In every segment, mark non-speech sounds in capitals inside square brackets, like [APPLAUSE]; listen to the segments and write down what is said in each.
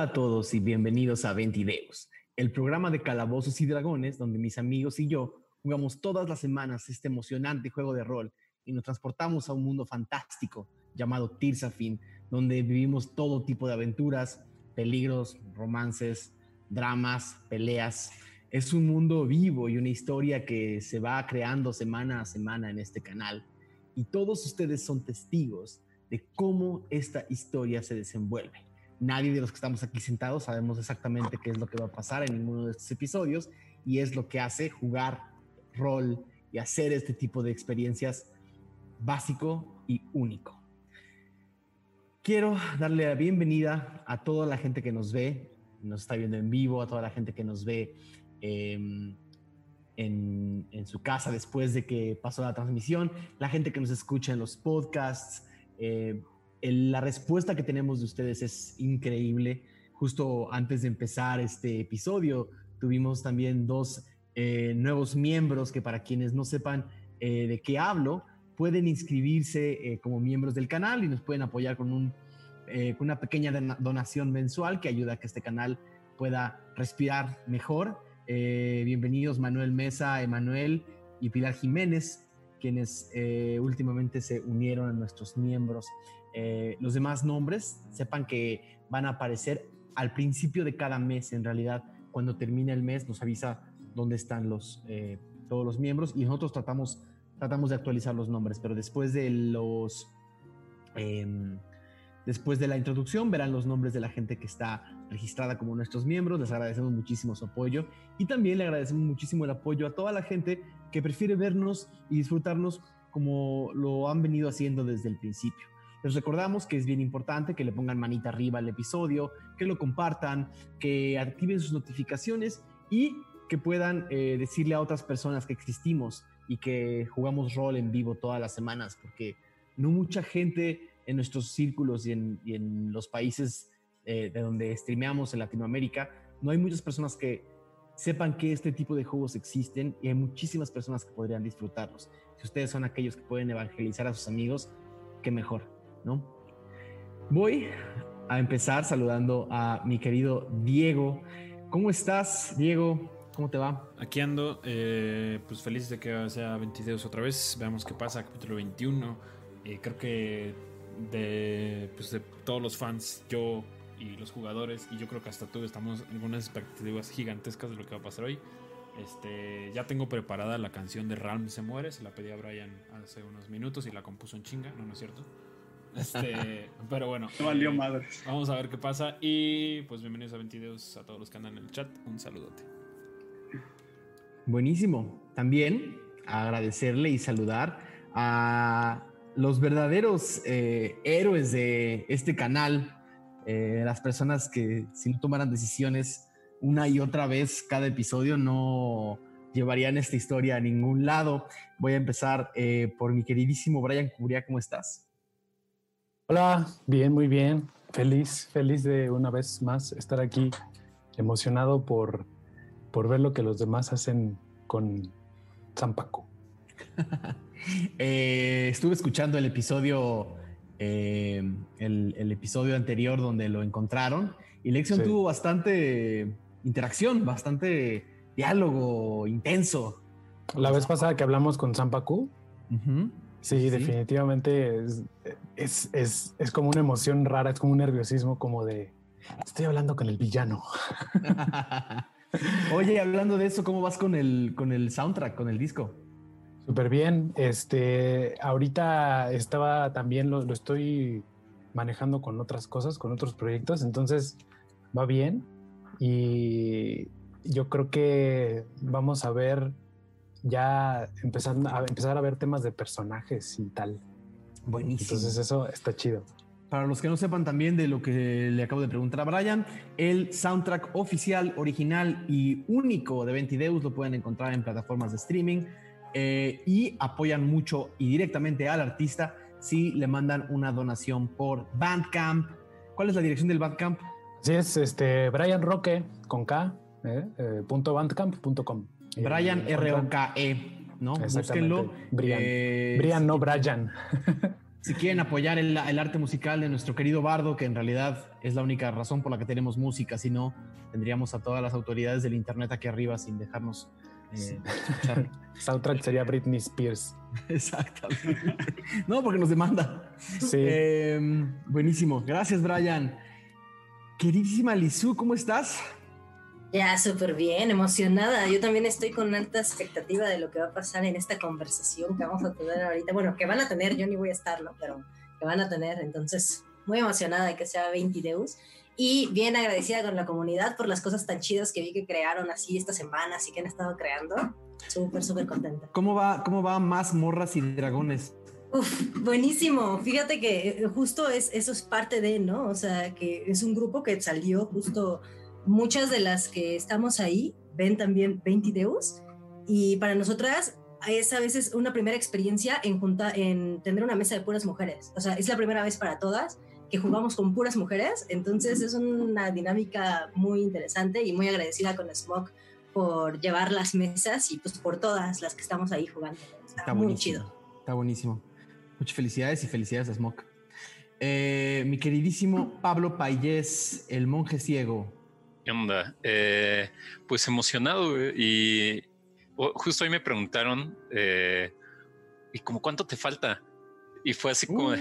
A todos y bienvenidos a Ventideos, el programa de calabozos y dragones donde mis amigos y yo jugamos todas las semanas este emocionante juego de rol y nos transportamos a un mundo fantástico llamado Tirsafin, donde vivimos todo tipo de aventuras, peligros, romances, dramas, peleas. Es un mundo vivo y una historia que se va creando semana a semana en este canal. Y todos ustedes son testigos de cómo esta historia se desenvuelve. Nadie de los que estamos aquí sentados sabemos exactamente qué es lo que va a pasar en ninguno de estos episodios y es lo que hace jugar rol y hacer este tipo de experiencias básico y único. Quiero darle la bienvenida a toda la gente que nos ve, nos está viendo en vivo, a toda la gente que nos ve em, en, su casa después de que pasó la transmisión, la gente que nos escucha en los podcasts, eh, la respuesta que tenemos de ustedes es increíble. Justo antes de empezar este episodio, tuvimos también dos eh, nuevos miembros que para quienes no sepan eh, de qué hablo, pueden inscribirse eh, como miembros del canal y nos pueden apoyar con, un, con una pequeña donación mensual que ayuda a que este canal pueda respirar mejor. bienvenidos Manuel Mesa, Emanuel y Pilar Jiménez, quienes últimamente se unieron a nuestros miembros. Eh, los demás nombres, sepan que van a aparecer al principio de cada mes. En realidad, cuando termina el mes, nos avisa dónde están los, eh, todos los miembros y nosotros tratamos, tratamos de actualizar los nombres, pero después de los... Em, después de la introducción verán los nombres de la gente que está registrada como nuestros miembros. Les agradecemos muchísimo su apoyo y también le agradecemos muchísimo el apoyo a toda la gente que prefiere vernos y disfrutarnos como lo han venido haciendo desde el principio. Les recordamos que es bien importante que le pongan manita arriba al episodio, que lo compartan, que activen sus notificaciones y que puedan eh, decirle a otras personas que existimos y que jugamos rol en vivo todas las semanas, porque no mucha gente en nuestros círculos y en, los países eh, de donde streameamos en Latinoamérica, no hay muchas personas que sepan que este tipo de juegos existen y hay muchísimas personas que podrían disfrutarlos. Si ustedes son aquellos que pueden evangelizar a sus amigos, qué mejor. ¿No? Voy a empezar saludando a mi querido Diego. ¿Cómo estás, Diego? ¿Cómo te va? Aquí ando, eh, pues feliz de que sea 22 otra vez. Veamos qué pasa, capítulo 21. Eh, creo que de, pues de todos los fans, yo y los jugadores, y yo creo que hasta tú estamos en unas expectativas gigantescas de lo que va a pasar hoy. Este, ya tengo preparada la canción de Ralm se muere, se la pedí a Brian hace unos minutos y la compuso en chinga, ¿no, no es cierto? Este, [LAUGHS] pero bueno. valió madre. Vamos a ver qué pasa. Y pues bienvenidos a 22 a todos los que andan en el chat. Un saludote. Buenísimo. También agradecerle y saludar a los verdaderos eh, héroes de este canal, eh, las personas que si no tomaran decisiones una y otra vez cada episodio no llevarían esta historia a ningún lado. Voy a empezar eh, por mi queridísimo Brian Curia, ¿cómo estás? Hola, bien, muy bien. Feliz, feliz de una vez más estar aquí, emocionado por, por ver lo que los demás hacen con Zampaco. [LAUGHS] eh, estuve escuchando el episodio, eh, el, episodio anterior donde lo encontraron y Lexion tuvo bastante interacción, bastante diálogo intenso. La vez pasada que hablamos con Zampacu, Sí, definitivamente es, es, como una emoción rara, es como un nerviosismo como de estoy hablando con el villano. [LAUGHS] Oye, hablando de eso, ¿cómo vas con el, con el soundtrack, con el disco? Súper bien. Este, ahorita estaba también, lo, lo, estoy manejando con otras cosas, con otros proyectos, entonces va bien. Y yo creo que vamos a ver ya empezando a empezar a ver temas de personajes y tal. Buenísimo. Entonces eso está chido. Para los que no sepan también de lo que le acabo de preguntar a Brian, el soundtrack oficial, original y único de Ventideus lo pueden encontrar en plataformas de streaming eh, y apoyan mucho y directamente al artista si le mandan una donación por Bandcamp. ¿Cuál es la dirección del Bandcamp? Sí, es este Brian Roque con K, eh, eh, punto bandcamp.com. Brian R-O-K-E, ¿no? Búsquenlo. Brian. Eh, Brian, no Brian. [LAUGHS] Si quieren apoyar el, el, arte musical de nuestro querido Bardo, que en realidad es la única razón por la que tenemos música, si no, tendríamos a todas las autoridades del Internet aquí arriba sin dejarnos eh, escuchar. [LAUGHS] Soundtrack sería Britney Spears. [LAUGHS] Exactamente. No, porque nos demanda. Sí. Eh, buenísimo. Gracias, Brian. Queridísima Lizu, ¿cómo estás? Ya, súper bien, emocionada. Yo también estoy con alta expectativa de lo que va a pasar en esta conversación que vamos a tener ahorita. Bueno, que van a tener, yo ni voy a estarlo, pero que van a tener. Entonces, muy emocionada de que sea 20 Deus y bien agradecida con la comunidad por las cosas tan chidas que vi que crearon así esta semana, así que han estado creando. Súper, súper contenta. ¿Cómo va, ¿Cómo va más morras y dragones? Uf, buenísimo. Fíjate que justo es, eso es parte de, ¿no? O sea, que es un grupo que salió justo muchas de las que estamos ahí ven también 20 Deus y para nosotras es a veces una primera experiencia en, junta, en tener una mesa de puras mujeres. O sea, es la primera vez para todas que jugamos con puras mujeres, entonces es una dinámica muy interesante y muy agradecida con Smoke por llevar las mesas y pues por todas las que estamos ahí jugando. Está, Está muy chido. Está buenísimo. Muchas felicidades y felicidades a Smoke. Eh, mi queridísimo Pablo Payés, el monje ciego. ¿Qué onda? Eh, pues emocionado y justo hoy me preguntaron, eh, ¿y como cuánto te falta? Y fue así como, uh.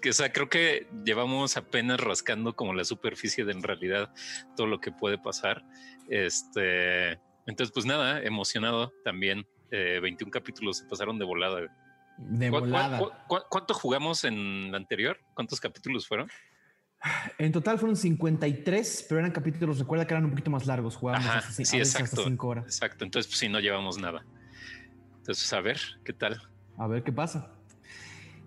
que, o sea, creo que llevamos apenas rascando como la superficie de en realidad todo lo que puede pasar. Este, entonces, pues nada, emocionado también. 21 capítulos se pasaron de volada. De volada. cuánto jugamos en la anterior? ¿Cuántos capítulos fueron? En total fueron 53, pero eran capítulos, recuerda que eran un poquito más largos, jugábamos Ajá, hasta, sí, exacto, hasta cinco horas. Exacto, entonces pues sí, no llevamos nada. Entonces, a ver, ¿qué tal? A ver qué pasa.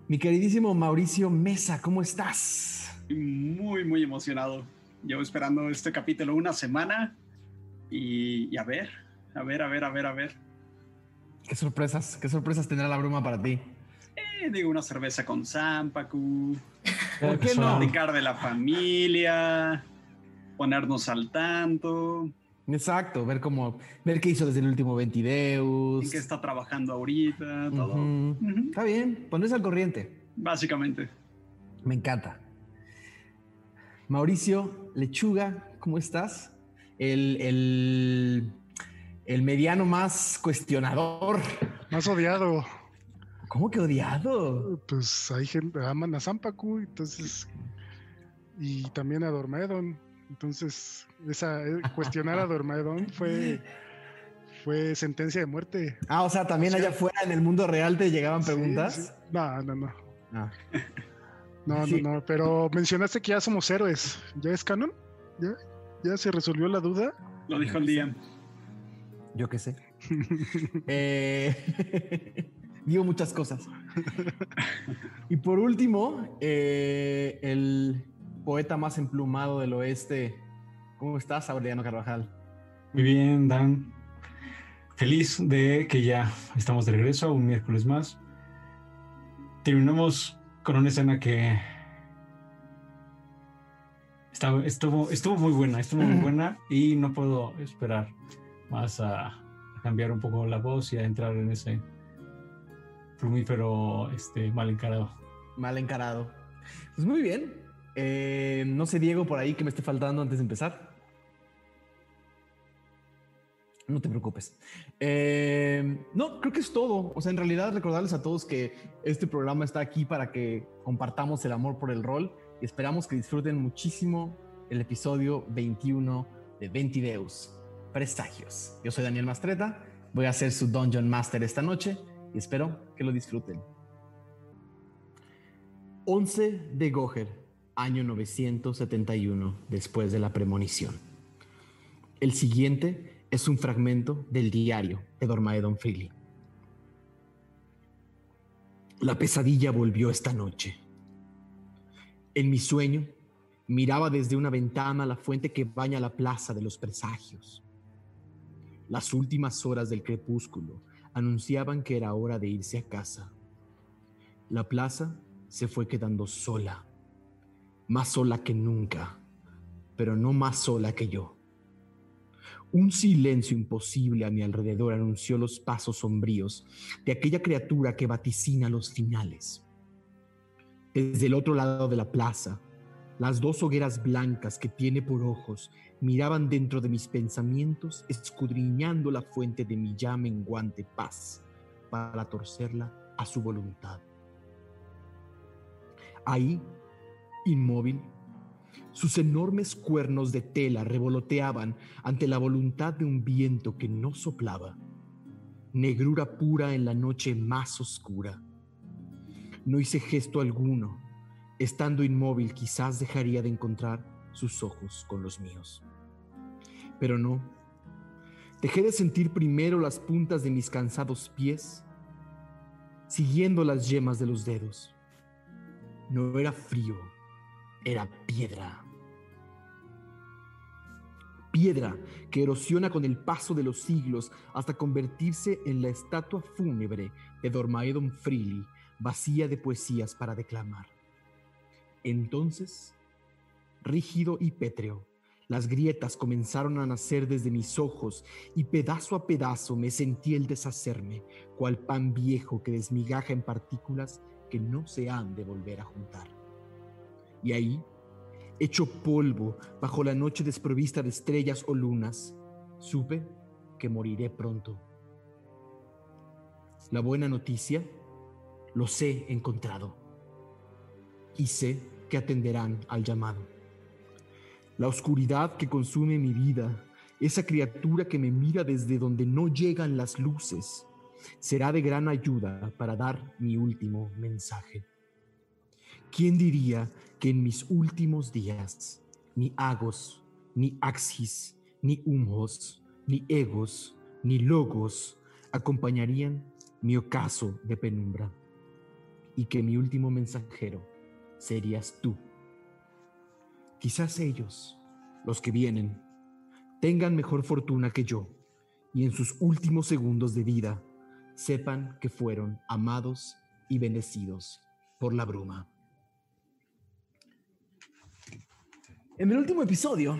Mi queridísimo Mauricio Mesa, ¿cómo estás? Muy, muy emocionado. Llevo esperando este capítulo una semana y, y a ver, a ver, a ver, a ver, a ver. ¿Qué sorpresas, qué sorpresas tendrá la bruma para ti? Eh, digo, una cerveza con Zampacu. [LAUGHS] ¿Por qué no? Platicar de la familia, ponernos al tanto. Exacto, ver cómo, ver qué hizo desde el último Ventideus. En qué está trabajando ahorita, todo. Uh -huh. Está bien, ponerse al corriente. Básicamente. Me encanta. Mauricio Lechuga, ¿cómo estás? El, el, el mediano más cuestionador. Más odiado. ¿Cómo que odiado? Pues hay gente, aman a Zampacu, entonces. Y también a Dormedon. Entonces, esa eh, cuestionar a Dormedon fue. Fue sentencia de muerte. Ah, o sea, también allá afuera en el mundo real te llegaban preguntas. Sí, sí. No, no, no. Ah. No, sí. no, no. Pero mencionaste que ya somos héroes. ¿Ya es canon? ¿Ya? ¿Ya se resolvió la duda? Lo dijo el día. Yo qué sé. [LAUGHS] eh [LAUGHS] digo muchas cosas. y por último, eh, el poeta más emplumado del oeste. ¿Cómo estás, Aureliano Carvajal? Muy bien, Dan. Feliz de que ya estamos de regreso, un miércoles más. Terminamos con una escena que estaba, estuvo, estuvo muy buena, estuvo muy [CLEARS THROAT] buena y no puedo esperar más a, a cambiar un poco la voz y a entrar en ese plumífero este, mal encarado. Mal encarado. Pues muy bien. Eh, no sé, Diego, por ahí que me esté faltando antes de empezar. No te preocupes. Eh, no, creo que es todo. O sea, en realidad recordarles a todos que este programa está aquí para que compartamos el amor por el rol y esperamos que disfruten muchísimo el episodio 21 de Ventideus, Presagios. Yo soy Daniel Mastreta, voy a ser su Dungeon Master esta noche y espero que lo disfruten. 11 de Goher, año 971, después de la premonición. El siguiente es un fragmento del diario de Dormaedon Freely. La pesadilla volvió esta noche. En mi sueño, miraba desde una ventana la fuente que baña la plaza de los presagios. Las últimas horas del crepúsculo anunciaban que era hora de irse a casa. La plaza se fue quedando sola, más sola que nunca, pero no más sola que yo. Un silencio imposible a mi alrededor anunció los pasos sombríos de aquella criatura que vaticina los finales. Desde el otro lado de la plaza, las dos hogueras blancas que tiene por ojos miraban dentro de mis pensamientos, escudriñando la fuente de mi ya menguante paz para torcerla a su voluntad. Ahí, inmóvil, sus enormes cuernos de tela revoloteaban ante la voluntad de un viento que no soplaba. Negrura pura en la noche más oscura. No hice gesto alguno. Estando inmóvil quizás dejaría de encontrar sus ojos con los míos. Pero no. Dejé de sentir primero las puntas de mis cansados pies, siguiendo las yemas de los dedos. No era frío, era piedra. Piedra que erosiona con el paso de los siglos hasta convertirse en la estatua fúnebre de Dormaedon Freely, vacía de poesías para declamar. Entonces, rígido y pétreo, las grietas comenzaron a nacer desde mis ojos y pedazo a pedazo me sentí el deshacerme, cual pan viejo que desmigaja en partículas que no se han de volver a juntar. Y ahí, hecho polvo bajo la noche desprovista de estrellas o lunas, supe que moriré pronto. La buena noticia, los he encontrado y sé que atenderán al llamado. La oscuridad que consume mi vida, esa criatura que me mira desde donde no llegan las luces, será de gran ayuda para dar mi último mensaje. ¿Quién diría que en mis últimos días ni Agos, ni Axis, ni Humos, ni Egos, ni Logos acompañarían mi ocaso de penumbra? Y que mi último mensajero serías tú. Quizás ellos, los que vienen, tengan mejor fortuna que yo y en sus últimos segundos de vida sepan que fueron amados y bendecidos por la bruma. En el último episodio,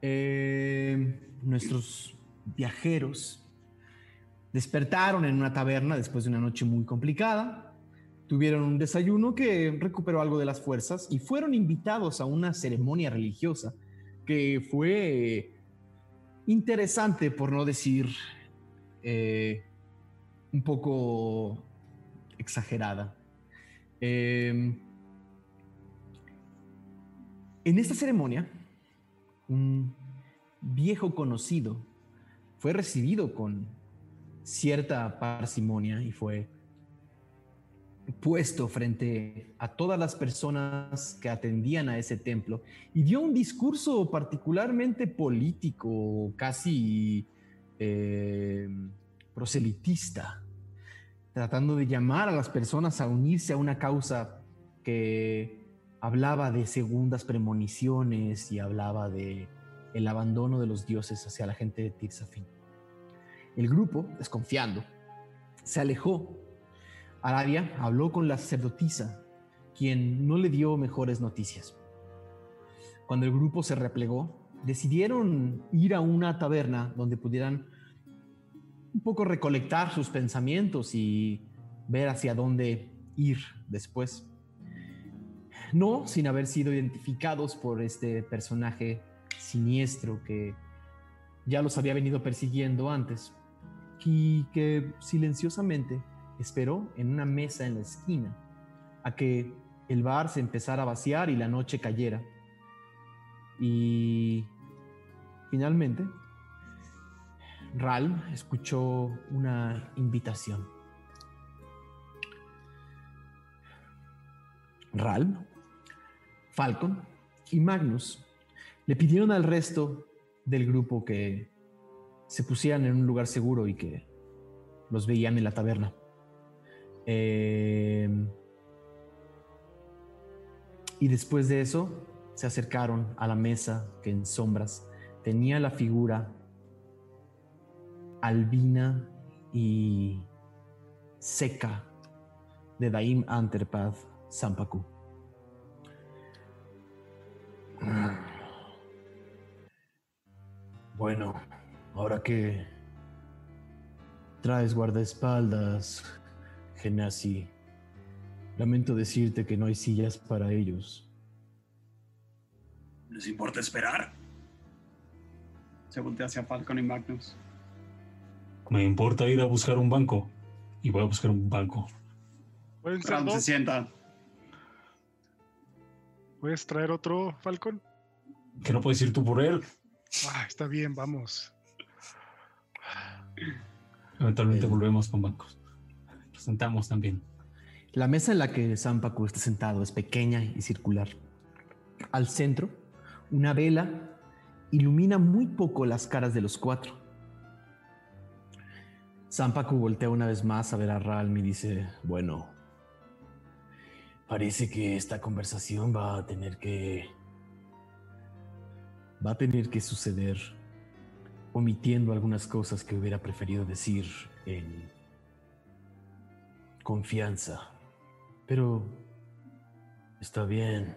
eh, nuestros viajeros despertaron en una taberna después de una noche muy complicada, tuvieron un desayuno que recuperó algo de las fuerzas y fueron invitados a una ceremonia religiosa que fue interesante, por no decir eh, un poco exagerada. Eh, en esta ceremonia, un viejo conocido fue recibido con cierta parsimonia y fue puesto frente a todas las personas que atendían a ese templo y dio un discurso particularmente político, casi eh, proselitista, tratando de llamar a las personas a unirse a una causa que hablaba de segundas premoniciones y hablaba de el abandono de los dioses hacia la gente de Tirzafin. El grupo, desconfiando, se alejó. Arabia habló con la sacerdotisa, quien no le dio mejores noticias. Cuando el grupo se replegó, decidieron ir a una taberna donde pudieran un poco recolectar sus pensamientos y ver hacia dónde ir después. No sin haber sido identificados por este personaje siniestro que ya los había venido persiguiendo antes y que silenciosamente esperó en una mesa en la esquina a que el bar se empezara a vaciar y la noche cayera. Y finalmente, Ral escuchó una invitación. Ral, Falcon y Magnus le pidieron al resto del grupo que se pusieran en un lugar seguro y que los veían en la taberna. Eh, y después de eso se acercaron a la mesa que en sombras tenía la figura albina y seca de Daim Anterpad Sampaku. Bueno, ahora que traes guardaespaldas, Genasi, lamento decirte que no hay sillas para ellos. ¿Les importa esperar? Se voltea hacia Falcon y Magnus. Me importa ir a buscar un banco. Y voy a buscar un banco. ¿Pueden ser Ram se dos? sienta. ¿Puedes traer otro Falcon? Que no puedes ir tú por él. Ah, está bien, vamos. Eventualmente El- volvemos con bancos. Sentamos también. La mesa en la que Sampaku está sentado es pequeña y circular. Al centro, una vela ilumina muy poco las caras de los cuatro. Sampaku voltea una vez más a ver a Ralm y dice, bueno, parece que esta conversación va a tener que... va a tener que suceder omitiendo algunas cosas que hubiera preferido decir en confianza. Pero está bien.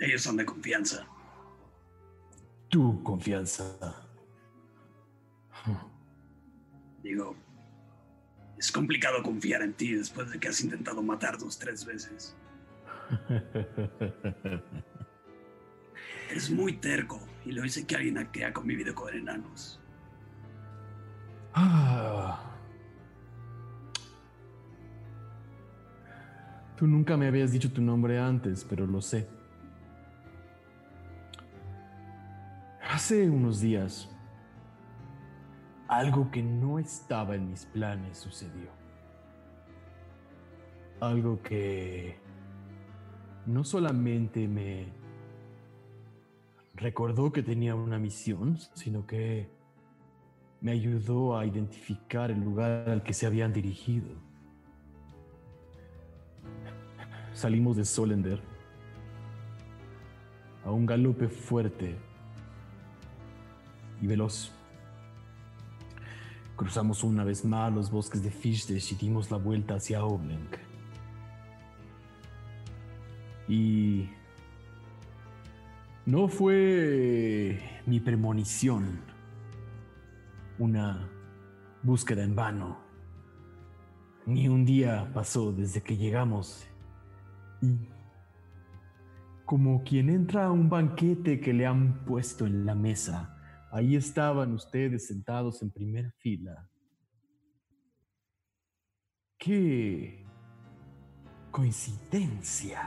Ellos son de confianza. Tu confianza. Digo, es complicado confiar en ti después de que has intentado matarnos tres veces. [LAUGHS] Eres muy terco y lo hice que alguien que ha convivido con enanos. Ah. Tú nunca me habías dicho tu nombre antes, pero lo sé. Hace unos días, algo que no estaba en mis planes sucedió. Algo que no solamente me recordó que tenía una misión, sino que me ayudó a identificar el lugar al que se habían dirigido. Salimos de Solender a un galope fuerte y veloz. Cruzamos una vez más los bosques de Fishdesh y dimos la vuelta hacia Oblenk. Y no fue mi premonición una búsqueda en vano. Ni un día pasó desde que llegamos. Y como quien entra a un banquete que le han puesto en la mesa, ahí estaban ustedes sentados en primera fila. ¡Qué coincidencia!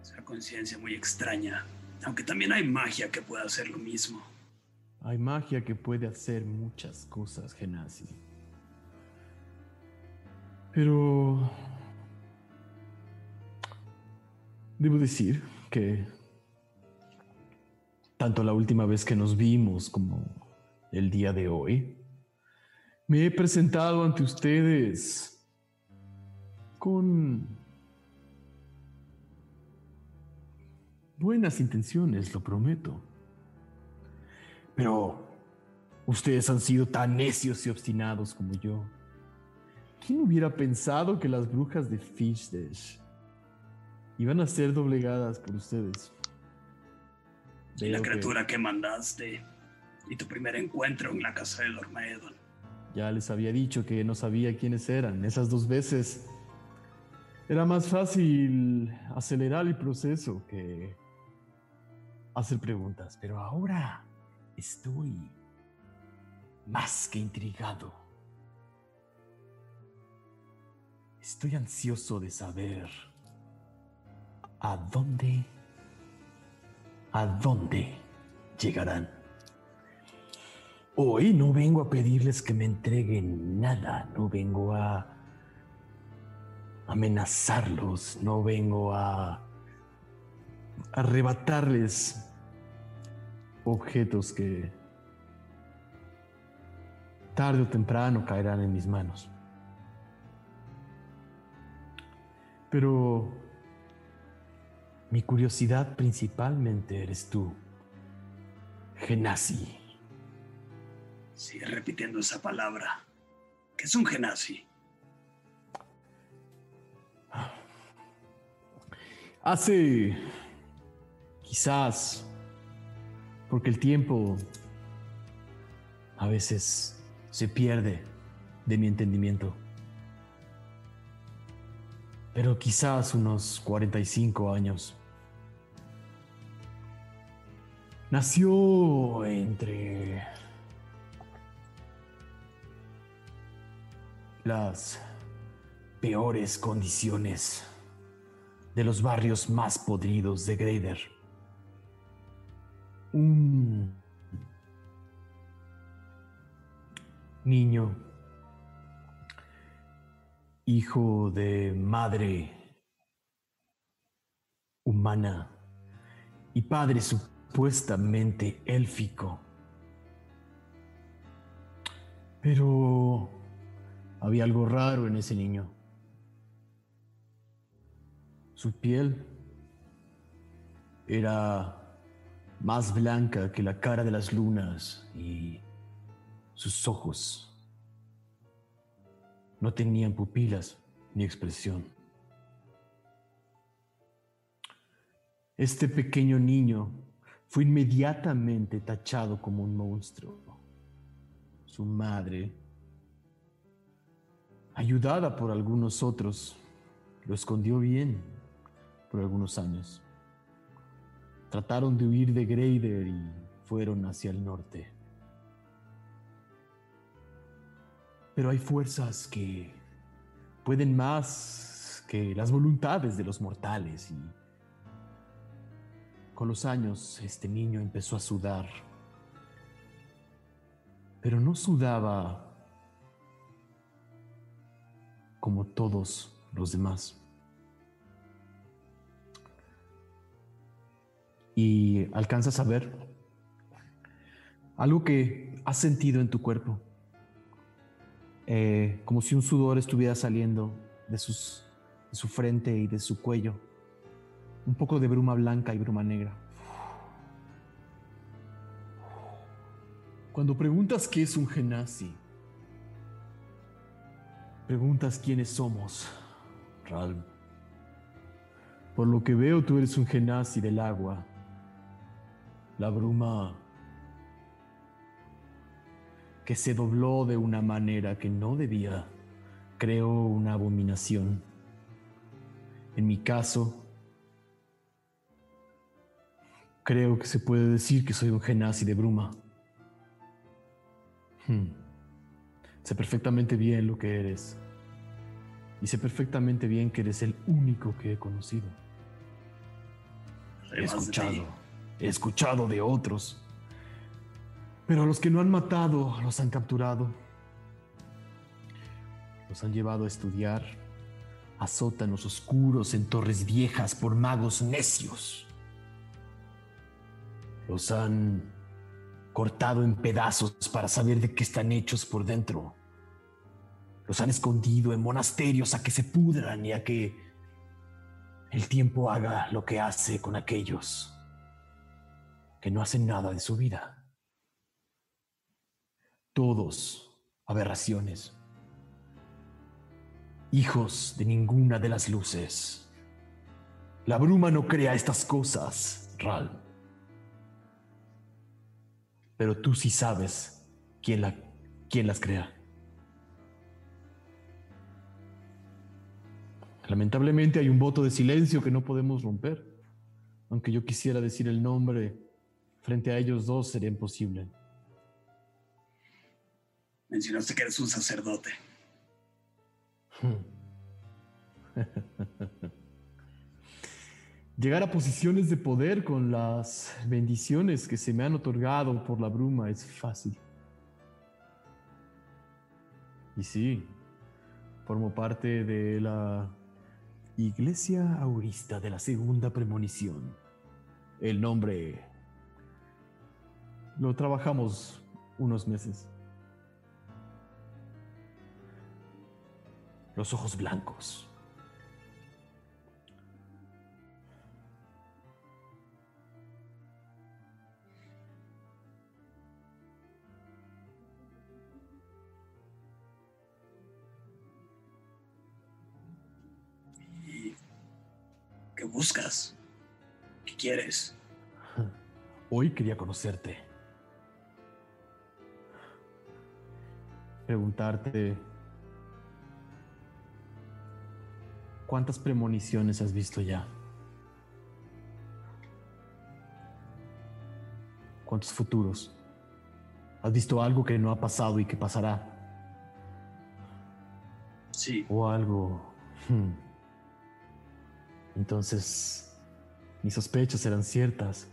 Es una conciencia muy extraña, aunque también hay magia que puede hacer lo mismo. Hay magia que puede hacer muchas cosas, Genasi. Pero... Debo decir que tanto la última vez que nos vimos como el día de hoy, me he presentado ante ustedes con buenas intenciones, lo prometo. Pero ustedes han sido tan necios y obstinados como yo. ¿Quién hubiera pensado que las brujas de Fishdash iban a ser doblegadas por ustedes? Y la Veo que criatura que mandaste y tu primer encuentro en la casa de Dormaedon. Ya les había dicho que no sabía quiénes eran. Esas dos veces era más fácil acelerar el proceso que hacer preguntas. Pero ahora estoy más que intrigado. Estoy ansioso de saber a dónde, a dónde llegarán. Hoy no vengo a pedirles que me entreguen nada, no vengo a amenazarlos, no vengo a arrebatarles objetos que tarde o temprano caerán en mis manos. Pero mi curiosidad principalmente eres tú, Genasi. Sigue repitiendo esa palabra. ¿Qué es un genasi? Hace Quizás porque el tiempo a veces se pierde de mi entendimiento. Pero quizás unos 45 años. Nació entre las peores condiciones de los barrios más podridos de Grader. Un niño, hijo de madre humana y padre supuestamente élfico. Pero había algo raro en ese niño. Su piel era más blanca que la cara de las lunas y sus ojos no tenían pupilas ni expresión. Este pequeño niño fue inmediatamente tachado como un monstruo. Su madre, ayudada por algunos otros, lo escondió bien por algunos años. Trataron de huir de Grader y fueron hacia el norte. Pero hay fuerzas que pueden más que las voluntades de los mortales y con los años este niño empezó a sudar. Pero no sudaba como todos los demás. y alcanzas a ver algo que has sentido en tu cuerpo, eh, como si un sudor estuviera saliendo de, sus, de su frente y de su cuello, un poco de bruma blanca y bruma negra. Cuando preguntas qué es un genasi, preguntas quiénes somos, Ralm. Por lo que veo, tú eres un genasi del agua la bruma que se dobló de una manera que no debía, creó una abominación. En mi caso, creo que se puede decir que soy un genasi de bruma. Hmm. Sé perfectamente bien lo que eres. Y sé perfectamente bien que eres el único que he conocido. He escuchado he escuchado de otros. Pero los que no han matado los han capturado. Los han llevado a estudiar a sótanos oscuros en torres viejas por magos necios. Los han cortado en pedazos para saber de qué están hechos por dentro. Los han escondido en monasterios a que se pudran y a que el tiempo haga lo que hace con aquellos que no hacen nada de su vida. Todos aberraciones. Hijos de ninguna de las luces. La bruma no crea estas cosas, Ral. Pero tú sí sabes quién, la, quién las crea. Lamentablemente hay un voto de silencio que no podemos romper. Aunque yo quisiera decir el nombre Frente a ellos dos sería imposible. Mencionaste que eres un sacerdote. [LAUGHS] Llegar a posiciones de poder con las bendiciones que se me han otorgado por la bruma es fácil. Y sí, formo parte de la Iglesia Aurista de la Segunda Premonición. El nombre lo trabajamos unos meses. Los ojos blancos. ¿Qué buscas? ¿Qué quieres? [LAUGHS] Hoy quería conocerte. Preguntarte cuántas premoniciones has visto ya. ¿Cuántos futuros? ¿Has visto algo que no ha pasado y que pasará? Sí. O algo... hmm. Entonces, mis sospechas eran ciertas.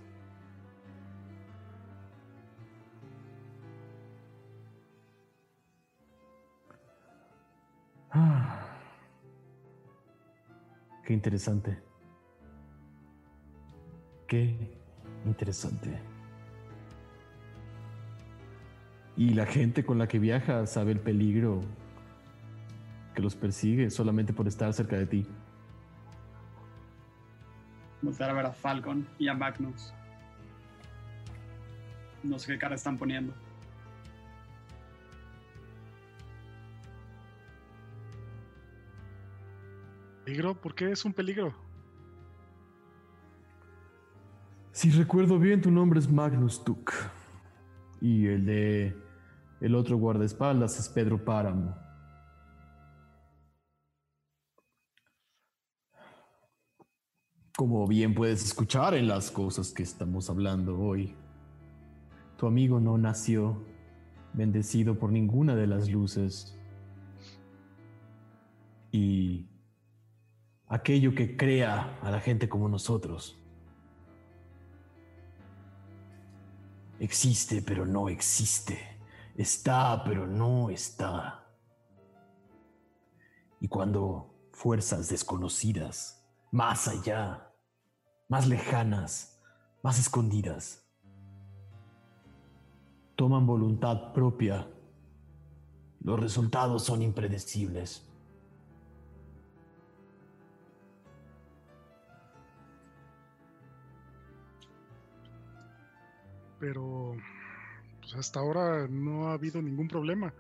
Qué interesante. Qué interesante. Y la gente con la que viaja sabe el peligro que los persigue solamente por estar cerca de ti. Voltear a ver a Falcon y a Magnus. No sé qué cara están poniendo. ¿Peligro? ¿Por qué es un peligro? Si recuerdo bien, tu nombre es Magnus Tuck. Y el de el otro guardaespaldas es Pedro Páramo. Como bien puedes escuchar en las cosas que estamos hablando hoy, tu amigo no nació bendecido por ninguna de las luces. Y aquello que crea a la gente como nosotros existe pero no existe, está pero no está. Y cuando fuerzas desconocidas, más allá, más lejanas, más escondidas, toman voluntad propia, los resultados son impredecibles. Pero pues hasta ahora no ha habido ningún problema.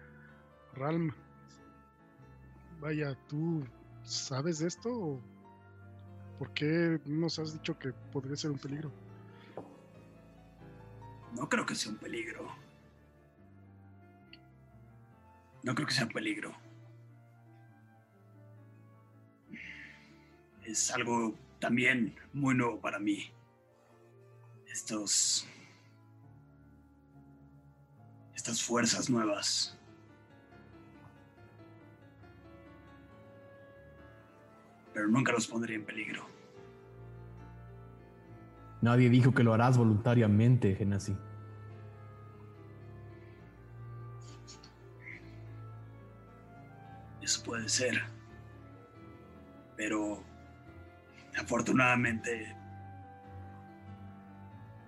Ralm, vaya, ¿tú sabes de esto? ¿O ¿Por qué nos has dicho que podría ser un peligro? No creo que sea un peligro. No creo que sea un peligro. Es algo también muy nuevo para mí. Estos... Estas fuerzas nuevas. Pero nunca los pondría en peligro. Nadie dijo que lo harás voluntariamente, Genasi. Eso puede ser. Pero afortunadamente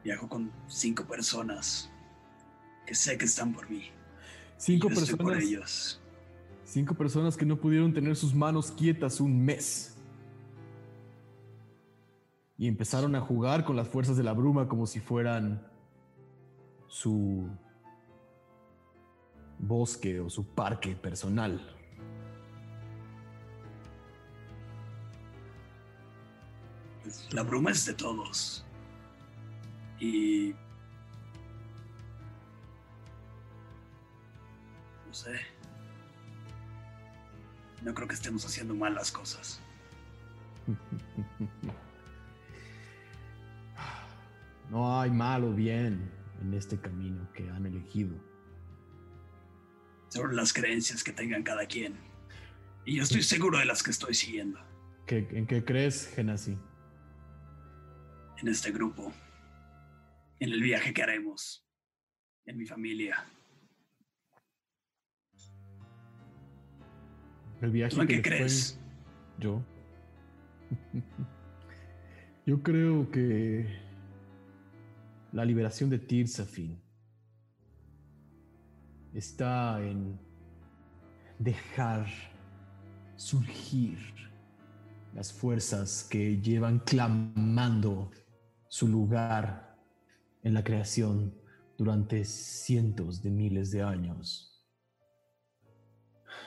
viajo con cinco personas que sé que están por mí. Cinco Yo estoy por personas. ellos. Cinco personas que no pudieron tener sus manos quietas un mes. Y empezaron a jugar con las fuerzas de la bruma como si fueran su bosque o su parque personal. La bruma es de todos. Y... No sé. No creo que estemos haciendo mal las cosas. [LAUGHS] No hay mal o bien en este camino que han elegido. Sobre las creencias que tengan cada quien. Y yo estoy seguro de las que estoy siguiendo ¿Qué- ¿En qué crees, Genasi? en este grupo. En el viaje que haremos. En mi familia. El viaje ¿Tú en que qué les fue- crees? Yo. Yo creo que la liberación de Tirsafin está en dejar surgir las fuerzas que llevan clamando su lugar en la creación durante cientos de miles de años.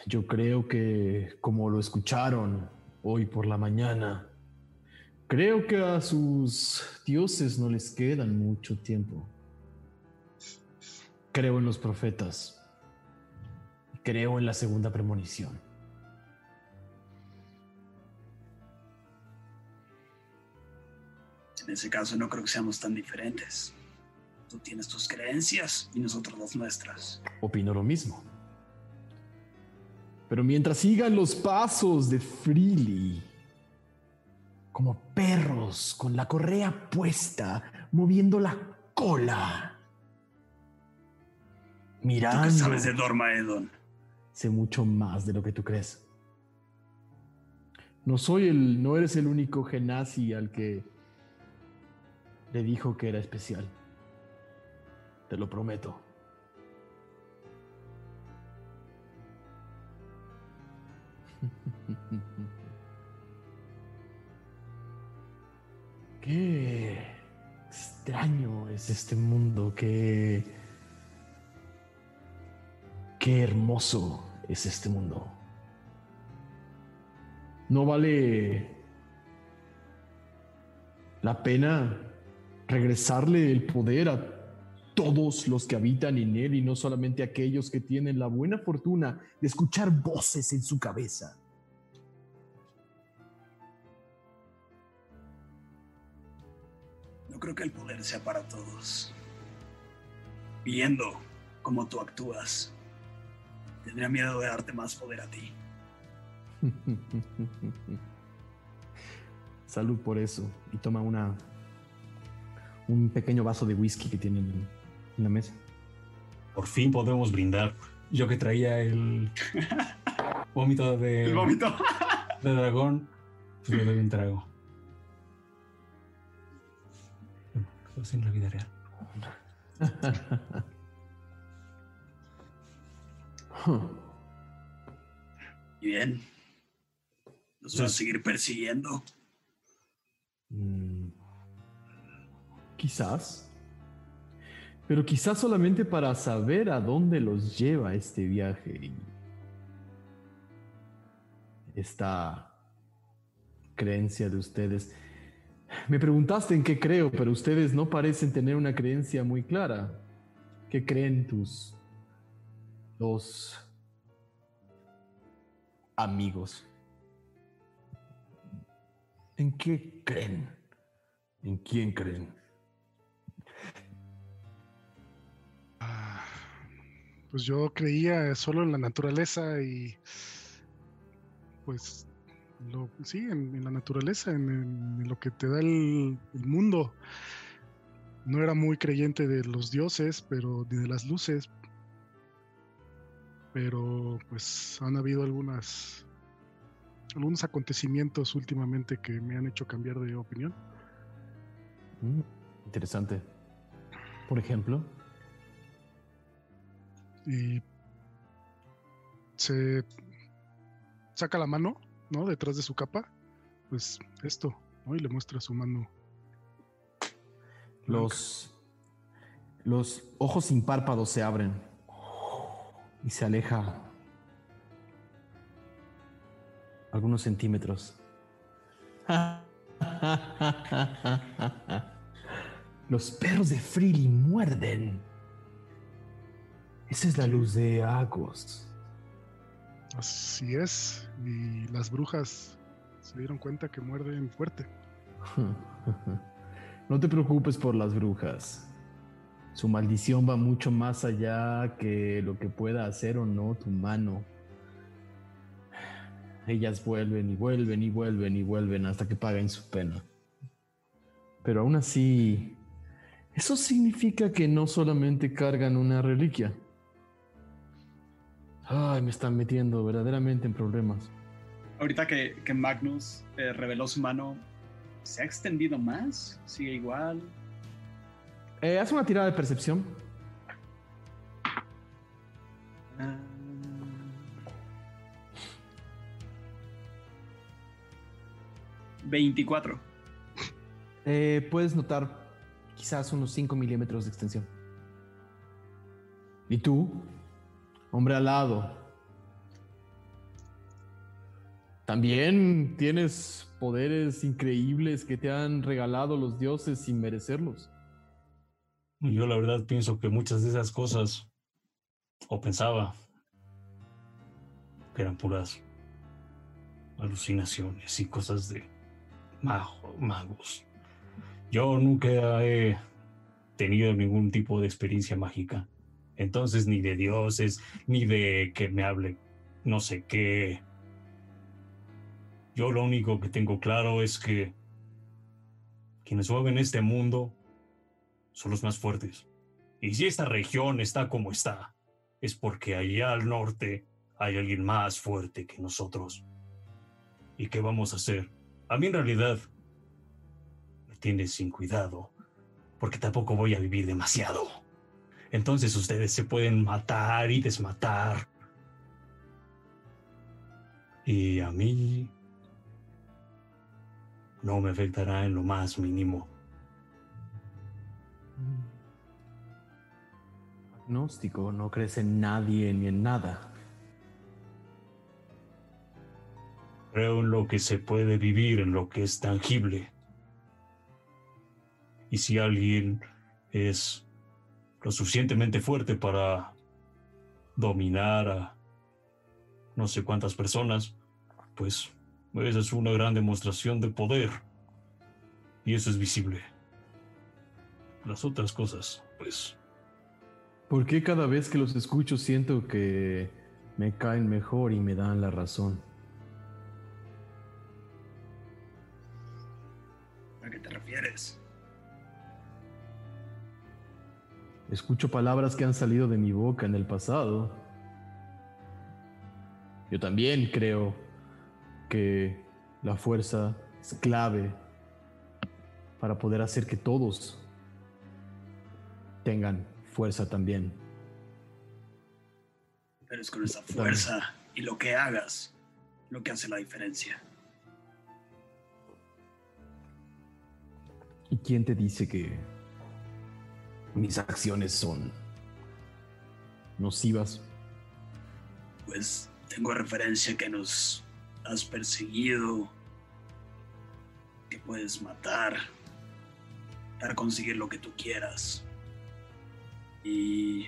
Yo creo que, como lo escucharon hoy por la mañana, Creo que a sus dioses no les quedan mucho tiempo. Creo en los profetas. Creo en la segunda premonición. En ese caso no creo que seamos tan diferentes. Tú tienes tus creencias y nosotros las nuestras. Opino lo mismo. Pero mientras sigan los pasos de Freely, como perros con la correa puesta, moviendo la cola, ¿Tú mirando, qué sabes de Dormaedon? sé mucho más de lo que tú crees. No soy el, no eres el único genasi al que le dijo que era especial. Te lo prometo. [LAUGHS] Qué extraño es este mundo, qué qué hermoso es este mundo. No vale la pena regresarle el poder a todos los que habitan en él y no solamente aquellos que tienen la buena fortuna de escuchar voces en su cabeza. No creo que el poder sea para todos. Viendo cómo tú actúas, tendría miedo de darte más poder a ti. [LAUGHS] Salud por eso. Y toma una un pequeño vaso de whisky que tienen en, en la mesa. Por fin podemos brindar. Yo que traía el [LAUGHS] vómito de, El vómito. de dragón, pues le doy un trago. En la vida real. [LAUGHS] Y bien. Nos van a seguir persiguiendo. Mm, Quizás. Pero quizás solamente para saber a dónde los lleva este viaje. y Esta creencia de ustedes. Me preguntaste en qué creo, pero ustedes no parecen tener una creencia muy clara. ¿Qué creen tus los amigos? ¿En qué creen? ¿En quién creen? Pues yo creía solo en la naturaleza y pues lo, sí, en, la naturaleza, en, lo que te da el, el mundo. No era muy creyente de los dioses, pero ni de las luces. Pero pues han habido algunas algunos acontecimientos últimamente que me han hecho cambiar de opinión. Mm, interesante. Por ejemplo, y se saca la mano, ¿no? Detrás de su capa, pues esto, ¿no? Y le muestra su mano. los, los ojos sin párpados se abren y se aleja algunos centímetros. [LAUGHS] Los perros de Freely muerden. Esa es la luz de Agos. Así es. Y las brujas se dieron cuenta que muerden fuerte. [LAUGHS] No te preocupes por las brujas. Su maldición va mucho más allá que lo que pueda hacer o no tu mano. Ellas vuelven y vuelven y vuelven y vuelven hasta que paguen su pena. Pero aún así, eso significa que no solamente cargan una reliquia. Ay, me están metiendo verdaderamente en problemas. Ahorita que, que Magnus eh, reveló su mano, ¿se ha extendido más? ¿Sigue igual? Eh, haz una tirada de percepción. Ah. Veinticuatro. Eh, puedes notar quizás unos 5 milímetros de extensión. ¿Y tú? Hombre al lado. ¿También tienes poderes increíbles que te han regalado los dioses sin merecerlos. Yo la verdad pienso que muchas de esas cosas, o pensaba, que eran puras alucinaciones y cosas de mago- magos. Yo nunca he tenido ningún tipo de experiencia mágica. Entonces, ni de dioses, ni de que me hable no sé qué. Yo lo único que tengo claro es que quienes mueven este mundo son los más fuertes. Y si esta región está como está, es porque allá al norte hay alguien más fuerte que nosotros. ¿Y qué vamos a hacer? A mí en realidad me tiene sin cuidado, porque tampoco voy a vivir demasiado. Entonces ustedes se pueden matar y desmatar. Y a mí no me afectará en lo más mínimo. Agnóstico, no crees en nadie ni en nada. Creo en lo que se puede vivir, en lo que es tangible. Y si alguien es lo suficientemente fuerte para dominar a no sé cuántas personas, pues esa es una gran demostración de poder. Y eso es visible. Las otras cosas, pues, ¿Por qué cada vez que los escucho siento que me caen mejor y me dan la razón? Escucho palabras que han salido de mi boca en el pasado. Yo también creo que la fuerza es clave para poder hacer que todos tengan fuerza también. Pero es con esa fuerza y lo que hagas lo que hace la diferencia. ¿Y quién te dice que mis acciones son nocivas? Pues tengo referencia que nos has perseguido, que puedes matar para conseguir lo que tú quieras. Y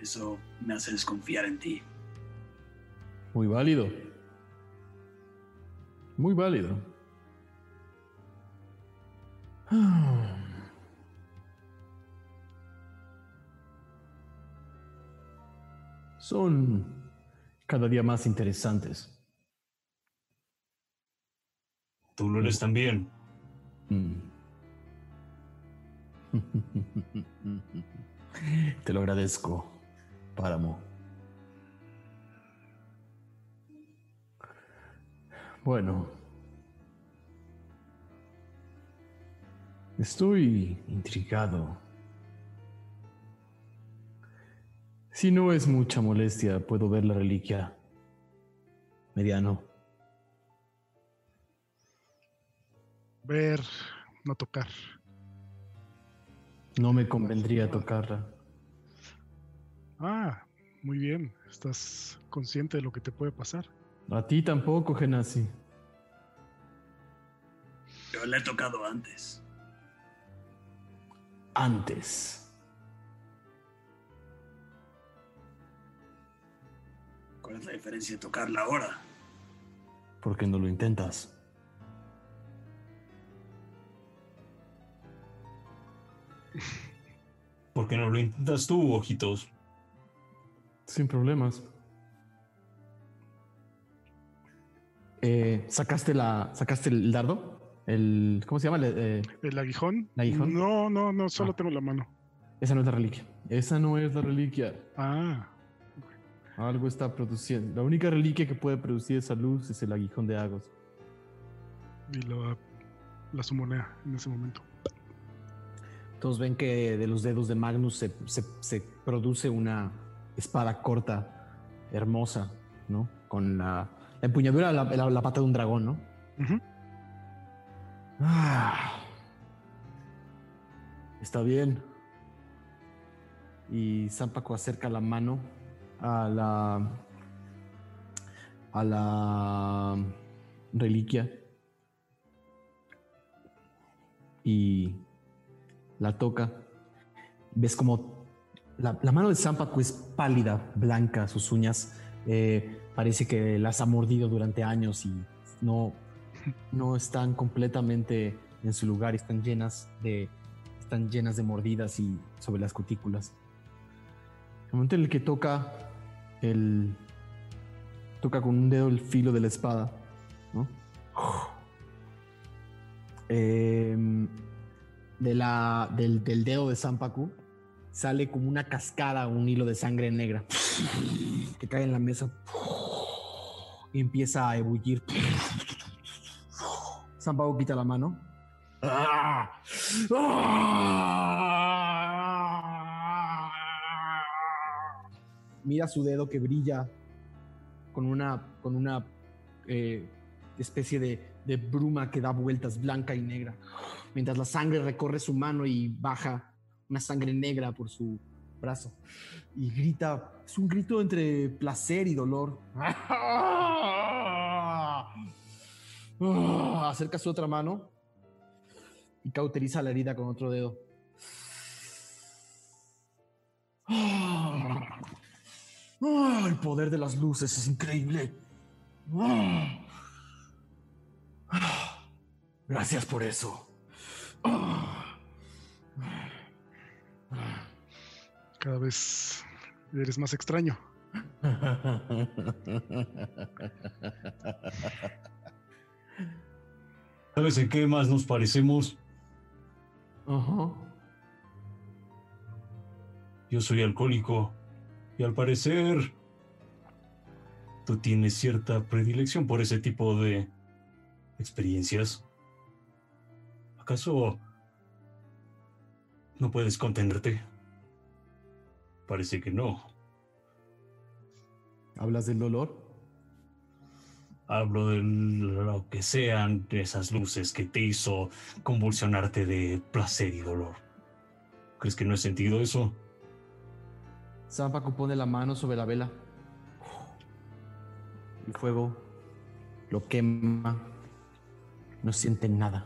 eso me hace desconfiar en ti. Muy válido. Muy válido. Son cada día más interesantes. tú lo eres también. Mm. [LAUGHS] Te lo agradezco, Páramo. Bueno. Estoy intrigado. Si no es mucha molestia, puedo ver la reliquia. Mediano. Ver, no tocar. No me convendría tocarla. Ah, muy bien. Estás consciente de lo que te puede pasar. A ti tampoco, Genasi. Yo le he tocado antes. Antes. ¿Cuál es la diferencia de tocarla ahora? ¿Por qué no lo intentas? [LAUGHS] ¿Por qué no lo intentas tú, ojitos? Sin problemas. Eh, ¿Sacaste la. ¿Sacaste el dardo? El. ¿Cómo se llama? El, eh, ¿El aguijón? ¿El aguijón? No, no, no, solo Ah. tengo la mano. esa no es la reliquia. Esa no es la reliquia. Ah, Algo está produciendo. La única reliquia que puede producir esa luz es el aguijón de Agos. y la, la sumonea en ese momento. Todos ven que de los dedos de Magnus se, se- se produce una espada corta, hermosa, ¿no? Con la, la empuñadura, la, la- la pata de un dragón, ¿no? Ah. Está bien. Y Zampaco acerca la mano a la. a la. reliquia y la toca. Ves como la, la mano de Zampacu es pálida, blanca, sus uñas eh, parece que las ha mordido durante años y no, no están completamente en su lugar, están llenas de, están llenas de mordidas y sobre las cutículas. El momento en el que toca el toca con un dedo el filo de la espada, ¿no? Em, de la, del, dedo de Zampacu sale como una cascada, un hilo de sangre negra que cae en la mesa y empieza a ebullir. Zampacu quita la mano. Mira su dedo que brilla con una, con una eh, especie de, bruma que da vueltas blanca y negra, mientras la sangre recorre su mano y baja una sangre negra por su brazo. Y grita, es un grito entre placer y dolor. [LAUGHS] Acerca su otra mano y cauteriza la herida con otro dedo. El poder de las luces es increíble. Gracias por eso. Cada vez eres más extraño. [LAUGHS] ¿Sabes en qué más nos parecemos? Ajá. Yo soy alcohólico y al parecer tú tienes cierta predilección por ese tipo de experiencias. ¿Acaso no puedes contenerte? Parece que no. ¿Hablas del dolor? Hablo de lo que sean esas luces que te hizo convulsionarte de placer y dolor. ¿Crees que no he sentido eso? Zampaco pone la mano sobre la vela. El fuego lo quema. No siente nada.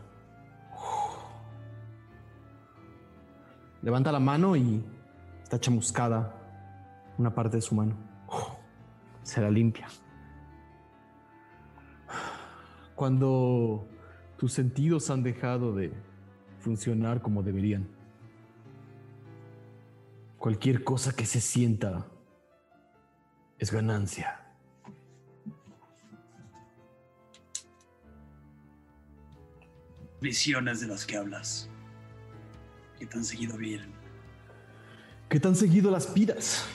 Levanta la mano y está chamuscada una parte de su mano. Se la limpia. Cuando tus sentidos han dejado de funcionar como deberían, cualquier cosa que se sienta es ganancia. Visiones de las que hablas. ¿Qué tan seguido vienen? ¿Qué tan seguido las pidas?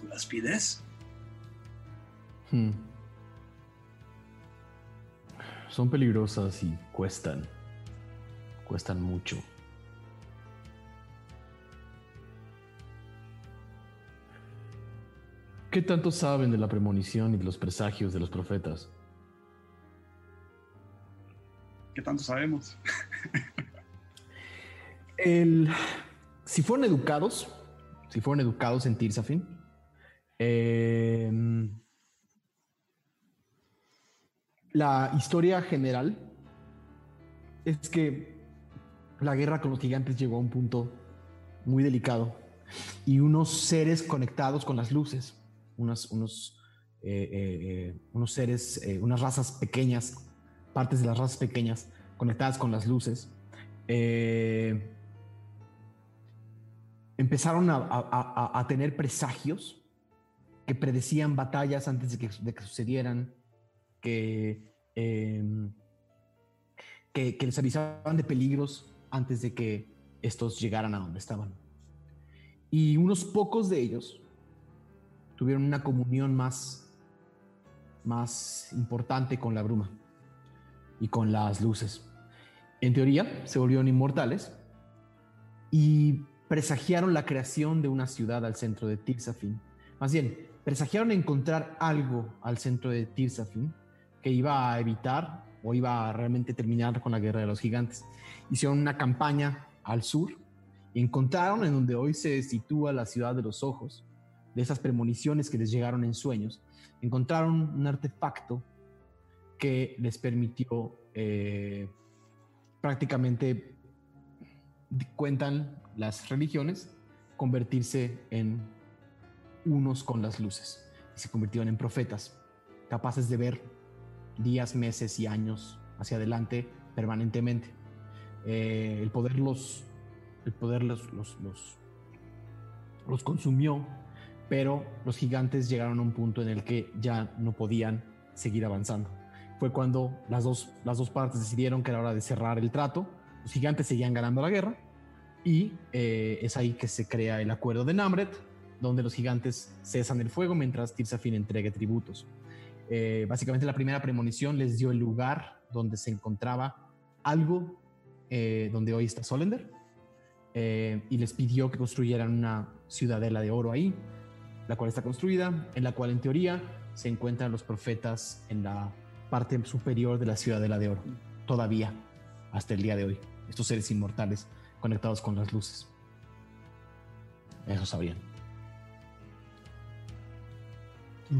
¿Tú las pides? Hmm. Son peligrosas y cuestan. Cuestan mucho. ¿Qué tanto saben de la premonición y de los presagios de los profetas? ¿Qué tanto sabemos? El, si fueron educados, si fueron educados en Tirsafin, eh, la historia general es que la guerra con los gigantes llegó a un punto muy delicado y unos seres conectados con las luces, unos, unos, eh, eh, unos seres, eh, unas razas pequeñas, partes de las razas pequeñas conectadas con las luces, eh, empezaron a, a- a- tener presagios que predecían batallas antes de que, de que sucedieran, que, eh, que, que les avisaban de peligros antes de que estos llegaran a donde estaban. Y unos pocos de ellos tuvieron una comunión más, más importante con la bruma y con las luces. En teoría, se volvieron inmortales y presagiaron la creación de una ciudad al centro de Tirsafin. Más bien, presagiaron encontrar algo al centro de Tirsafin que iba a evitar o iba a realmente terminar con la guerra de los gigantes. Hicieron una campaña al sur y encontraron en donde hoy se sitúa la ciudad de los ojos, de esas premoniciones que les llegaron en sueños, encontraron un artefacto que les permitió eh, prácticamente, cuentan las religiones, convertirse en unos con las luces. Y se convirtieron en profetas, capaces de ver días, meses y años hacia adelante permanentemente. Eh, el poder los, el poder los, los, los, los consumió, pero los gigantes llegaron a un punto en el que ya no podían seguir avanzando. Fue cuando las dos, las dos partes decidieron que era hora de cerrar el trato. Los gigantes seguían ganando la guerra y eh, es ahí que se crea el acuerdo de Namret, donde los gigantes cesan el fuego mientras Tirsafin entregue tributos. Eh, básicamente la primera premonición les dio el lugar donde se encontraba algo eh, donde hoy está Solender y les pidió que construyeran una ciudadela de oro ahí, la cual está construida, en la cual en teoría se encuentran los profetas en la parte superior de la ciudadela de oro, todavía hasta el día de hoy, estos seres inmortales conectados con las luces. Eso sabían. [LAUGHS]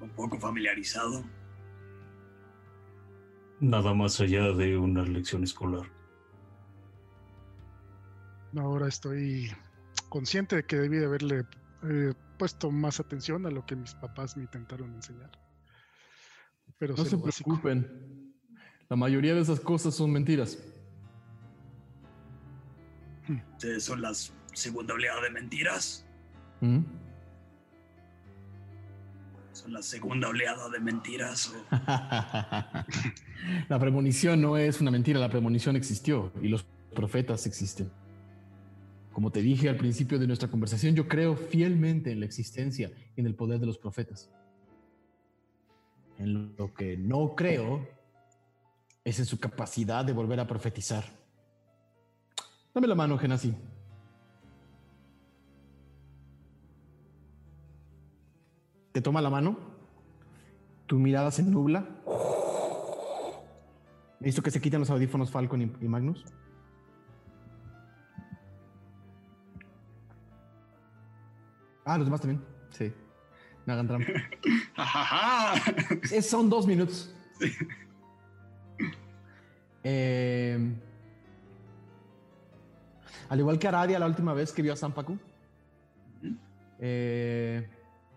Un poco familiarizado. Nada más allá de una lección escolar. Ahora estoy consciente de que debí de haberle eh, puesto más atención a lo que mis papás me intentaron enseñar. Pero no se preocupen. La mayoría de esas cosas son mentiras. ¿Ustedes son la segunda oleada de mentiras? ¿Mm? ¿Son la segunda oleada de mentiras? [LAUGHS] la premonición no es una mentira, la premonición existió y los profetas existen. Como te dije al principio de nuestra conversación, yo creo fielmente en la existencia y en el poder de los profetas. En lo que no creo es en su capacidad de volver a profetizar. Dame la mano, Genasi. Te toma la mano, tu mirada se nubla. ¿Visto que se quitan los audífonos Falcon y Magnus? Ah, los demás también. Sí. No hagan trampa. [LAUGHS] Es- son dos minutos. Eh, al igual que Aradia la última vez que vio a Sampaku, eh,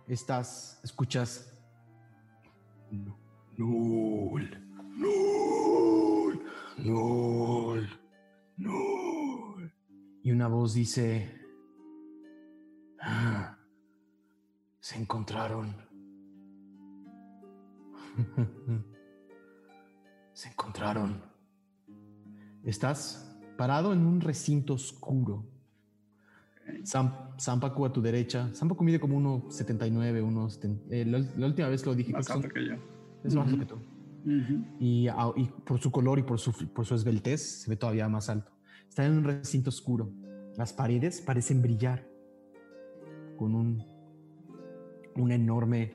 estás, escuchas. Nul, Nul, Nul, Nul. Y una voz dice. "Ah, se encontraron. [LAUGHS] se encontraron. Estás parado en un recinto oscuro. Sam, Sampaku a tu derecha. Sampaku mide como 1,79, 1,70. eh, la, la última vez que lo dije, Más creo que alto que yo. son- es más alto que tú. Ujú. Y, a- y por su color y por su, por su esbeltez se ve todavía más alto. Está en un recinto oscuro. Las paredes parecen brillar con un, un enorme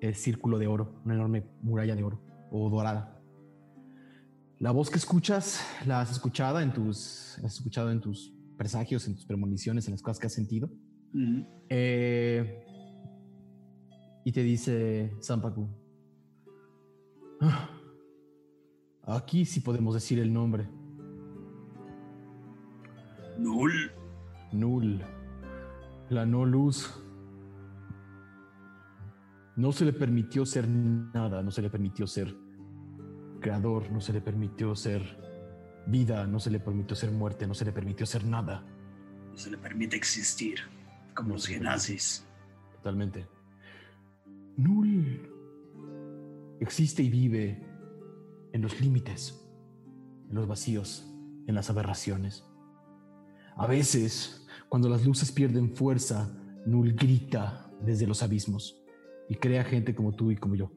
eh, círculo de oro, una enorme muralla de oro o dorada. La voz que escuchas la has escuchado en tus, has escuchado en tus presagios, en tus premoniciones, en las cosas que has sentido. Eh, y te dice Sampaku. "Ah, Aquí sí podemos decir el nombre. Nul. Nul. La no luz. No se le permitió ser nada, no se le permitió ser creador, no se le permitió ser vida, no se le permitió ser muerte, no se le permitió ser nada. No se le permite existir. Como los genazis. Totalmente. Null existe y vive en los límites, en los vacíos, en las aberraciones. A veces, cuando las luces pierden fuerza, Null grita desde los abismos y crea gente como tú y como yo.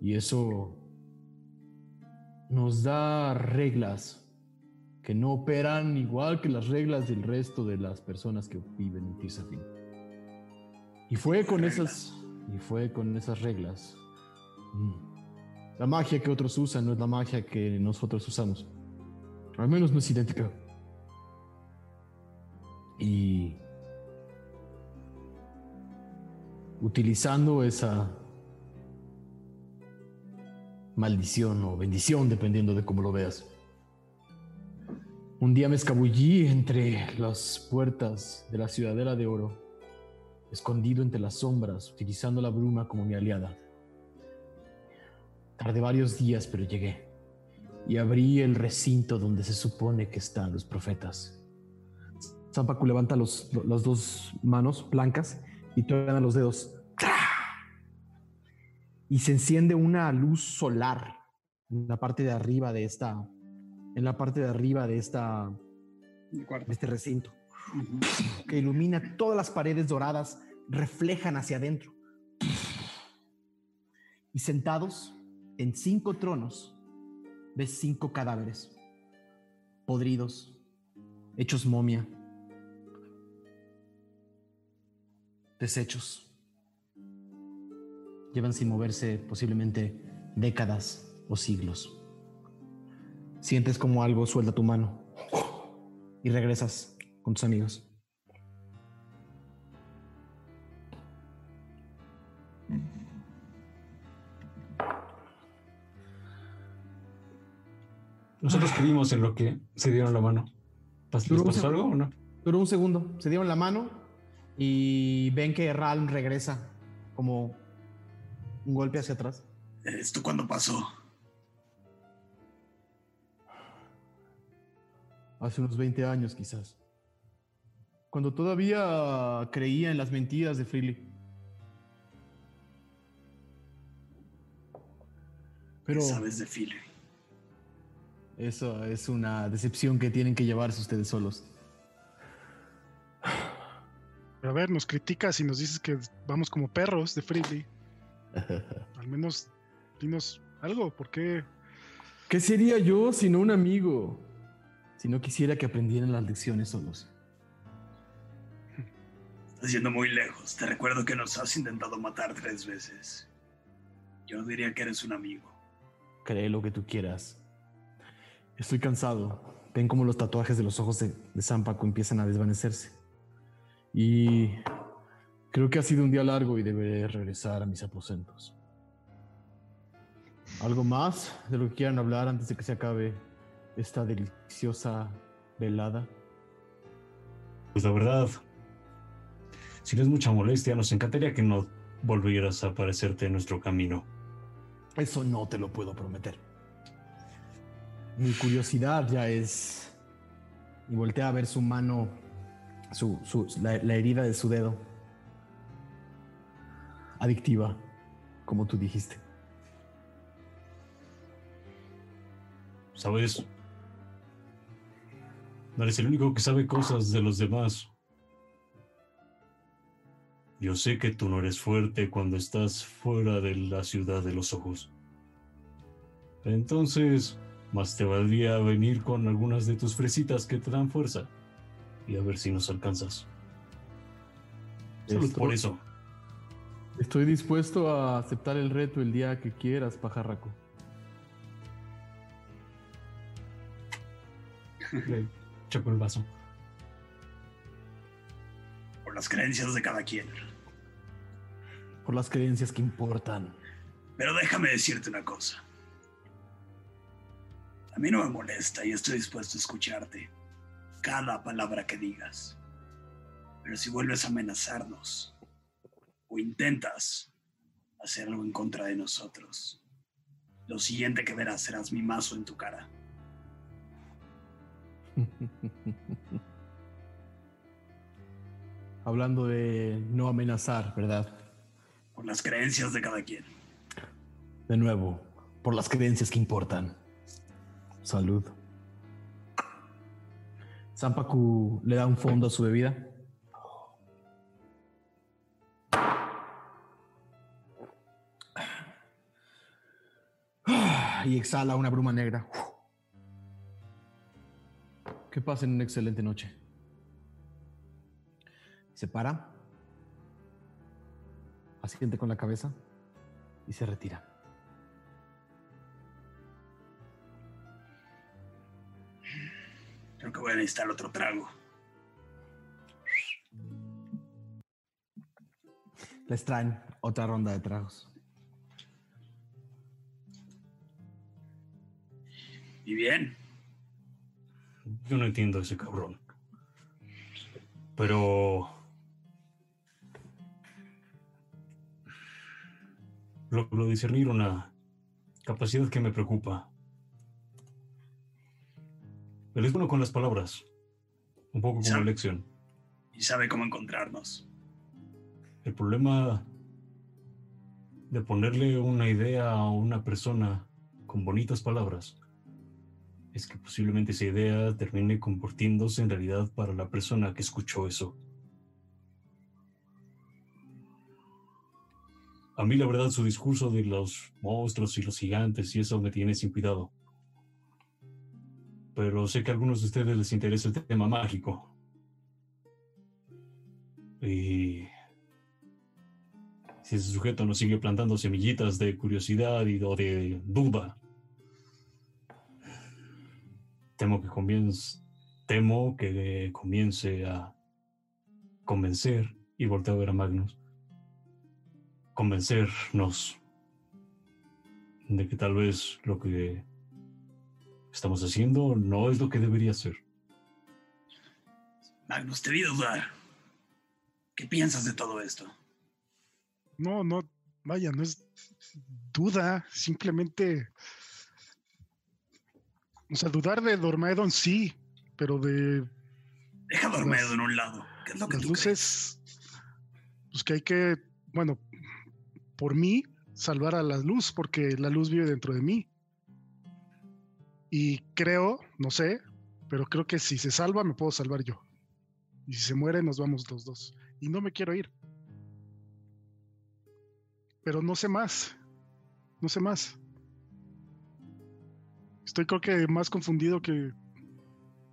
Y eso nos da reglas que no operan igual que las reglas del resto de las personas que viven en Tirsafin. Y fue con esas y fue con esas reglas. Mm. La magia que otros usan no es la magia que nosotros usamos. Al menos no es idéntica. Y utilizando esa maldición o bendición, dependiendo de cómo lo veas. Un día me escabullí entre las puertas de la ciudadela de oro, escondido entre las sombras, utilizando la bruma como mi aliada. Tardé varios días, pero llegué y abrí el recinto donde se supone que están los profetas. Zampacu levanta los, las dos manos blancas y tocan los dedos. Y se enciende una luz solar en la parte de arriba de esta, en la parte de arriba de esta, de este recinto, que ilumina todas las paredes doradas, reflejan hacia adentro. Y sentados en cinco tronos, ves cinco cadáveres, podridos, hechos momia, deshechos. Llevan sin moverse posiblemente décadas o siglos. Sientes como algo suelta tu mano y regresas con tus amigos. Nosotros creímos en lo que se dieron la mano. ¿Les pasó algo o no? Duró un segundo, se dieron la mano y ven que Ralm regresa como un golpe hacia atrás. ¿Esto cuándo pasó? Hace unos 20 años quizás. Cuando todavía creía en las mentiras de Freely. Pero ¿Qué sabes de Philly? eso es una decepción que tienen que llevarse ustedes solos. A ver, nos criticas y nos dices que vamos como perros de Freely. [LAUGHS] Al menos dinos algo, ¿por qué? ¿Qué sería yo sino un amigo? Si no quisiera que aprendieran las lecciones solos. Estás yendo muy lejos. Te recuerdo que nos has intentado matar tres veces. Yo diría que eres un amigo. Cree lo que tú quieras. Estoy cansado. Ven cómo los tatuajes de los ojos de, de Zampaco empiezan a desvanecerse. Y creo que ha sido un día largo y deberé regresar a mis aposentos. ¿Algo más de lo que quieran hablar antes de que se acabe esta deliciosa velada? Pues la verdad, si no es mucha molestia, nos encantaría que no volvieras a aparecerte en nuestro camino. Eso no te lo puedo prometer. Mi curiosidad ya es... Y voltea a ver su mano, su, su- la, la herida de su dedo. Adictiva, como tú dijiste. ¿Sabes? No eres el único que sabe cosas de los demás. Yo sé que tú no eres fuerte cuando estás fuera de la ciudad de los ojos. Entonces, más te valdría venir con algunas de tus fresitas que te dan fuerza. Y a ver si nos alcanzas. Solo por eso. Estoy dispuesto a aceptar el reto el día que quieras, pajarraco. Le choco el vaso. Por las creencias de cada quien. Por las creencias que importan. Pero déjame decirte una cosa. A mí no me molesta y estoy dispuesto a escucharte. Cada palabra que digas. Pero si vuelves a amenazarnos o intentas hacer algo en contra de nosotros, lo siguiente que verás serás mi mazo en tu cara. [LAUGHS] Hablando de no amenazar, ¿verdad? Por las creencias de cada quien. De nuevo, por las creencias que importan. Salud. Zampacu le da un fondo a su bebida. Y exhala una bruma negra. Que pasen una excelente noche. Se para, asiente con la cabeza y se retira. Creo que voy a necesitar otro trago. Les traen otra ronda de tragos. Y bien, Yo no entiendo a ese cabrón. Pero... Logro discernir una capacidad que me preocupa. Él es bueno con las palabras. Un poco como Sam. lección. y sabe cómo encontrarnos. El problema de ponerle una idea a una persona con bonitas palabras es que posiblemente esa idea termine convirtiéndose en realidad para la persona que escuchó eso. A mí la verdad su discurso de los monstruos y los gigantes y eso me tiene sin cuidado. Pero sé que a algunos de ustedes les interesa el tema mágico. Y si ese sujeto nos sigue plantando semillitas de curiosidad y o de duda, temo que comience, temo que comience a convencer y volteo a ver a Magnus, convencernos de que tal vez lo que estamos haciendo no es lo que debería ser. Magnus, te vi dudar. ¿Qué piensas de todo esto? No, no, vaya, no es duda, simplemente. O sea, dudar de Dormaedon sí, pero de Deja a Dormedo en un lado. ¿Qué es lo que las tú crees? luces, pues que hay que, bueno, por mí, salvar a la luz, porque la luz vive dentro de mí. Y creo, no sé, pero creo que si se salva, me puedo salvar yo. Y si se muere, nos vamos los dos. Y no me quiero ir. Pero no sé más. No sé más. Estoy creo que más confundido que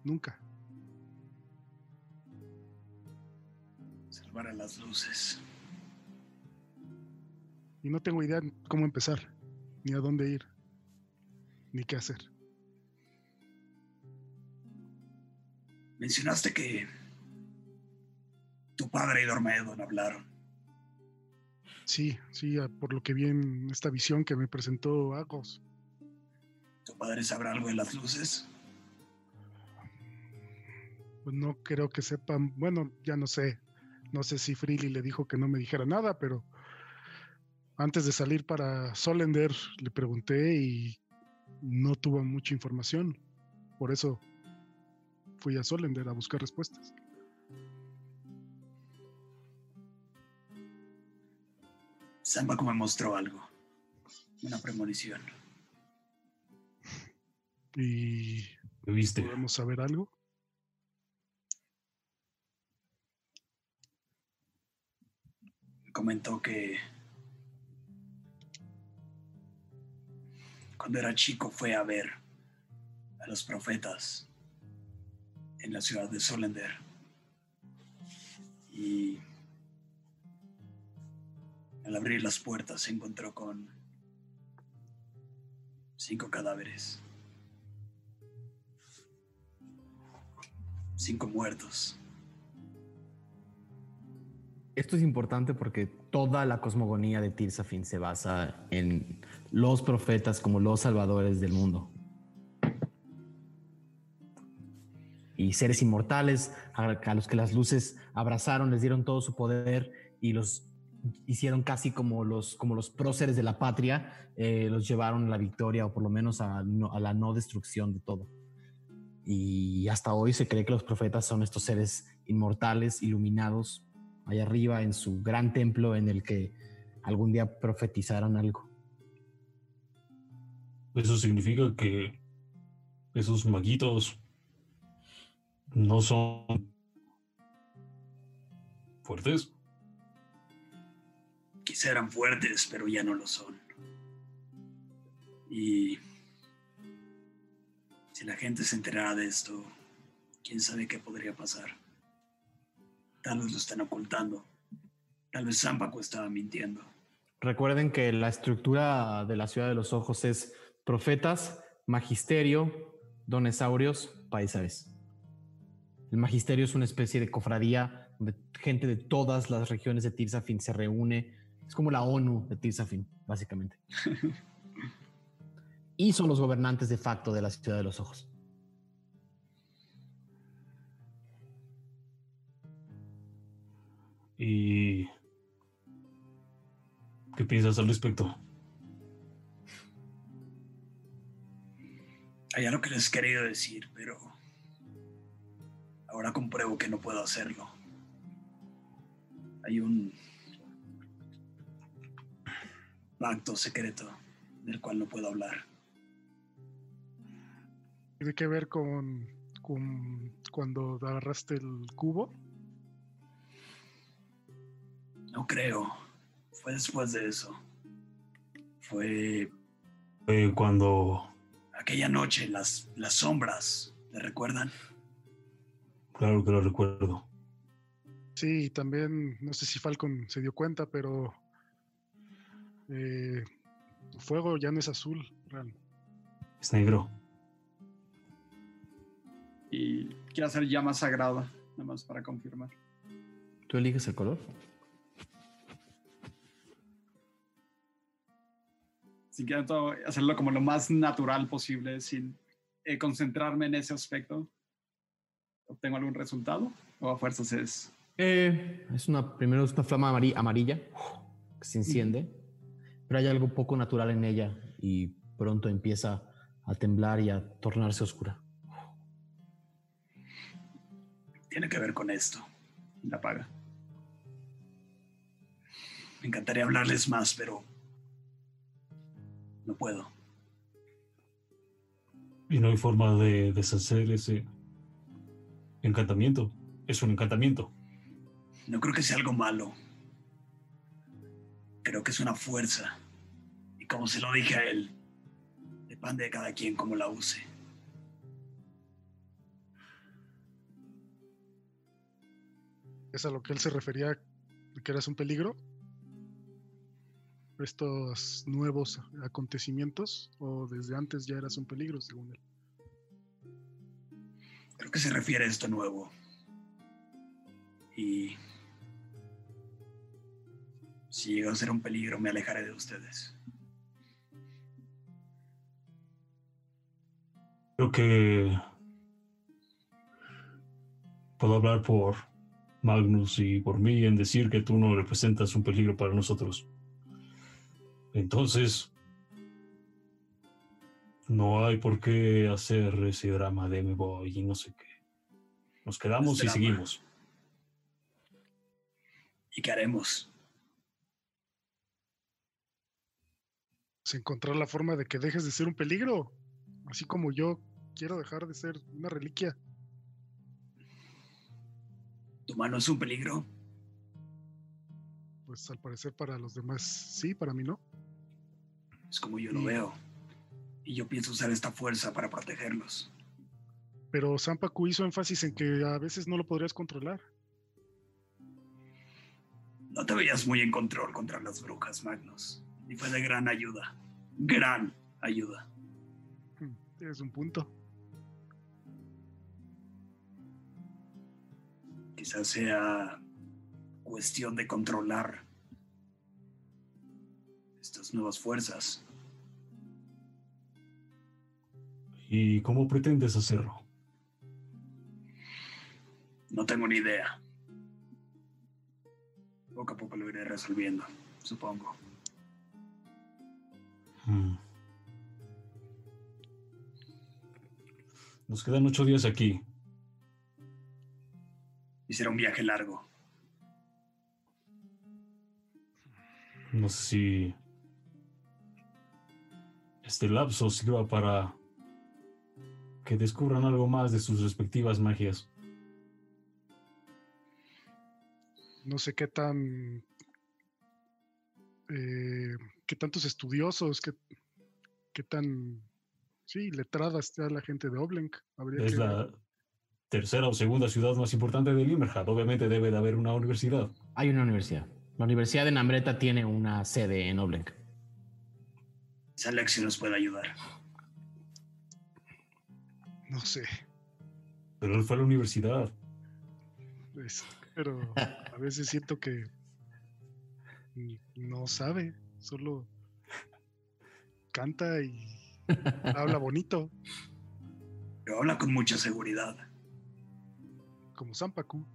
nunca. Salvar a las luces. Y no tengo idea cómo empezar, ni a dónde ir, ni qué hacer. Mencionaste que tu padre y Dormedon hablaron. Sí, sí, a- por lo que vi en esta visión que me presentó Agos. ¿Tu padre sabrá algo de las luces? Pues no creo que sepan, bueno, ya no sé. No sé si Freely le dijo que no me dijera nada, pero antes de salir para Solender le pregunté y no tuvo mucha información. Por eso fui a Solender a buscar respuestas. Sambaku me mostró algo. Una premonición. Y ¿Qué viste? podemos saber algo. Me comentó que cuando era chico fue a ver a los profetas en la ciudad de Solender. Y al abrir las puertas se encontró con cinco cadáveres. Cinco muertos. Esto es importante porque toda la cosmogonía de Tirsafin se basa en los profetas como los salvadores del mundo. Y seres inmortales a, los que las luces abrazaron, les dieron todo su poder y los hicieron casi como los, como los próceres de la patria, eh, los llevaron a la victoria o por lo menos a, a la no destrucción de todo. Y hasta hoy se cree que los profetas son estos seres inmortales, iluminados, allá arriba en su gran templo en el que algún día profetizaron algo. Eso significa que esos maguitos no son fuertes. Quizá eran fuertes, pero ya no lo son. Y si la gente se enterara de esto, quién sabe qué podría pasar. Tal vez lo están ocultando. Tal vez Zampaco estaba mintiendo. Recuerden que la estructura de la ciudad de los ojos es profetas, magisterio, donesaurios, paisares. El magisterio es una especie de cofradía donde gente de todas las regiones de Tirsafin se reúne. Es como la ONU de Tirsafin, básicamente. [LAUGHS] y son los gobernantes de facto de la Ciudad de los Ojos. ¿Y qué piensas al respecto? Hay algo que les he querido decir, pero ahora compruebo que no puedo hacerlo. Hay un pacto secreto del cual no puedo hablar. ¿Tiene que ver con, con cuando agarraste el cubo? No creo. Fue después de eso. Fue Fue cuando, aquella noche, las, las sombras. ¿Le recuerdan? Claro que lo recuerdo. Sí, también, no sé si Falcon se dio cuenta, pero eh, fuego ya no es azul, Ran. Es negro. Y quiero hacer llama sagrada, nada más para confirmar. ¿Tú eliges el color? Si quiero hacerlo como lo más natural posible, sin eh, concentrarme en ese aspecto, ¿obtengo algún resultado? ¿O a fuerzas es...? Eh, es una, primero es una flama amari- amarilla que se enciende, pero hay algo poco natural en ella y pronto empieza a temblar y a tornarse oscura. Tiene que ver con esto. La apaga. Me encantaría hablarles más, pero no puedo. Y no hay forma de deshacer ese encantamiento. Es un encantamiento. No creo que sea algo malo. Creo que es una fuerza. Y como se lo dije a él, depende de cada quien cómo la use. ¿Es a lo que él se refería que eras un peligro? ¿Estos nuevos acontecimientos? ¿O desde antes ya eras un peligro, según él? Creo que se refiere a esto nuevo. Y si llega a ser un peligro, me alejaré de ustedes. Creo que puedo hablar por Magnus y por mí en decir que tú no representas un peligro para nosotros. Entonces, no hay por qué hacer ese drama de me voy y no sé qué. Nos quedamos y seguimos. ¿Y qué haremos? Pues encontrar la forma de que dejes de ser un peligro. Así como yo quiero dejar de ser una reliquia. ¿Tu mano es un peligro? Pues al parecer para los demás sí, para mí no. Es como yo lo veo. Y yo pienso usar esta fuerza para protegerlos. Pero Sampaku hizo énfasis en que a veces no lo podrías controlar. No te veías muy en control contra las brujas, Magnus. Y fue de gran ayuda. Gran ayuda. Hmm, Tienes un punto. Quizás sea cuestión de controlar estas nuevas fuerzas. ¿Y cómo pretendes hacerlo? No tengo ni idea. Poco a poco lo iré resolviendo, supongo. Hmm. Nos quedan ocho días aquí. Y será un viaje largo. No sé si este lapso sirva para que descubran algo más de sus respectivas magias. No sé qué tan. eh, qué tantos estudiosos, qué, qué tan. Sí, letrada está la gente de Oblenk. Habría Es que la tercera o segunda ciudad más importante de Limmerhad. Obviamente debe de haber una universidad. Hay una universidad. La Universidad de Nambreta tiene una sede en Oblenk. Lección nos puede ayudar. No sé. Pero él fue a la universidad. es- pero a veces siento que no sabe, solo canta y habla bonito, Pero habla con mucha seguridad. como Zampacu.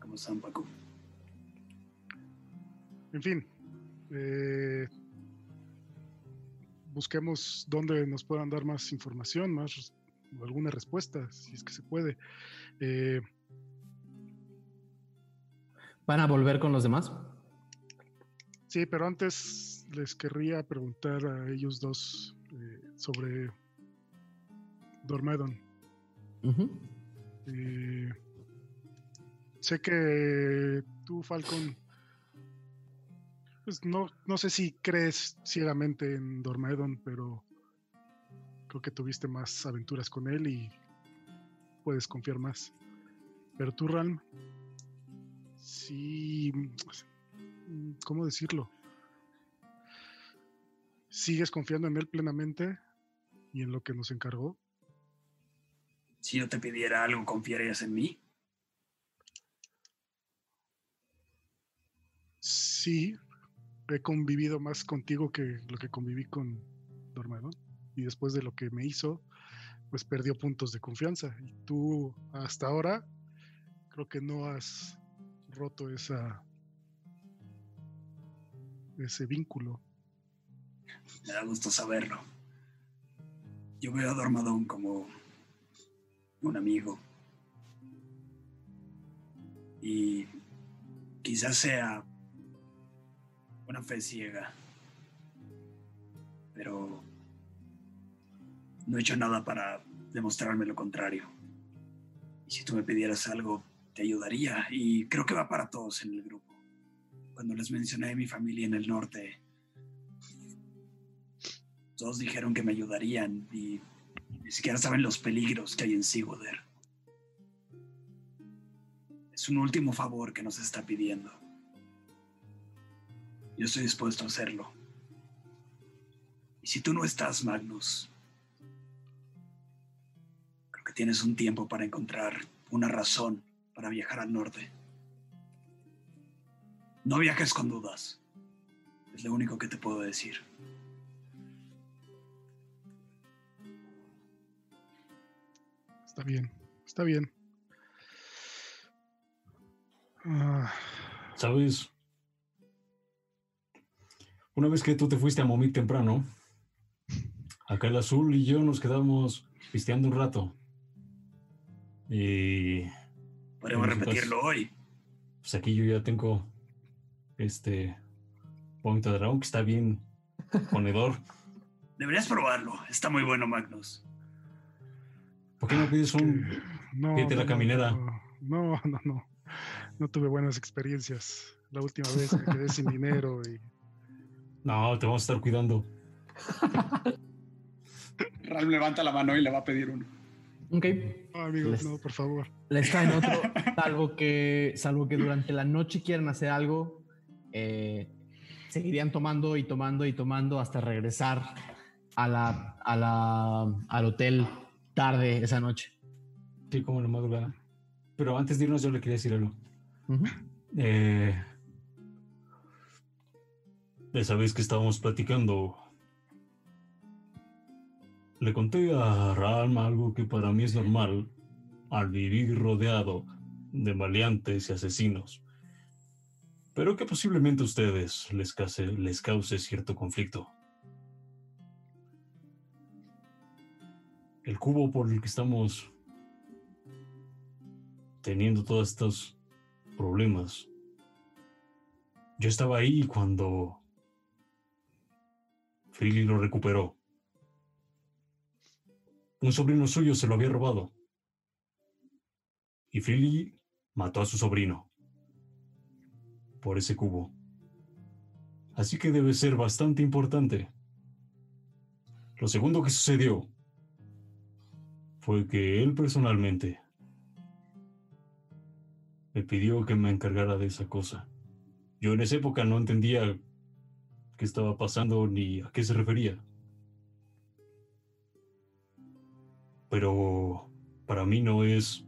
Como Zampacu. En fin, eh, busquemos dónde nos puedan dar más información, más alguna respuesta, si es que se puede. Eh, ¿Van a volver con los demás? sí, pero antes les querría preguntar a ellos dos eh, sobre Dormedon. Eh, sé que tú, Falcon, pues no, no sé si crees ciegamente en Dormedon, pero creo que tuviste más aventuras con él y puedes confiar más. Pero tú, Ralm, sí, ¿cómo decirlo? ¿Sigues confiando en él plenamente y en lo que nos encargó? Si yo te pidiera algo, ¿confiarías en mí? Sí, he convivido más contigo que lo que conviví con Dormedon. Y después de lo que me hizo, pues perdió puntos de confianza. Y tú, hasta ahora, creo que no has roto esa ese vínculo. Me da gusto saberlo. Yo veo a Dormadón como un amigo. Y quizás sea una fe ciega. Pero no he hecho nada para demostrarme lo contrario. Y si tú me pidieras algo, te ayudaría. Y creo que va para todos en el grupo. Cuando les mencioné a mi familia en el norte, todos dijeron que me ayudarían y ni siquiera saben los peligros que hay en Sigurder. Es un último favor que nos está pidiendo. Yo estoy dispuesto a hacerlo. Y si tú no estás, Magnus, creo que tienes un tiempo para encontrar una razón para viajar al norte. No viajes con dudas. Es lo único que te puedo decir. Está bien, está bien. Ah, ¿Sabes? Una vez que tú te fuiste a Momit temprano, acá el azul y yo nos quedamos pisteando un rato. Y Podemos repetirlo hoy. pues aquí yo ya tengo este vómito de dragón que está bien ponedor. Deberías probarlo. Está muy bueno, Magnus. ¿Por qué no pides un no, Pídete la no, caminera. No, no, no. No tuve buenas experiencias. La última vez me quedé sin dinero y No, te vamos a estar cuidando. [LAUGHS] Ralm levanta la mano y le va a pedir uno. Ok. No, amigos, Les- no, por favor. Les traen otro, [LAUGHS] salvo que, salvo que durante la noche quieran hacer algo, eh, seguirían tomando y tomando y tomando hasta regresar a la, a la, al hotel tarde esa noche. Sí, como la madrugada. Pero antes de irnos, yo le quería decir algo. Ujú. Eh, esa vez que estábamos platicando, le conté a Ralma algo que para mí es normal al vivir rodeado de maleantes y asesinos, pero que posiblemente a ustedes les cause, les cause cierto conflicto. El cubo por el que estamos teniendo todos estos problemas. Yo estaba ahí cuando Freely lo recuperó. Un sobrino suyo se lo había robado. Y Freely mató a su sobrino. Por ese cubo. Así que debe ser bastante importante. Lo segundo que sucedió fue que él personalmente me pidió que me encargara de esa cosa. Yo en esa época no entendía qué estaba pasando ni a qué se refería. Pero para mí no es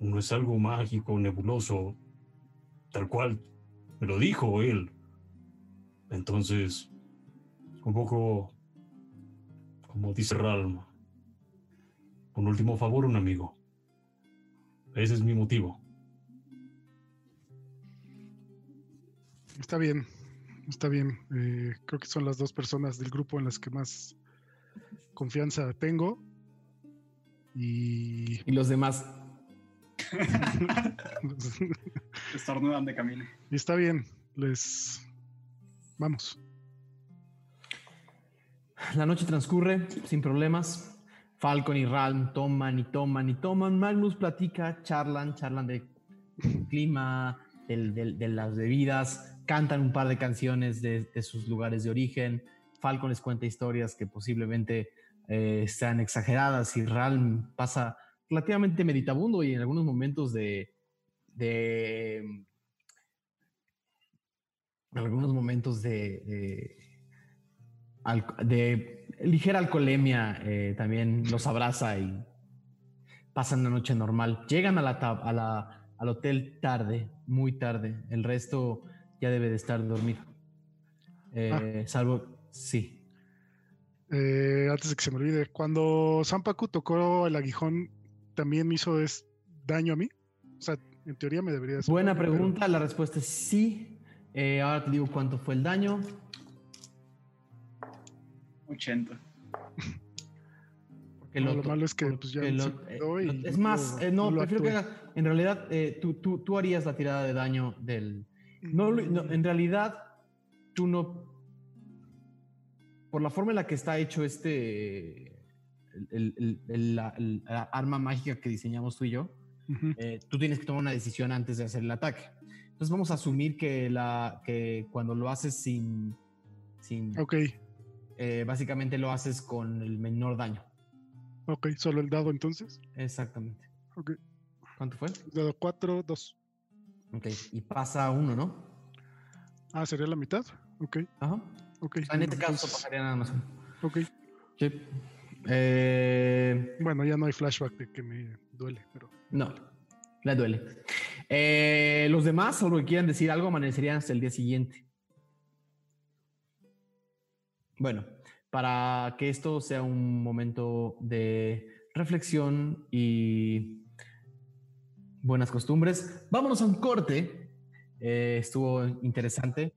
no es algo mágico, nebuloso, tal cual me lo dijo él. Entonces, un poco, como dice Ralm, un último favor, un amigo. Ese es mi motivo. Está bien, está bien. Eh, creo que son las dos personas del grupo en las que más confianza tengo. Y, Y los demás. [LAUGHS] Estornudan de camino. y está bien. Les vamos. La noche transcurre sin problemas. Falcon y Ralm toman y toman y toman. Magnus platica, charlan, charlan de clima, del- del- de las bebidas, cantan un par de canciones de, sus lugares de origen. Falcon les cuenta historias que posiblemente eh, sean exageradas y Ralm pasa relativamente meditabundo y en algunos momentos de, de en algunos momentos de, de, ligera alcoholemia eh, también los abraza y pasan una noche normal. Llegan la, la- al hotel tarde, muy tarde. El resto ya debe de estar dormido. Eh, Salvo, sí. Eh, antes de que se me olvide, cuando Sampaku tocó el aguijón, ¿también me hizo es daño a mí? O sea, en teoría me debería hacer Buena daño, pero- pregunta, la respuesta es sí. Eh, ahora te digo cuánto fue el daño. 80. Porque No, lo lo malo es que, pues, ya lo- se eh, quedó y lo- es más, eh, no, prefiero que hagas- en realidad eh, tú, tú, tú harías la tirada de daño del... No, no, en realidad tú no... Por la forma en la que está hecho este... el- el- el- el- la, arma mágica que diseñamos tú y yo, eh, tú tienes que tomar una decisión antes de hacer el ataque. Entonces vamos a asumir que, la, que cuando lo haces sin... sin Ok, eh, básicamente lo haces con el menor daño. ok, solo el dado entonces. Exactamente. Ok, ¿Cuánto fue? dado 4, 2. Ok, y pasa uno, ¿no? Ah, sería la mitad. Ok, Ajá. ok. O sea, en este caso entonces- pasaría nada más. Ok, Sí. Eh, bueno, ya no hay flashback de que me duele, pero no, le duele. Eh, los demás, solo que quieran decir algo, amanecerían hasta el día siguiente. Bueno, para que esto sea un momento de reflexión y buenas costumbres, vámonos a un corte. Eh, estuvo interesante.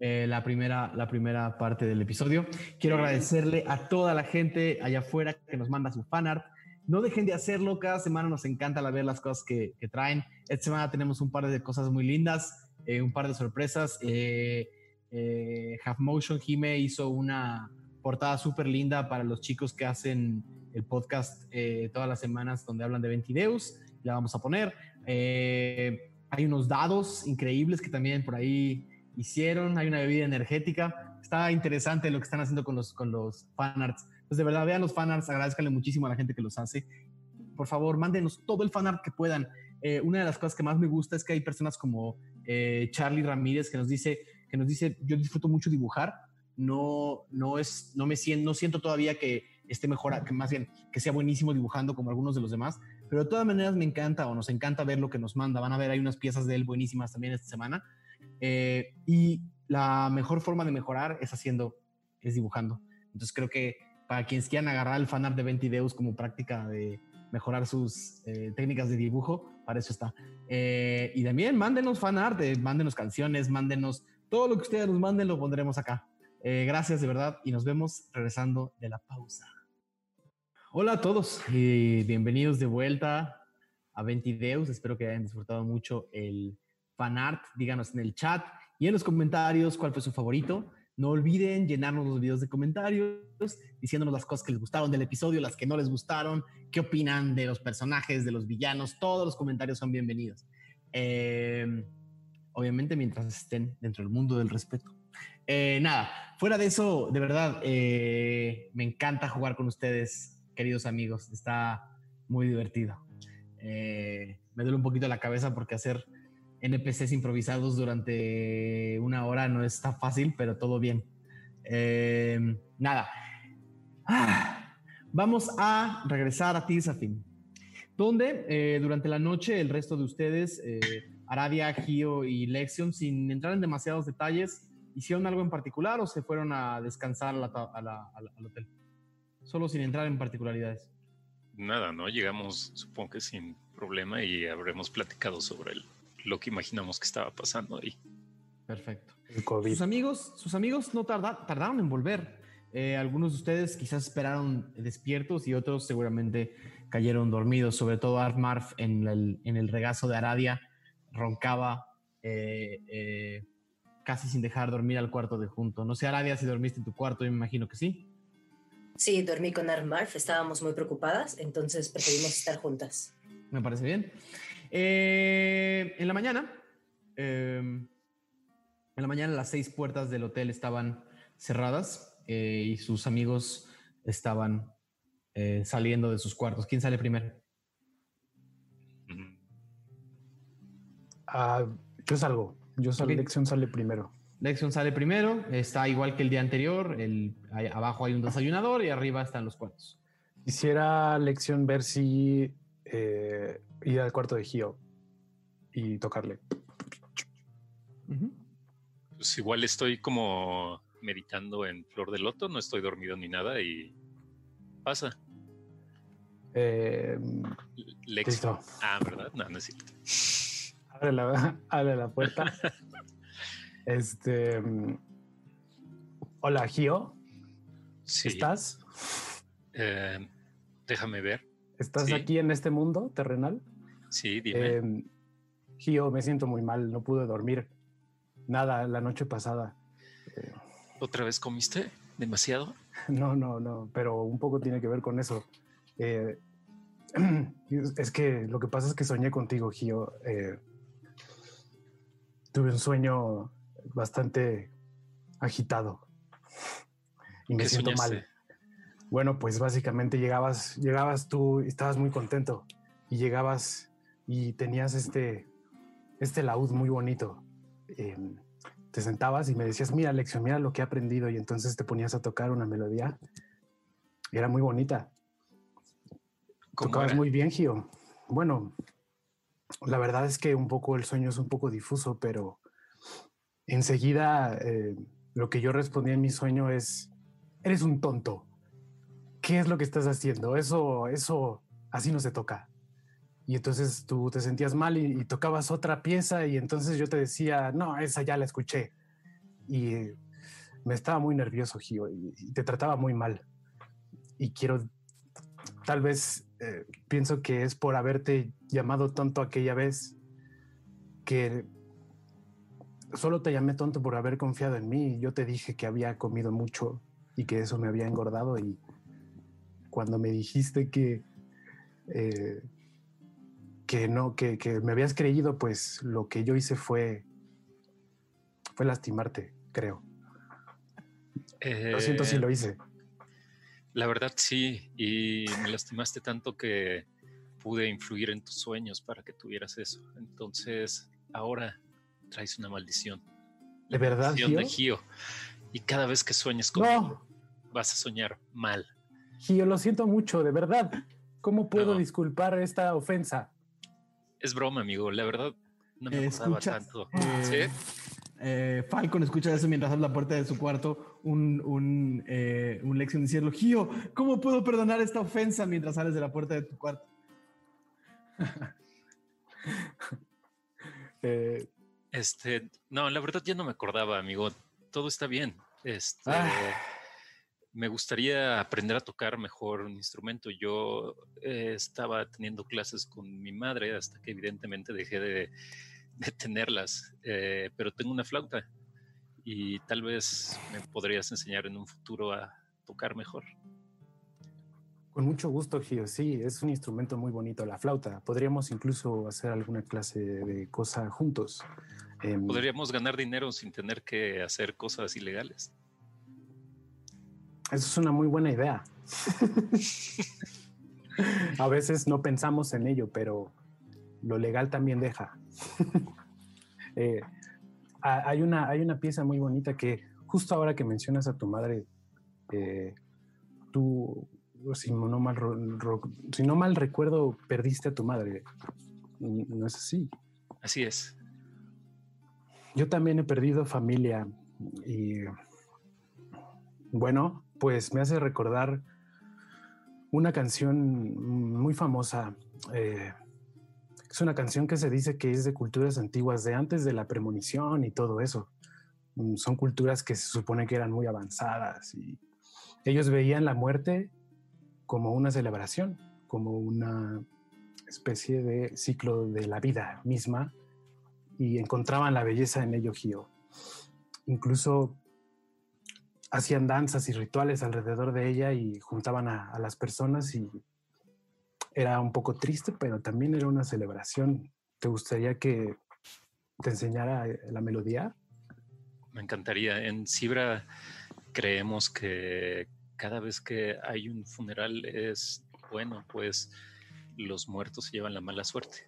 eh, la, primera, la primera parte del episodio. Quiero agradecerle a toda la gente allá afuera que nos manda su fanart. No dejen de hacerlo, cada semana nos encanta ver las cosas que, que traen. Esta semana tenemos un par de cosas muy lindas, eh, un par de sorpresas. Eh, eh, Half Motion Jime hizo una portada súper linda para los chicos que hacen el podcast eh, todas las semanas donde hablan de Ventideus. La vamos a poner. Eh, hay unos dados increíbles que también por ahí hicieron. Hay una bebida energética. Está interesante lo que están haciendo con los, con los fanarts. Pues de verdad, vean los fanarts, agradezcanle muchísimo a la gente que los hace. Por favor, mándenos todo el fanart que puedan. Eh, una de las cosas que más me gusta es que hay personas como eh, Charlie Ramírez que nos dice, que nos dice, yo disfruto mucho dibujar. No, no es, no me siento, no siento todavía que esté mejor, que más bien que sea buenísimo dibujando como algunos de los demás, pero de todas maneras me encanta o nos encanta ver lo que nos manda. Van a ver, hay unas piezas de él buenísimas también esta semana. Eh, y la mejor forma de mejorar es haciendo, es dibujando. Entonces creo que para quienes quieran agarrar el fanart de Ventideus como práctica de mejorar sus eh, técnicas de dibujo, para eso está. Eh, y también mándenos fanart, eh, mándenos canciones, mándenos todo lo que ustedes nos manden, lo pondremos acá. Gracias de verdad y nos vemos regresando de la pausa. Hola a todos y bienvenidos de vuelta a Ventideus. Espero que hayan disfrutado mucho el fanart. Díganos en el chat y en los comentarios cuál fue su favorito. No olviden llenarnos los videos de comentarios diciéndonos las cosas que les gustaron del episodio, las que no les gustaron, qué opinan de los personajes, de los villanos. Todos los comentarios son bienvenidos. Eh, obviamente mientras estén dentro del mundo del respeto. Eh, nada, fuera de eso, de verdad, eh, me encanta jugar con ustedes, queridos amigos. Está muy divertido. Eh, me duele un poquito la cabeza porque hacer NPCs improvisados durante una hora no está fácil, pero todo bien. Eh, nada. Ah, vamos a regresar a Tirsafin. donde eh, durante la noche el resto de ustedes, Aradia, Gio y Lexion, sin entrar en demasiados detalles, hicieron algo en particular o se fueron a descansar al hotel. Solo sin entrar en particularidades. Nada, ¿no? Llegamos, supongo que sin problema, y habremos platicado sobre el- lo que imaginamos que estaba pasando ahí. Perfecto. El COVID. Sus amigos, sus amigos no tarda- tardaron en volver. Eh, algunos de ustedes quizás esperaron despiertos y otros seguramente cayeron dormidos. Sobre todo Armarf en el, en el regazo de Aradia roncaba eh, eh, casi sin dejar dormir al cuarto de junto. No sé, Aradia, si dormiste en tu cuarto, yo me imagino que sí. Sí, dormí con Armarf, estábamos muy preocupadas, entonces preferimos estar juntas. Me parece bien. Eh, en la mañana, eh, en la mañana las seis puertas del hotel estaban cerradas eh, y sus amigos estaban eh, saliendo de sus cuartos. ¿Quién sale primero? Ah, yo salgo. Yo salgo. Ok. Lexion sale primero. Lexion sale primero, está igual que el día anterior. El, ahí abajo hay un desayunador y arriba están los cuartos. Quisiera Lexion ver si eh, ir al cuarto de Gio y tocarle. Pues igual estoy como meditando en Flor de Loto, no estoy dormido ni nada y pasa. Eh, listo. Ah, ¿verdad? No, no es cierto. Abre la, abre la puerta. [LAUGHS] este. Hola, Gio. Sí. ¿Estás? Eh, déjame ver. ¿Estás Sí. aquí en este mundo terrenal? Sí, dime. Eh, Gio, me siento muy mal. No pude dormir. Nada la noche pasada. ¿Otra vez comiste? ¿Demasiado? [LAUGHS] No, no, no, pero un poco tiene que ver con eso. Eh, es [CLEARS THROAT] es que lo que pasa es que soñé contigo, Gio. Eh, tuve un sueño bastante agitado y me ¿Qué siento soñaste? mal. Bueno, pues básicamente llegabas, llegabas tú y estabas muy contento y llegabas y tenías este, este laúd muy bonito. Eh, te sentabas y me decías, mira, Lección, mira lo que he aprendido. Y entonces te ponías a tocar una melodía. Y era muy bonita. ¿Cómo Tocabas era? muy bien, Gio. Bueno, la verdad es que un poco el sueño es un poco difuso, pero enseguida eh, lo que yo respondí en mi sueño es, eres un tonto. ¿Qué es lo que estás haciendo? Eso, eso, así no se toca. Y entonces tú te sentías mal y, tocabas otra pieza y entonces yo te decía, no, esa ya la escuché. Y me estaba muy nervioso, Gio, y, y te trataba muy mal. Y quiero, tal vez eh, pienso que es por haberte llamado tonto aquella vez que solo te llamé tonto por haber confiado en mí. Yo te dije que había comido mucho y que eso me había engordado y cuando me dijiste que eh, que no que, que me habías creído, pues lo que yo hice fue fue lastimarte, creo. Lo siento si Eh, lo hice. La verdad sí, y me lastimaste tanto que pude influir en tus sueños para que tuvieras eso. Entonces, ahora traes una maldición. ¿De verdad, Maldición de Gio? Y cada vez que sueñes conmigo, No, vas a soñar mal. Gio, lo siento mucho, de verdad. ¿Cómo puedo No. disculpar esta ofensa? Es broma, amigo. La verdad, no me Eh, acordaba escucha- tanto. eh, ¿Sí? Eh, Falcon escucha eso mientras abre la puerta de su cuarto, un, un, eh, un lección diciendo, Gio, ¿cómo puedo perdonar esta ofensa mientras sales de la puerta de tu cuarto? [LAUGHS] Eh, Este, no, la verdad ya no me acordaba, amigo. Todo está bien. Este, Ah. me gustaría aprender a tocar mejor un instrumento. Yo eh, estaba teniendo clases con mi madre hasta que evidentemente dejé de, de tenerlas, eh, pero tengo una flauta y tal vez me podrías enseñar en un futuro a tocar mejor. Con mucho gusto, Gio. Sí, es un instrumento muy bonito, la flauta. Podríamos incluso hacer alguna clase de cosa juntos. Em, Podríamos ganar dinero sin tener que hacer cosas ilegales. Eso es una muy buena idea. [LAUGHS] A veces no pensamos en ello, pero lo legal también deja. [LAUGHS] Eh, ha- hay, una, hay una pieza muy bonita que justo ahora que mencionas a tu madre, eh, tú si no mal, ro- ro- si no mal recuerdo, perdiste a tu madre. ¿No es así? Así es. Yo también he perdido familia y bueno, pues me hace recordar una canción muy famosa. eh, es una canción que se dice que es de culturas antiguas, de antes de la premonición y todo eso. Mm, Son culturas que se supone que eran muy avanzadas y ellos veían la muerte como una celebración, como una especie de ciclo de la vida misma y encontraban la belleza en ello, Gio. Incluso hacían danzas y rituales alrededor de ella y juntaban a, las personas y era un poco triste, pero también era una celebración. ¿Te gustaría que te enseñara eh, la melodía? Me encantaría. En Cibra creemos que cada vez que hay un funeral es bueno, pues los muertos se llevan la mala suerte.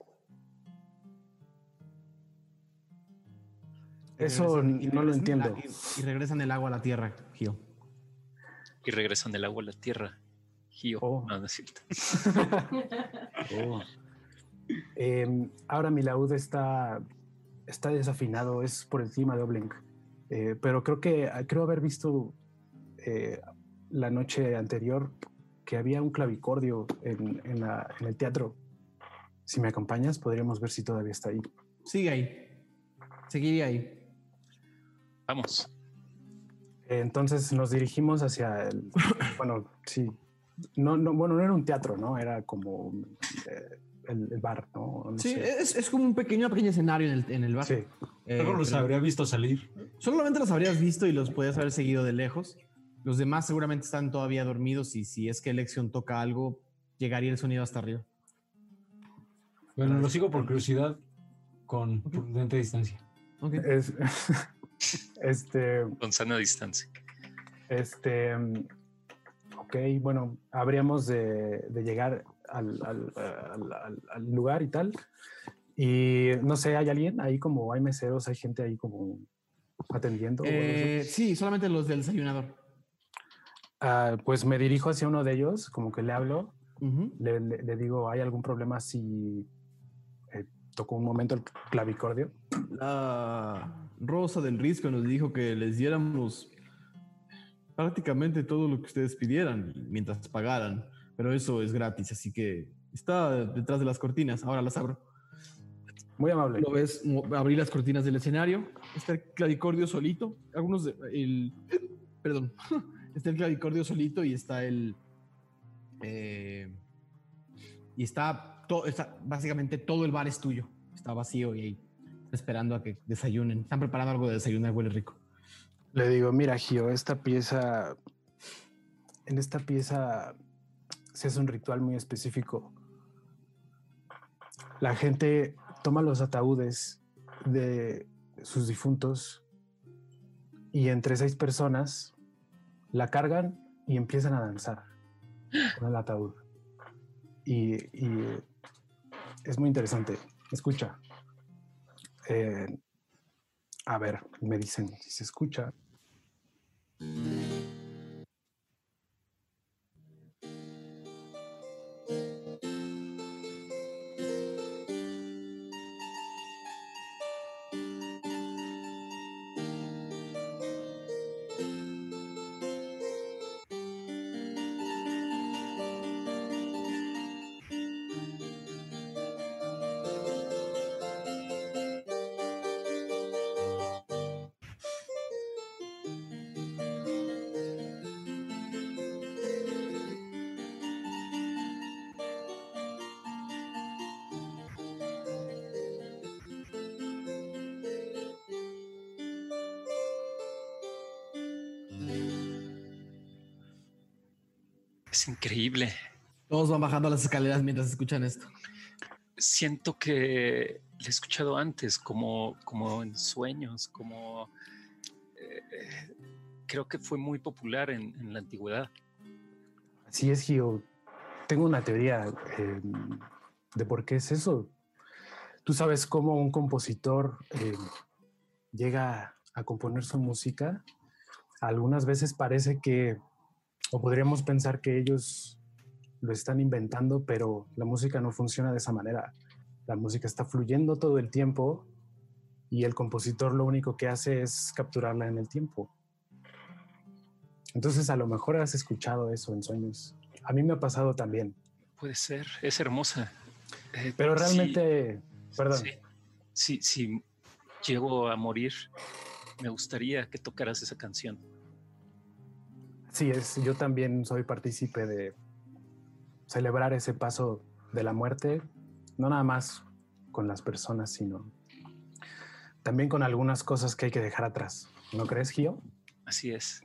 Eso regresan- no lo entiendo. el Y, y regresan el agua a la tierra, Gio. Y regresan del agua a la tierra. Gio. Oh. No, no es cierto. [LAUGHS] Oh. Em, ahora mi laúd está, está desafinado, es por el clima de Oblink. Eh, pero creo que creo haber visto eh, la noche anterior que había un clavicordio en, en la- en el teatro. Si me acompañas, podríamos ver si todavía está ahí. Sigue ahí. Seguiría ahí. Vamos. Entonces nos dirigimos hacia el. [LAUGHS] bueno, sí. No, no, bueno, no era un teatro, ¿no? Era como eh, el, el bar, ¿no? No Sí, es, es como un pequeño, pequeño escenario en el, en el bar. Sí. Eh, Luego los habría visto salir. Solamente los habrías visto y los podías haber seguido de lejos. Los demás seguramente están todavía dormidos y si es que Elección toca algo, llegaría el sonido hasta arriba. Bueno, lo sigo por curiosidad con prudente distancia. Ok. Es- [LAUGHS] este. Con sana distancia. Este, ok, bueno, habríamos de, de llegar al, al- al- al- al lugar y tal. Y no sé, ¿hay alguien ahí como, hay meseros, hay gente ahí como atendiendo? Eh, sí, solamente los del desayunador. Ah, pues me dirijo hacia uno de ellos, como que le hablo, Ujú. le, le- le digo, ¿hay algún problema si eh, tocó un momento el clavicordio? La Rosa del Risco nos dijo que les diéramos prácticamente todo lo que ustedes pidieran mientras pagaran, pero eso es gratis, así que está detrás de las cortinas. Ahora las abro. Muy amable. Lo ves abrir las cortinas del escenario. Está el clavicordio solito. Algunos de, el perdón. Está el clavicordio solito y está el eh, y está, to- está básicamente todo el bar es tuyo. Está vacío y ahí esperando a que desayunen. Están preparando algo de desayunar, huele rico. Le digo, mira, Gio, esta pieza, en esta pieza se hace un ritual muy específico. La gente toma los ataúdes de sus difuntos y entre seis personas la cargan y empiezan a danzar con el ataúd. Y, es muy interesante. Escucha. Eh, a ver, me dicen si se escucha. Increíble. Todos van bajando las escaleras mientras escuchan esto. Siento que le he escuchado antes, como, como en sueños, como eh, creo que fue muy popular en, en la antigüedad. Así es, Gio. Tengo una teoría eh, de por qué es eso. Tú sabes cómo un compositor eh, llega a componer su música. Algunas veces parece que, o podríamos pensar que ellos lo están inventando, pero la música no funciona de esa manera. La música está fluyendo todo el tiempo y el compositor lo único que hace es capturarla en el tiempo. Entonces a lo mejor has escuchado eso en sueños. A mí me ha pasado también. Puede ser, es hermosa. Eh, Pero realmente, perdón, sí, sí, si llego a morir, me gustaría que tocaras esa canción. Sí, es, yo también soy partícipe de celebrar ese paso de la muerte, no nada más con las personas, sino también con algunas cosas que hay que dejar atrás. ¿No crees, Gio? Así es.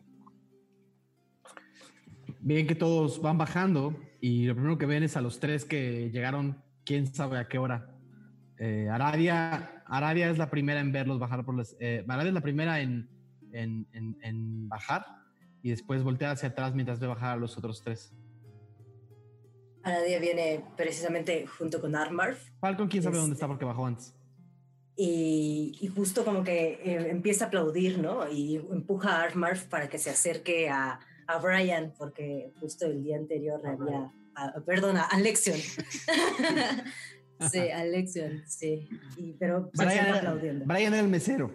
Bien que todos van bajando y lo primero que ven es a los tres que llegaron, quién sabe a qué hora. Eh, Aradia, Aradia es la primera en verlos bajar por las... eh, Aradia es la primera en, en, en- en bajar y después voltea hacia atrás mientras ve bajar a los otros tres. Aradia viene precisamente junto con Armarf Falcon, quién sabe dónde Este- está porque bajó antes. y, y justo como que eh, empieza a aplaudir, ¿no? Y empuja a Armarf para que se acerque a, a Brian, porque justo el día anterior le había... a- perdón, a Alexion. [LAUGHS] [LAUGHS] sí, Alexion, sí. Y, pero Brian, aplaudiendo. Brian era el mesero.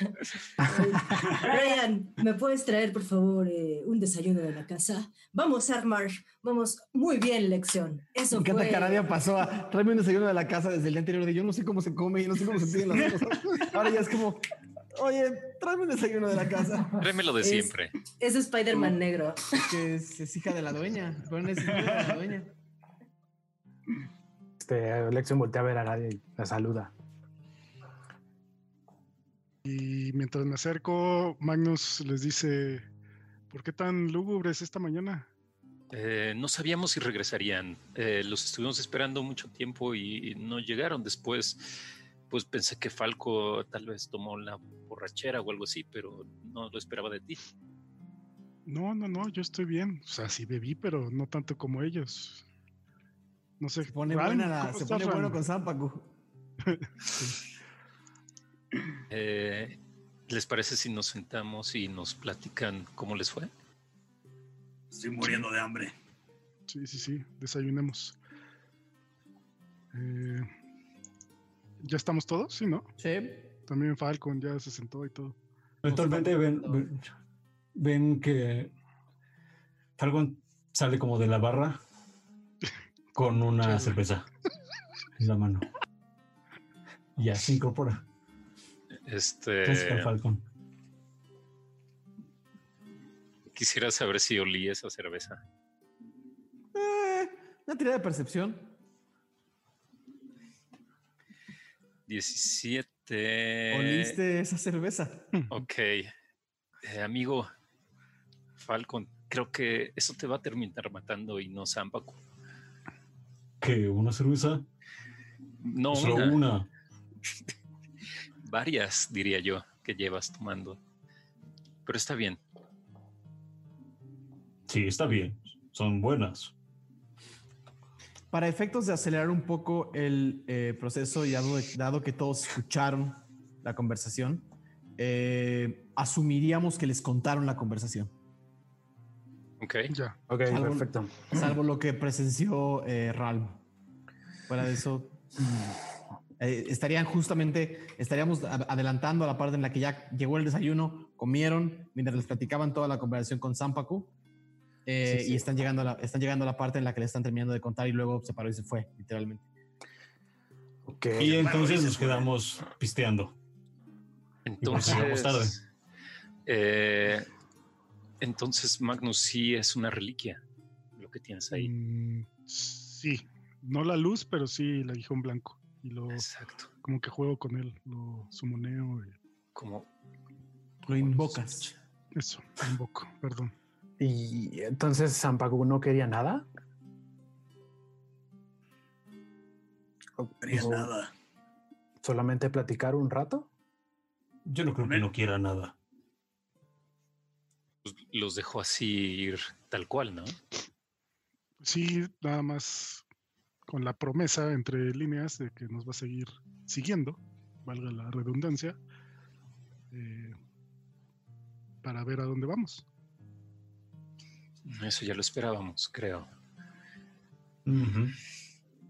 [LAUGHS] Brian, ¿me puedes traer, por favor, eh, un desayuno de la casa? Vamos, Armar, vamos. Muy bien, lección. Eso Me encanta fue... que Aradia pasó a tráeme un desayuno de la casa desde el día anterior de yo no sé cómo se come y no sé cómo se piden las [LAUGHS] cosas. Ahora ya es como, oye, tráeme un desayuno de la casa. Tráemelo de Es- siempre. Es Spider-Man negro. Que es, es hija de la dueña. Pero es hija de la dueña. Este, Alexion voltea a ver a nadie y la saluda. Y mientras me acerco, Magnus les dice, ¿por qué tan lúgubres esta mañana? Eh, no sabíamos si regresarían. Eh, los estuvimos esperando mucho tiempo y no llegaron después. Pues pensé que Falco tal vez tomó la borrachera o algo así, pero no lo esperaba de ti. No, no, no, yo estoy bien. O sea, sí bebí, pero no tanto como ellos. No sé. Se pone, buena la- ¿cómo se pone bueno con Zampacu. [LAUGHS] Eh, ¿Les parece si nos sentamos y nos platican cómo les fue? Estoy muriendo de hambre. Sí, sí, sí, desayunemos. Eh, ¿Ya estamos todos? Sí, ¿no? Sí. También Falcon ya se sentó y todo. Eventualmente ven, ven, ven que Falcon sale como de la barra con una cerveza en la mano. Y ya se incorpora. Este, quisiera saber si olí esa cerveza. Eh, una tirada de percepción. 17. ¿Oliste esa cerveza? Ok. Eh, amigo Falcon, creo que eso te va a terminar matando y no Zampacu. Que una cerveza, No, solo una, una. [LAUGHS] varias, diría yo, que llevas tomando. Pero está bien. Sí, está bien. Son buenas. Para efectos de acelerar un poco el eh, proceso y dado, dado que todos escucharon la conversación, eh, asumiríamos que les contaron la conversación, Ok. Ya. Ok, Salvo- perfecto. salvo lo que presenció eh, Ralm. Fuera de eso, eh, estarían justamente, estaríamos adelantando a la parte en la que ya llegó el desayuno, comieron, mientras les platicaban toda la conversación con Zampacu. eh, Sí, sí. Y están llegando, a la, están llegando a la parte en la que le están terminando de contar y luego se paró y se fue, literalmente. Ok. Y entonces nos quedamos pisteando. Entonces. llegamos tarde. eh, entonces, Magnus sí es una reliquia. Lo que tienes ahí. Mm, sí, no la luz, pero sí el aguijón blanco. Y lo Exacto. como que juego con él, lo sumoneo y Como Lo invocas. eso, lo invoco, perdón. Y entonces Zampacu no quería nada. No O nada. Solamente platicar un rato. Yo no creo que no quiera nada. pues, los dejó así ir tal cual, ¿no? Sí, nada más con la promesa entre líneas de que nos va a seguir siguiendo, valga la redundancia, eh, para ver a dónde vamos. Eso ya lo esperábamos, creo.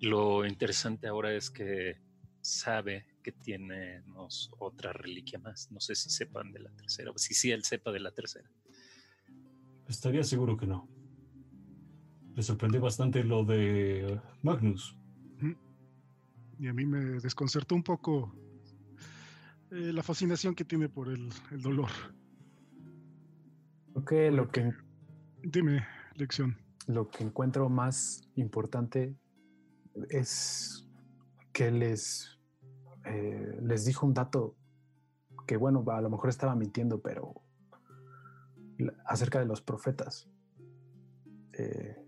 Lo interesante ahora es que sabe que tenemos otra reliquia más. No sé si sepan de la tercera, o si sí él sepa de la tercera. Estaría seguro que no. Le sorprendió bastante lo de Magnus. Y a mí me desconcertó un poco eh, la fascinación que tiene por el, el dolor. Creo que lo que, Dime, lección. lo que encuentro más importante es que les, eh, les dijo un dato que, bueno, a lo mejor estaba mintiendo, pero acerca de los profetas eh,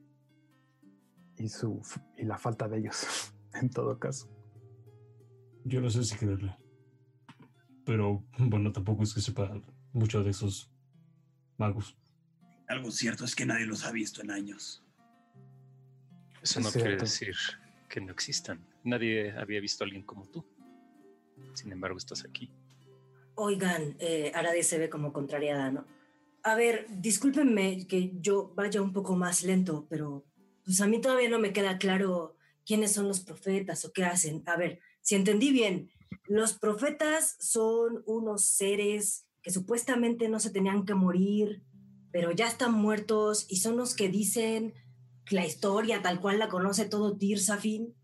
y, su, y la falta de ellos, [LAUGHS] en todo caso. Yo no sé si creerle. Pero bueno, tampoco es que sepa mucho de esos magos. Algo cierto es que nadie los ha visto en años. Eso Es no quiere decir que no existan. Nadie había visto a alguien como tú. Sin embargo, estás aquí. Oigan, eh, Arade se ve como contrariada, ¿no? A ver, discúlpenme que yo vaya un poco más lento, pero pues a mí todavía no me queda claro quiénes son los profetas o qué hacen. A ver, si entendí bien, los profetas son unos seres que supuestamente no se tenían que morir, pero ya están muertos y son los que dicen la historia tal cual la conoce todo Tirsafin.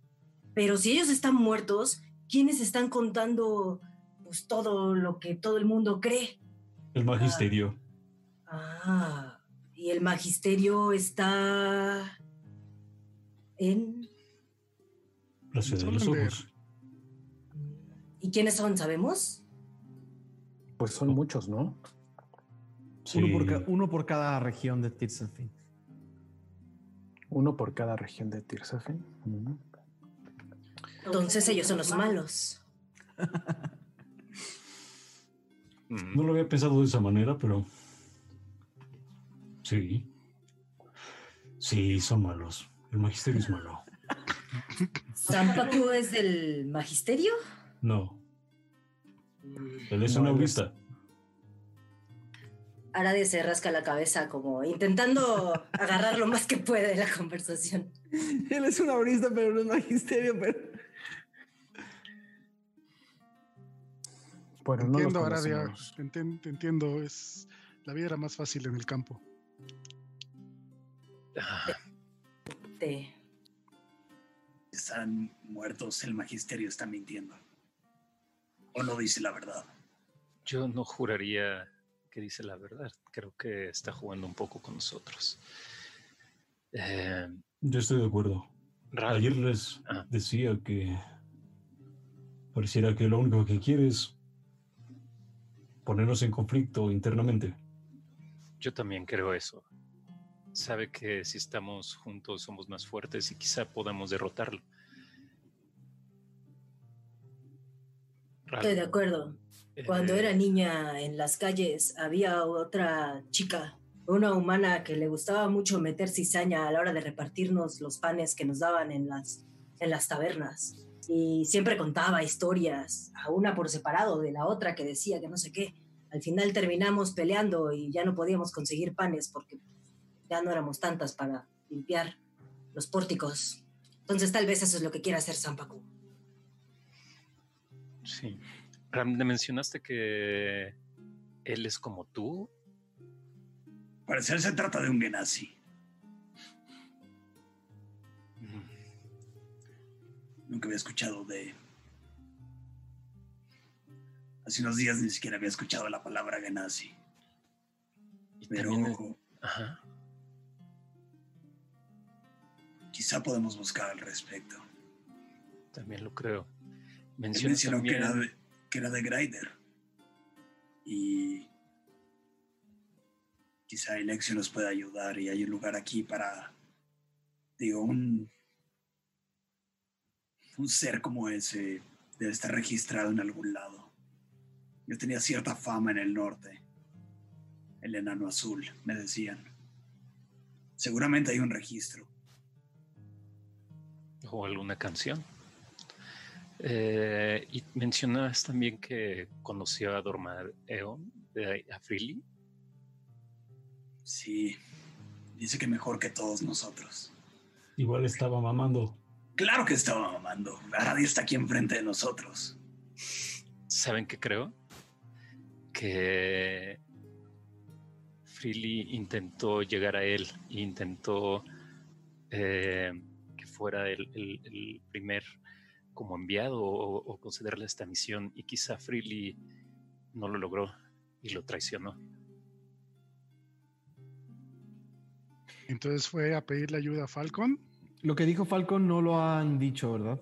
Pero si ellos están muertos, ¿quiénes están contando pues todo lo que todo el mundo cree. El magisterio. Ah, y el magisterio está en... La ciudad de los ojos. ¿Y quiénes son? ¿Sabemos? Pues son muchos, ¿no? Sí. Uno, por ca- uno por cada región de Tirsanfin. Uno por cada región de Tirsafin. Entonces ellos son los malos. No lo había pensado de esa manera, pero. Sí. Sí, son malos. El magisterio es malo. ¿Zampacu es del magisterio? No, él es No, un autista. Arade se rasca la cabeza como intentando agarrar lo más que puede de la conversación. Él es un aurista, pero no es magisterio, pero... Bueno, Te no entiendo, Aradia. te entiendo. Es, la vida era más fácil en el campo. ah, Están muertos, el magisterio está mintiendo. O no dice la verdad. yo no juraría que dice la verdad. Creo que está jugando un poco con nosotros. Eh, Yo estoy de acuerdo. Ralph, Ayer les Ah. decía que pareciera que lo único que quiere es ponernos en conflicto internamente. yo también creo eso. Sabe que si estamos juntos somos más fuertes y quizá podamos derrotarlo. Estoy de acuerdo. Cuando eh, era niña en las calles había otra chica, una humana que le gustaba mucho meter cizaña a la hora de repartirnos los panes que nos daban en las, en las tabernas. Y siempre contaba historias, a una por separado de la otra que decía que no sé qué. Al final terminamos peleando y ya no podíamos conseguir panes porque ya no éramos tantas para limpiar los pórticos. Entonces tal vez eso es lo que quiera hacer Zampacu. Sí. Ram, ¿le mencionaste que él es como tú? Parecer se trata de un Genasi. Mm, Nunca había escuchado de. Hace unos días ni siquiera había escuchado la palabra Genasi. Y Pero también Ajá. Quizá podemos buscar al respecto. También lo creo. Él Mencionas mencionó que también- era, de, que era de Grider. Y quizá Alexio nos pueda ayudar y hay un lugar aquí para, digo, un, un ser como ese debe estar registrado en algún lado. Yo tenía cierta fama en el norte. El enano azul, me decían. Seguramente hay un registro. O alguna canción. Eh, y mencionabas también que conoció a Dormaeon de Afrili. Sí, dice que mejor que todos nosotros. Igual estaba mamando. Claro que estaba mamando. Aradi está aquí enfrente de nosotros. ¿Saben qué creo? Que Freely intentó llegar a él, intentó eh, fuera el, el- el primer como enviado o, o concederle esta misión y quizá Freely no lo logró y lo traicionó. Entonces fue a pedirle ayuda a Falcon. Lo que dijo Falcon no lo han dicho, ¿verdad?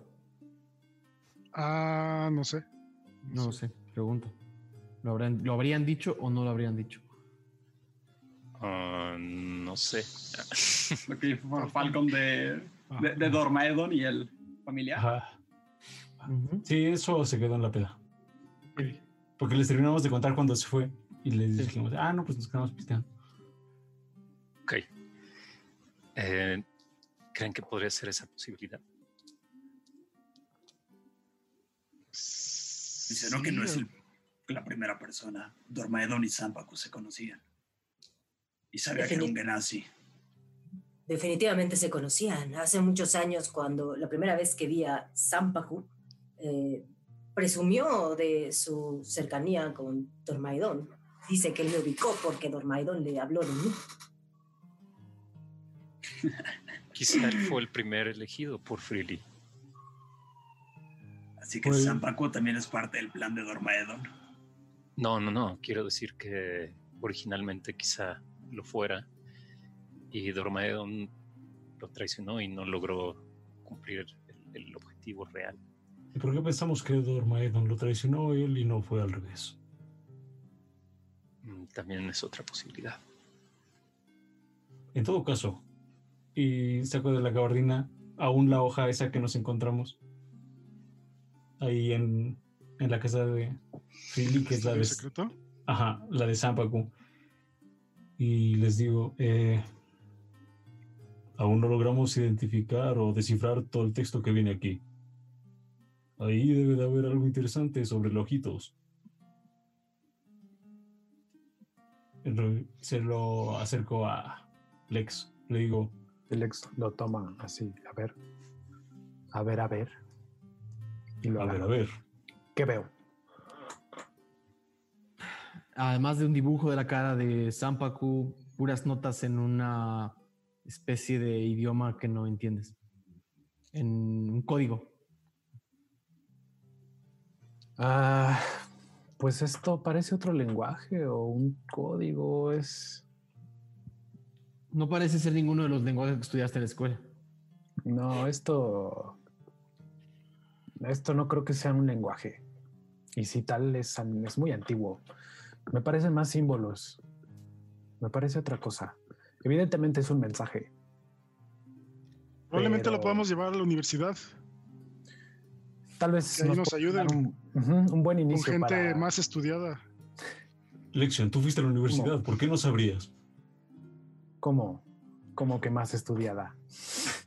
Ah, no sé. No lo sé, pregunto. ¿Lo, habrán, ¿Lo habrían dicho o no lo habrían dicho? Ah, no sé. Lo que dijo Falcon de, de, de Dormaedon y el familiar. Ajá. Sí, eso se quedó en la peda. Porque les terminamos de contar cuando se fue. Y les Sí. dijimos, ah, no, pues nos quedamos pisteando. Ok. Eh, ¿Creen que podría ser esa posibilidad? Mencionó que no es el- la primera persona. Dormaedon y Zampacu se conocían. Y sabía que era un Genasi. Definitivamente se conocían. Hace muchos años, cuando la primera vez que vi a Zampahu, eh, presumió de su cercanía con Dormaidón. Dice que él me ubicó porque Dormaidón le habló de mí. [LAUGHS] Quizá él fue el primer elegido por Freely. Así que Pues- Zampacu también es parte del plan de Dormaedon. No, no, no. Quiero decir que originalmente quizá lo fuera y Dormaedon lo traicionó y no logró cumplir el, el objetivo real. ¿Y por qué pensamos que Dormaedon lo traicionó él y no fue al revés? Mm, También es otra posibilidad. En todo caso, y saco de la gabardina aún la hoja esa que nos encontramos ahí en, en la casa de Philly, que es la ¿Estudio de, secreto? ajá, la de Zampacu. Y les digo, eh, aún no logramos identificar o descifrar todo el texto que viene aquí. Ahí debe de haber algo interesante sobre los ojitos. Se lo acerco a Lex. Le digo, El ex lo toma así, a ver, a ver, a ver. Y lo a ver, a ver. ¿Qué veo? Además de un dibujo de la cara de Zampacu, puras notas en una especie de idioma que no entiendes. En un código. Ah, pues esto parece otro lenguaje o un código. Es. No parece ser ninguno de los lenguajes que estudiaste en la escuela. No, esto. Esto no creo que sea un lenguaje. Y si tal es, es muy antiguo. Me parecen más símbolos. Me parece otra cosa. Evidentemente es un mensaje. Probablemente lo podamos llevar a la universidad Tal vez Que ahí nos ayuden. Un, buen con inicio. gente para- más estudiada. Lexion, tú fuiste a la universidad, ¿por qué no sabrías? ¿Cómo? ¿Cómo que más estudiada? [LAUGHS]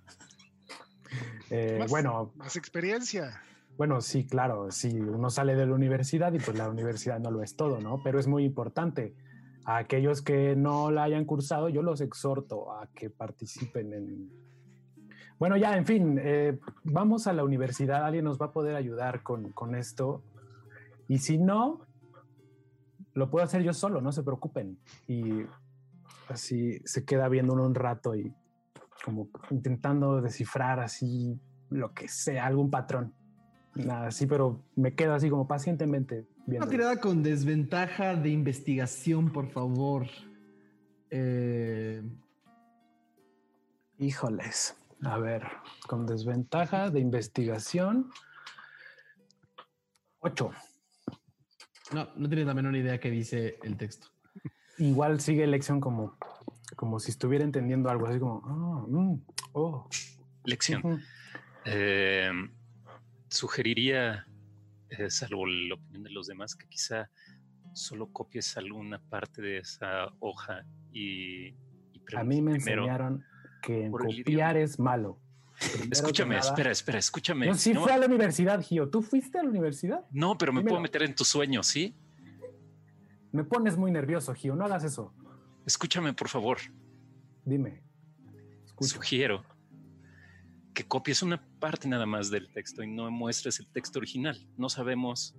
Eh, Más- bueno, Más experiencia. Bueno, sí, claro, sí, uno sale de la universidad y pues la universidad no lo es todo, ¿no? Pero es muy importante. A aquellos que no la hayan cursado, yo los exhorto a que participen en... Bueno, ya, en fin, eh, vamos a la universidad, alguien nos va a poder ayudar con, con esto. Y si no, lo puedo hacer yo solo, no se preocupen. Y así se queda viendo uno un rato y como intentando descifrar así lo que sea, algún patrón. Nada, sí, pero me quedo así como pacientemente viendo. Una tirada con desventaja de investigación, por favor. Eh, Híjoles. A ver, con desventaja de investigación. Ocho. no, no tienes la menor idea que dice el texto. Igual sigue lección como, como si estuviera entendiendo algo, así como, ah, mm, oh. Lección. ujú. Eh, sugeriría, eh, salvo la opinión de los demás, que quizá solo copies alguna parte de esa hoja y, y A mí me primero. enseñaron que copiar es malo. Primero Escúchame, espera, espera, escúchame. Yo sí no, fui a la universidad, Gio. ¿Tú fuiste a la universidad? no, pero me dímelo. puedo meter en tus sueños, ¿sí? Me pones muy nervioso, Gio. No hagas eso. Escúchame, por favor. Dime. Escucho. Sugiero que copies una parte nada más del texto y no muestres el texto original. No sabemos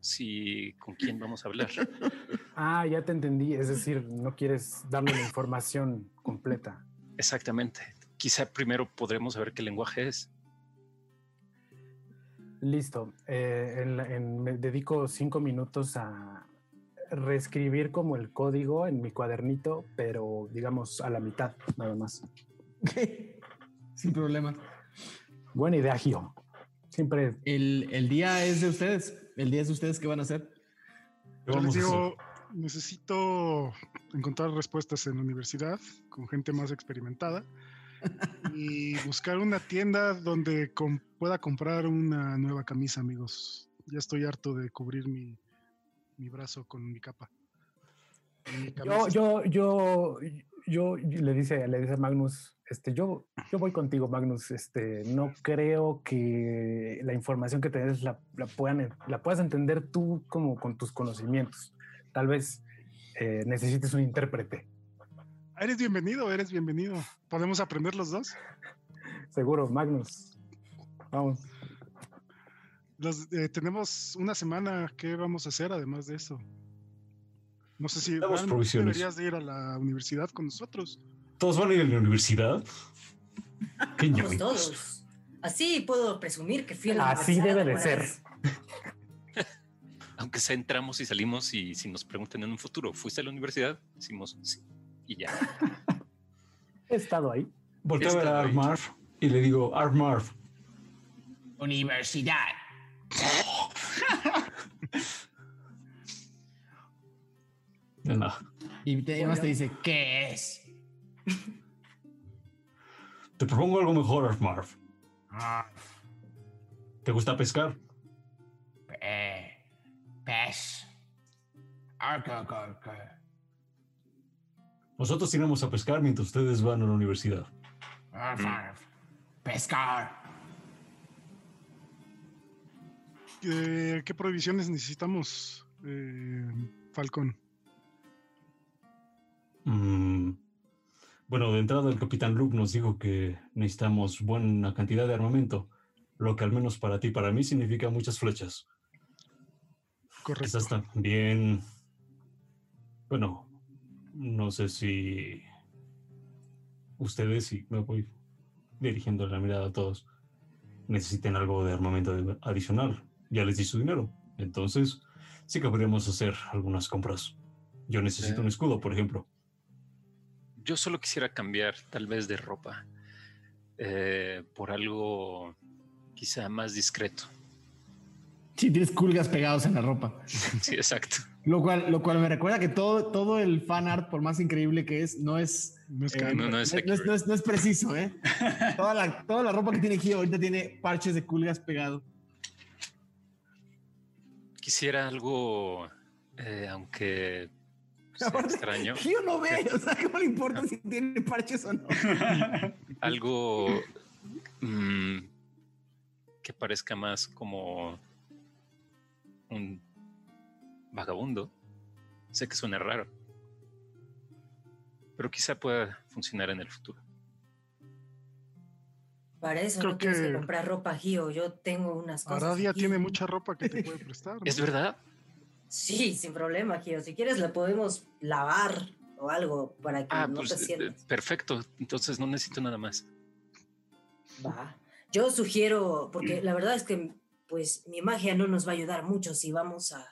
si con quién vamos a hablar. [LAUGHS] Ah, ya te entendí. Es decir, no quieres darle la información completa. Exactamente. Quizá primero podremos saber qué lenguaje es. Listo. Eh, en- en- me dedico cinco minutos a reescribir como el código en mi cuadernito, pero digamos a la mitad, nada más. [LAUGHS] Sin problema. Buena idea, Gio. Siempre El, el día es de ustedes. El día es de ustedes. ¿Qué van a hacer? ¿Qué Yo les digo, necesito encontrar respuestas en la universidad con gente más experimentada [LAUGHS] y buscar una tienda donde com- pueda comprar una nueva camisa, amigos. Ya estoy harto de cubrir mi, mi brazo con mi capa. Mi Yo, camisa yo, yo, yo, le dice, le dice a Magnus, este, yo, yo voy contigo, Magnus. Este, no creo que la información que tenés la, la puedan, la puedas entender tú como con tus conocimientos. Tal vez eh, necesites un intérprete. Eres bienvenido, eres bienvenido. ¿Podemos aprender los dos? Seguro, Magnus. Vamos. Los, eh, tenemos una semana. ¿Qué vamos a hacer además de eso? No sé si deberías de ir a la universidad con nosotros. ¿Todos van a ir a la universidad? Qué Vamos todos. Así puedo presumir que fui a la Así debe de ser. [LAUGHS] Aunque sea entramos y salimos y si nos preguntan en un futuro, ¿fuiste a la universidad? Decimos sí. Y ya. He estado ahí. Volteo a ver a. Armarv y le digo, Armarv, Universidad. de nada. Y te, además te dice, ¿qué es? Te propongo algo mejor, Armarv. Ah, ¿Te gusta pescar? pe- pez. Arca, arca, Nosotros iremos a pescar mientras ustedes van a la universidad. arf, arf. Pescar. Eh, ¿Qué provisiones necesitamos, eh, Falcón? Mm, Bueno, de entrada el capitán Luke nos dijo que necesitamos buena cantidad de armamento, lo que al menos para ti y para mí significa muchas flechas. Correcto. Quizás también, bueno, no sé si ustedes, y me voy dirigiendo la mirada a todos, necesiten algo de armamento adicional. Ya les di su dinero. Entonces, sí que podríamos hacer algunas compras. Yo necesito un escudo, por ejemplo. Yo solo quisiera cambiar tal vez de ropa eh, por algo quizá más discreto. Sí, tienes culgas pegados en la ropa. [LAUGHS] Sí, exacto. Lo cual, lo cual me recuerda que todo, todo el fan art, por más increíble que es, no es, No es eh, no, no es no, es, no es- no es preciso, ¿eh? [LAUGHS] toda, la, toda la ropa que tiene Gio ahorita tiene parches de culgas pegado. Quisiera algo, eh, aunque Aparte, extraño, Gio no ve, o sea, ¿cómo le importa si tiene parches o no? [LAUGHS] algo mm, que parezca más como un vagabundo. Sé que suena raro, pero quizá pueda funcionar en el futuro. Para eso Creo no tienes que que- comprar ropa, Gio. Yo tengo unas cosas. Aradia tiene mucha ropa que te puede [LAUGHS] prestar. ¿no? ¿Es verdad? Sí, sin problema, Gio. Si quieres la podemos lavar o algo para que Ah, no pues te eh, sientas. perfecto. Entonces no necesito nada más. Va. Yo sugiero, porque la verdad es que pues mi magia no nos va a ayudar mucho si vamos a,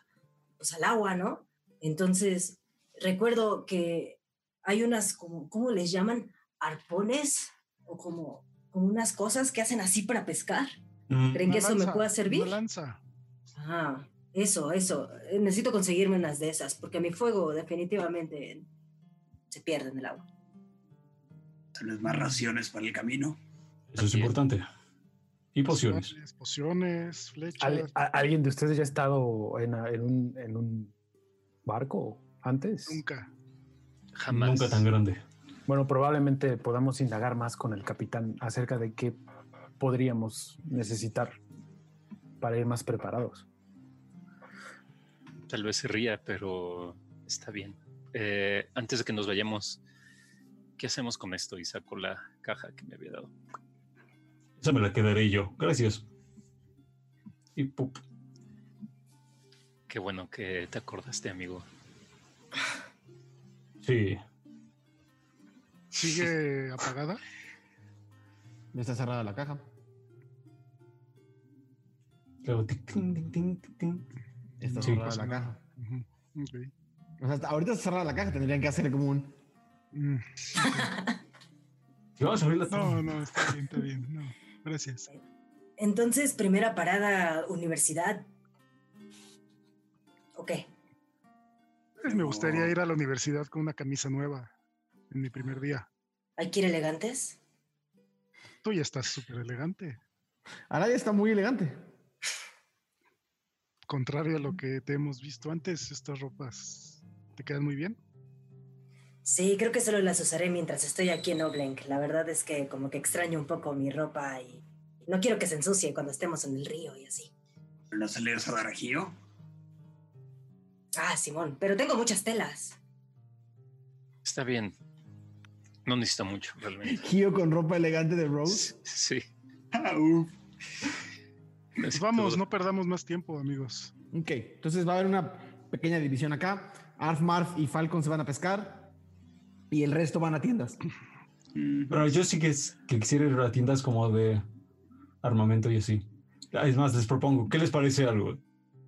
pues, al agua, ¿no? Entonces, recuerdo que hay unas, como, ¿cómo les llaman? Arpones o como, como unas cosas que hacen así para pescar. Mm, ¿Creen que Una eso me pueda servir? Una lanza. Ah, eso, eso. Eh, Necesito conseguirme unas de esas, porque mi fuego definitivamente se pierde en el agua. ¿Tienes más raciones para el camino? Eso es importante. Y pociones. Pociones, Pociones, flechas. ¿Al- a- ¿Alguien de ustedes ya ha estado en, en un, en un barco antes? Nunca. Jamás. Nunca tan grande. Bueno, probablemente podamos indagar más con el capitán acerca de qué podríamos necesitar para ir más preparados. Tal vez se ría, pero está bien. Eh, antes de que nos vayamos, ¿qué hacemos con esto? Y saco la caja que me había dado. Esa me la quedaré yo. Gracias. Y pup. Qué bueno que te acordaste, amigo. Sí. ¿Sigue [LAUGHS] apagada? Ya está cerrada la caja. Luego, tic, ting, ting, ting, ting, ting. Está Sí, cerrada la nada. caja. O sea, hasta ahorita está cerrada la caja, tendrían que hacer como un. Mm, [LAUGHS] vamos a abrir la No, no, está bien, está bien. No, gracias. Entonces, primera parada, universidad. Ok. Pues me gustaría ir a la universidad con una camisa nueva en mi primer día. ¿Hay que ir elegantes? Tú ya estás súper elegante. Araya está muy elegante. Contrario a lo que te hemos visto antes, estas ropas te quedan muy bien. Sí, creo que solo las usaré mientras estoy aquí en Oblenk. La verdad es que como que extraño un poco mi ropa y no quiero que se ensucie cuando estemos en el río y así. ¿No se le a dar? Ah, Simón, pero tengo muchas telas. Está bien. No necesita mucho, realmente. [LAUGHS] Gio con ropa elegante de Rose. Sí. Ah, uf. Pues Necesito- vamos, no perdamos más tiempo, amigos. Ok, entonces va a haber una pequeña división acá. Arf, Marf y Falcon se van a pescar. Y el resto van a tiendas. Pero yo sí que, es- que quisiera ir a tiendas como de armamento y así. Es más, les propongo, ¿qué les parece algo?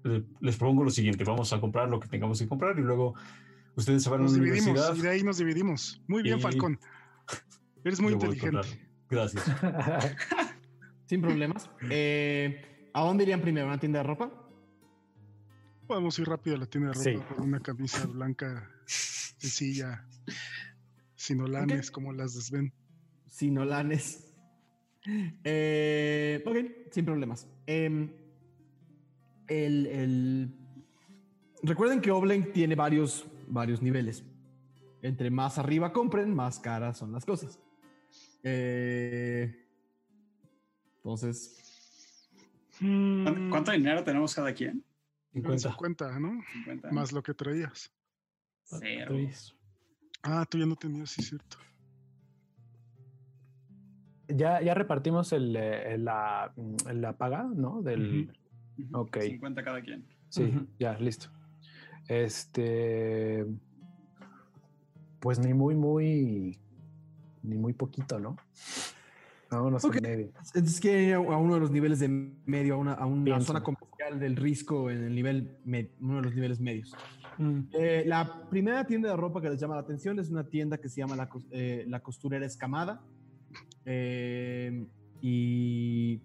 Le- Les propongo lo siguiente, vamos a comprar lo que tengamos que comprar y luego ustedes se van a Nos la dividimos universidad. y de ahí nos dividimos. Muy bien, Y- Falcón. Eres muy a inteligente. Gracias. [LAUGHS] Sin problemas. Eh, ¿A dónde irían primero? ¿A una tienda de ropa? Podemos ir rápido a la tienda de ropa Sí. por una camisa blanca sencilla, sin olanes como las de Sven. Sinolanes. Eh, ok, sin problemas. Em, el, el- Recuerden que Oblenk tiene varios, varios niveles. Entre más arriba compren, más caras son las cosas. Eh, entonces, ¿Cuánto, Mm, cuánto dinero tenemos cada quien? 50. 50, ¿no? 50. Más lo que traías. Cero. Ah, tú ya no tenías, sí, cierto. Ya, ya repartimos el, eh, la, mm, la paga, ¿no? Del, Ujú, Ok. 50 cada quien. Sí, ya, listo. Este. Pues ni muy, muy. Ni muy poquito, ¿no? Es que ir a uno de los niveles de medio, a una, a una Pienso. zona comercial del risco en el nivel, uno de los niveles medios. Mm. Eh, la primera tienda de ropa que les llama la atención es una tienda que se llama La, eh, La Costurera Escamada. Eh, y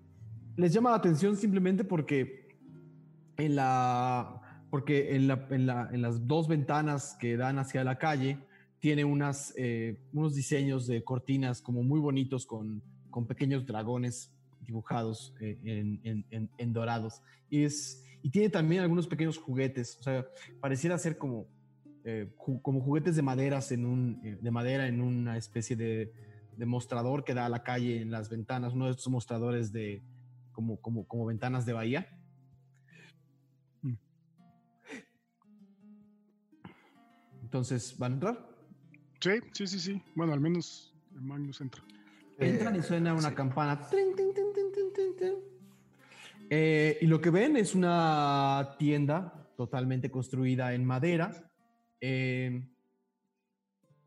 les llama la atención simplemente porque en, la, porque en, la- en la- en las dos ventanas que dan hacia la calle tiene unas, eh, unos diseños de cortinas como muy bonitos con, con pequeños dragones dibujados eh, en, dorados. Y, es, y tiene también algunos pequeños juguetes. O sea, pareciera ser como, eh, como juguetes de maderas en un, eh, de madera en una especie de, mostrador que da a la calle en las ventanas, uno de estos mostradores de como, como, como ventanas de bahía. Entonces, ¿van a entrar? Sí, sí, sí, sí. Bueno, al menos el Magnus entra. Entran y suena una sí. campana. Eh, y lo que ven es una tienda totalmente construida en madera, eh,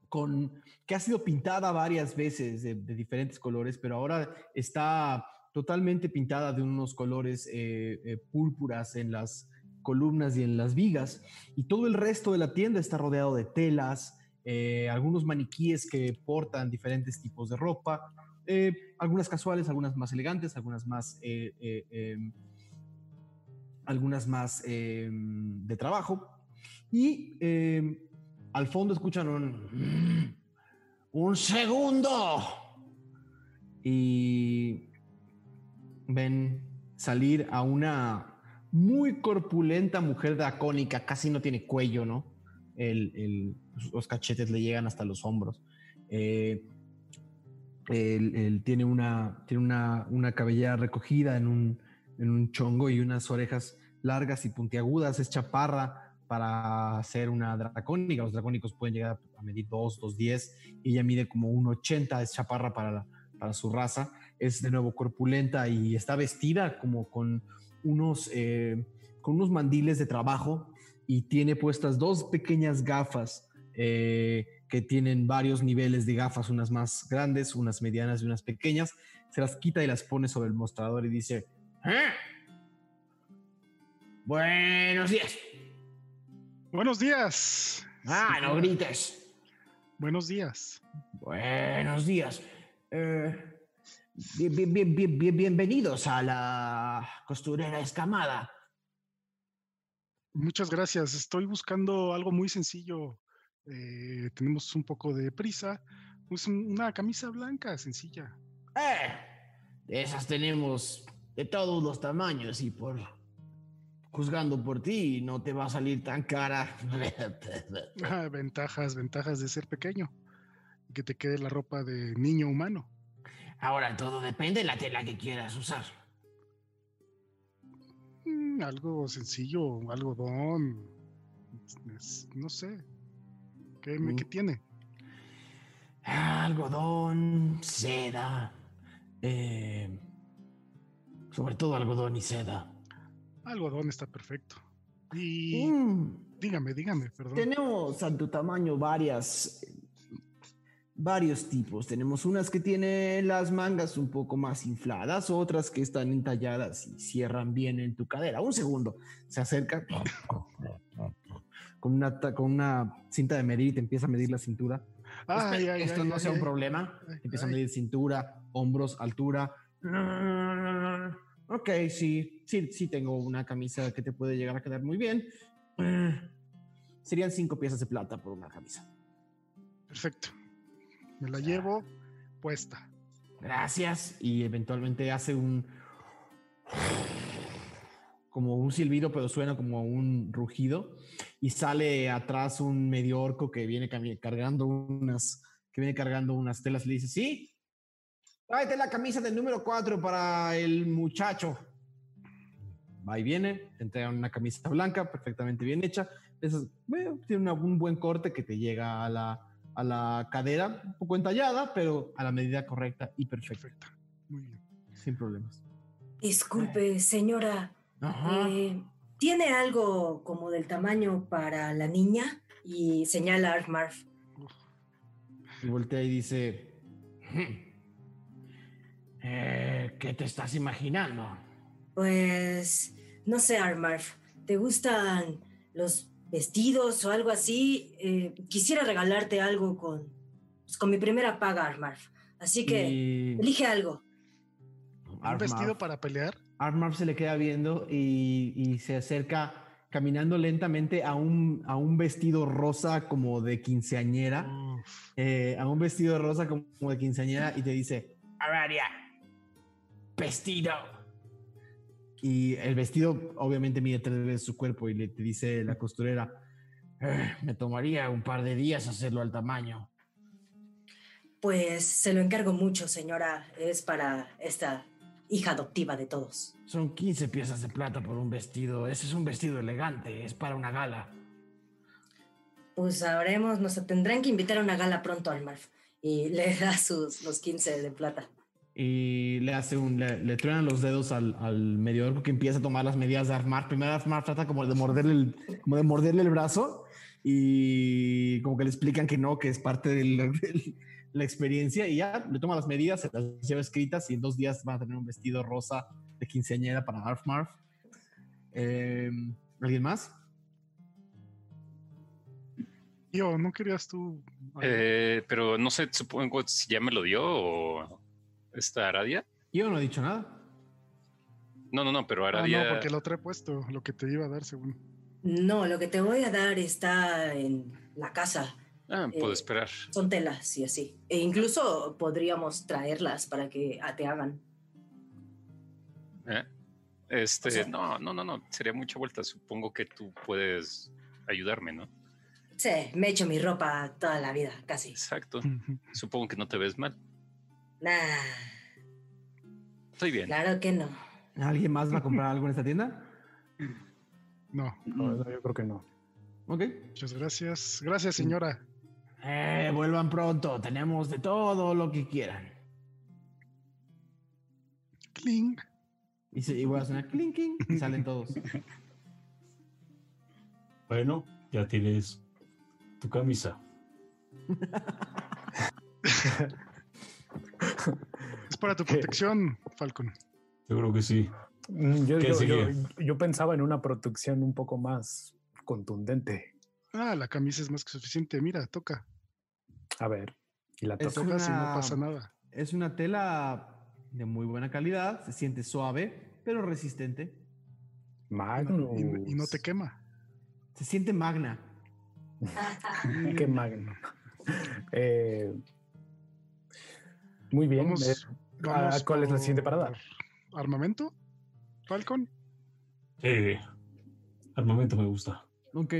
con, que ha sido pintada varias veces de, de diferentes colores, pero ahora está totalmente pintada de unos colores eh, púrpuras en las columnas y en las vigas. Y todo el resto de la tienda está rodeado de telas, eh, algunos maniquíes que portan diferentes tipos de ropa, eh, algunas casuales, algunas más elegantes, algunas más, eh, em, algunas más em, de trabajo. Y em, al fondo escuchan un, un segundo y ven salir a una muy corpulenta mujer dracónica, casi no tiene cuello, ¿no? El- los cachetes le llegan hasta los hombros. Eh, él, él tiene una, tiene una, una cabellera recogida en un, en un chongo y unas orejas largas y puntiagudas. Es chaparra para ser una dracónica. Los dracónicos pueden llegar a medir 2, 2, 10 y ella mide como 1,80. Es chaparra para, la- para su raza. Es de nuevo corpulenta y está vestida como con unos, eh, con unos mandiles de trabajo y tiene puestas dos pequeñas gafas eh, que tienen varios niveles de gafas, unas más grandes, unas medianas y unas pequeñas. Se las quita y las pone sobre el mostrador y dice, "Ah. Buenos días. Buenos días. Ah, no grites. Buenos días. Buenos días. Eh, bien- bien- bien- bien- bien- bienvenidos a la costurera escamada. Muchas gracias. Estoy buscando algo muy sencillo. Eh, tenemos un poco de prisa. Pues un- una camisa blanca, sencilla. Eh, de esas tenemos de todos los tamaños y por juzgando por ti no te va a salir tan cara. [LAUGHS] Ah, ventajas, ventajas de ser pequeño. Que te quede la ropa de niño humano. Ahora todo depende de la tela que quieras usar. Mm, algo sencillo, algodón. es- no sé. ¿Qué, Mm. tiene? Algodón, seda, eh, sobre todo algodón y seda. Algodón está perfecto. Y Mm, dígame, dígame, perdón. Tenemos a tu tamaño varias, varios tipos. Tenemos unas que tienen las mangas un poco más infladas, otras que están entalladas y cierran bien en tu cadera. Un segundo, se acerca [LAUGHS] con una, con una cinta de medir y te empieza a medir la cintura. Ay, esto ay, no ay, sea un problema. Ay, Empieza a medir cintura, hombros, altura. Ok, sí, sí, sí tengo una camisa que te puede llegar a quedar muy bien. Serían cinco piezas de plata por una camisa. Perfecto. Me la llevo puesta. Gracias. Y eventualmente hace un como un silbido, pero suena como un rugido. Y sale atrás un medio orco que viene cargando unas, que viene cargando unas telas. y Le dice, sí, tráete la camisa del número 4 para el muchacho. Va y viene, te entregan una camisa blanca, perfectamente bien hecha. Esas, bueno, tiene una- un buen corte que te llega a la, a la cadera, un poco entallada, pero a la medida correcta y perfecta, Perfecta. Muy bien. sin problemas. Disculpe, señora, Ajá. eh, ¿tiene algo como del tamaño para la niña? Y señala a Armarf. Y voltea y dice, "Hmm. Eh, ¿qué te estás imaginando? Pues, no sé, Armarf, ¿te gustan los vestidos o algo así? Eh, quisiera regalarte algo con, pues, con mi primera paga, Armarf. Así que, Y elige algo. ¿Un vestido para pelear? Armarf se le queda viendo y, y se acerca caminando lentamente a un, a un vestido rosa como de quinceañera, eh, a un vestido rosa como de quinceañera y te dice, Araria, vestido. Y el vestido obviamente mide tres veces su cuerpo y le te dice la costurera, "Eh, me tomaría un par de días hacerlo al tamaño. Pues se lo encargo mucho, señora. Es para esta hija adoptiva de todos. Son 15 piezas de plata por un vestido. Ese es un vestido elegante, es para una gala. Pues sabremos, nos tendrán que invitar a una gala pronto al Marf. Y le da sus los 15 de plata. Y le hace un, le, le truenan los dedos al, al medio orco que empieza a tomar las medidas de Armar. Primero Armar trata como de morderle el, como de morderle el brazo y como que le explican que no, que es parte de la, de la experiencia y ya le toma las medidas, se las lleva escritas y en dos días van a tener un vestido rosa de quinceañera para Arfmarf. Eh, ¿Alguien más? Tío, ¿no querías tú? Eh, pero no sé, supongo si ya me lo dio o esta Aradia. Yo no he dicho nada. No, no, no, pero Ah, Aradia. no, porque lo trae puesto, lo que te iba a dar según. No, lo que te voy a dar está en la casa. Ah, puedo eh, esperar. Son telas y así. E incluso podríamos traerlas para que te hagan. ¿eh? Este, o sea- no, no, no, no, sería mucha vuelta. Supongo que tú puedes ayudarme, ¿no? Sí, me echo mi ropa toda la vida, casi. Exacto. Supongo que no te ves mal. Nah, Estoy bien. claro que no. ¿Alguien más va a comprar algo en esta tienda? No, No, no, yo creo que no. Ok. muchas gracias. Gracias, señora. Eh, vuelvan pronto, tenemos de todo lo que quieran. Cling. Y, se, y voy a sonar clinking y salen todos. Bueno, ya tienes tu camisa. Es para tu protección, Falcon. Yo creo que sí. Mm, Yo, ¿Qué yo- yo- yo pensaba en una producción un poco más contundente. Ah, la camisa es más que suficiente. Mira, toca. A ver, y la. Toca si no una- pasa nada. Es una tela de muy buena calidad, se siente suave, pero resistente. Magnus. Y, y no te quema. Se siente magna. [LAUGHS] Qué magno. [LAUGHS] Eh, muy bien. Vamos- eh, Vamos ¿Cuál es la siguiente parada? ¿Armamento? Falcon. Sí. Armamento me gusta. Ok,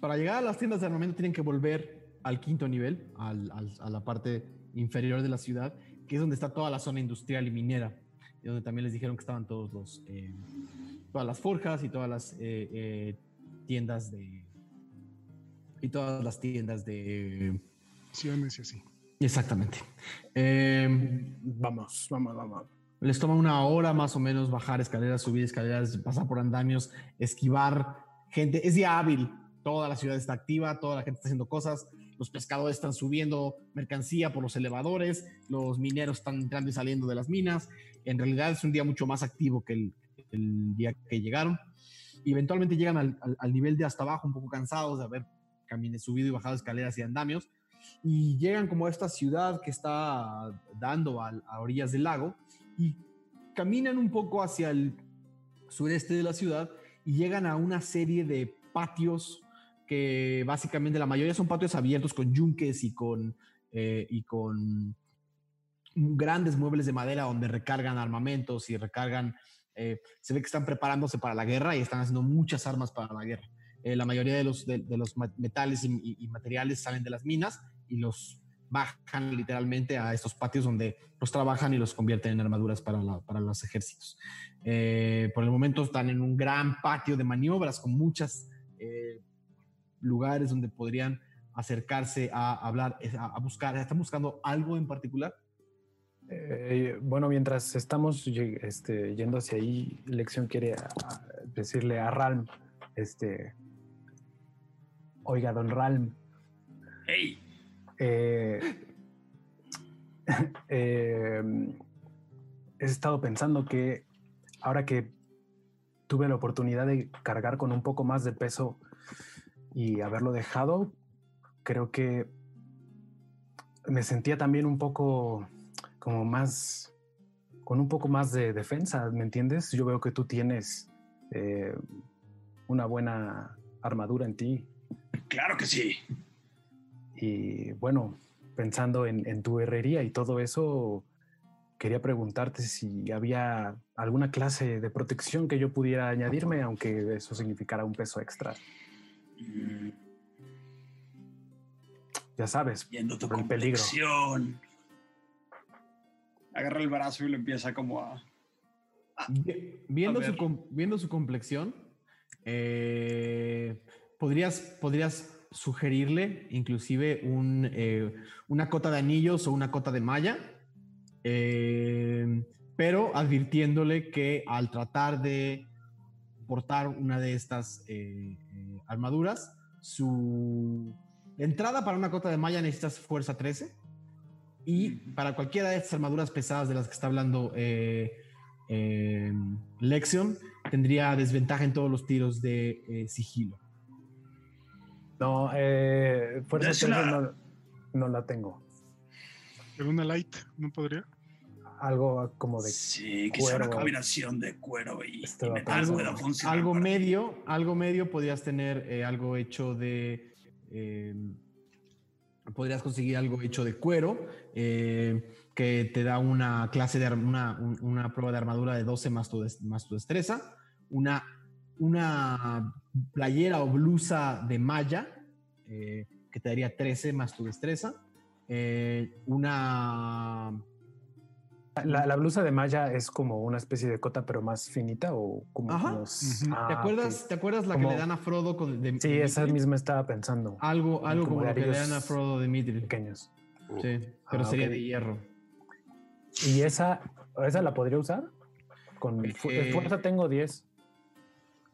para llegar a las tiendas de armamento tienen que volver al quinto nivel, al- al- a la parte inferior de la ciudad, que es donde está toda la zona industrial y minera, y donde también les dijeron que estaban todos los, eh, todas las forjas y todas las eh, eh, tiendas de... Y todas las tiendas de... Acciones y así. Exactamente. Eh, Vamos, vamos, vamos. les toma una hora más o menos bajar escaleras, subir escaleras, pasar por andamios, esquivar gente. Es día hábil. Toda la ciudad está activa, toda la gente está haciendo cosas. Los pescadores están subiendo mercancía por los elevadores, los mineros están entrando y saliendo de las minas. En realidad es un día mucho más activo que el, día que llegaron. Eventualmente llegan al, nivel de hasta abajo, un poco cansados de haber caminado, subido y bajado escaleras y andamios. Y llegan como a esta ciudad que está dando al- a orillas del lago y caminan un poco hacia el sureste de la ciudad y llegan a una serie de patios que básicamente la mayoría son patios abiertos con yunques y con, eh, y con grandes muebles de madera donde recargan armamentos y recargan, eh, se ve que están preparándose para la guerra y están haciendo muchas armas para la guerra. Eh, la mayoría de los, de, los metales y, materiales salen de las minas y los bajan literalmente a estos patios donde los trabajan y los convierten en armaduras para, para los ejércitos. Por el momento están en un gran patio de maniobras con muchos lugares donde podrían acercarse a hablar, a, buscar, están buscando algo en particular. Eh, bueno, mientras estamos este, yendo hacia ahí, Lección quiere a- a decirle a Ralm, este, oiga, don Ralm, ¡Ey! eh, [LAUGHS] eh, he estado pensando que ahora que tuve la oportunidad de cargar con un poco más de peso y haberlo dejado, creo que me sentía también un poco como más, con un poco más de defensa, ¿me entiendes? Yo veo que tú tienes eh, una buena armadura en ti Claro que sí. y bueno, pensando en, en tu herrería y todo eso, quería preguntarte si había alguna clase de protección que yo pudiera añadirme, aunque eso significara un peso extra. Ya sabes, Viendo tu el peligro. Agarra el brazo y lo empieza como a. Vi- Viendo, A su, viendo su complexión, eh, podrías, podrías sugerirle inclusive un, eh, una cota de anillos o una cota de malla, eh, pero advirtiéndole que al tratar de portar una de estas eh, armaduras, su entrada para una cota de malla necesitas fuerza 13 y para cualquiera de estas armaduras pesadas de las que está hablando eh, eh, Lexion, tendría desventaja en todos los tiros de eh, sigilo. No, eh, fuerza Dásela. 13 no, no la tengo. ¿En una light? ¿No podría? Algo como de... Sí, que sea una cuero. combinación de cuero y, metal pueda funcionar. Algo ti. medio, algo medio podrías tener eh, algo hecho de. eh, podrías conseguir algo hecho de cuero eh, que te da una clase de una, un- una prueba de armadura de 12 más tu, des- más tu destreza, una, una playera o blusa de malla eh, que te daría 13 más tu destreza, eh, una La, la blusa de malla es como una especie de cota, pero más finita o como... Ajá. unos-. Ah, ¿Te acuerdas, ¿te acuerdas la Como- que le dan a Frodo con, de, Sí, de esa misma estaba pensando. Algo, algo como lo que le dan a Frodo de Mithril. Pequeños. Sí, pero Ah, sería de hierro. ¿Y esa, esa la podría usar? Con de Eh, fuerza tengo 10.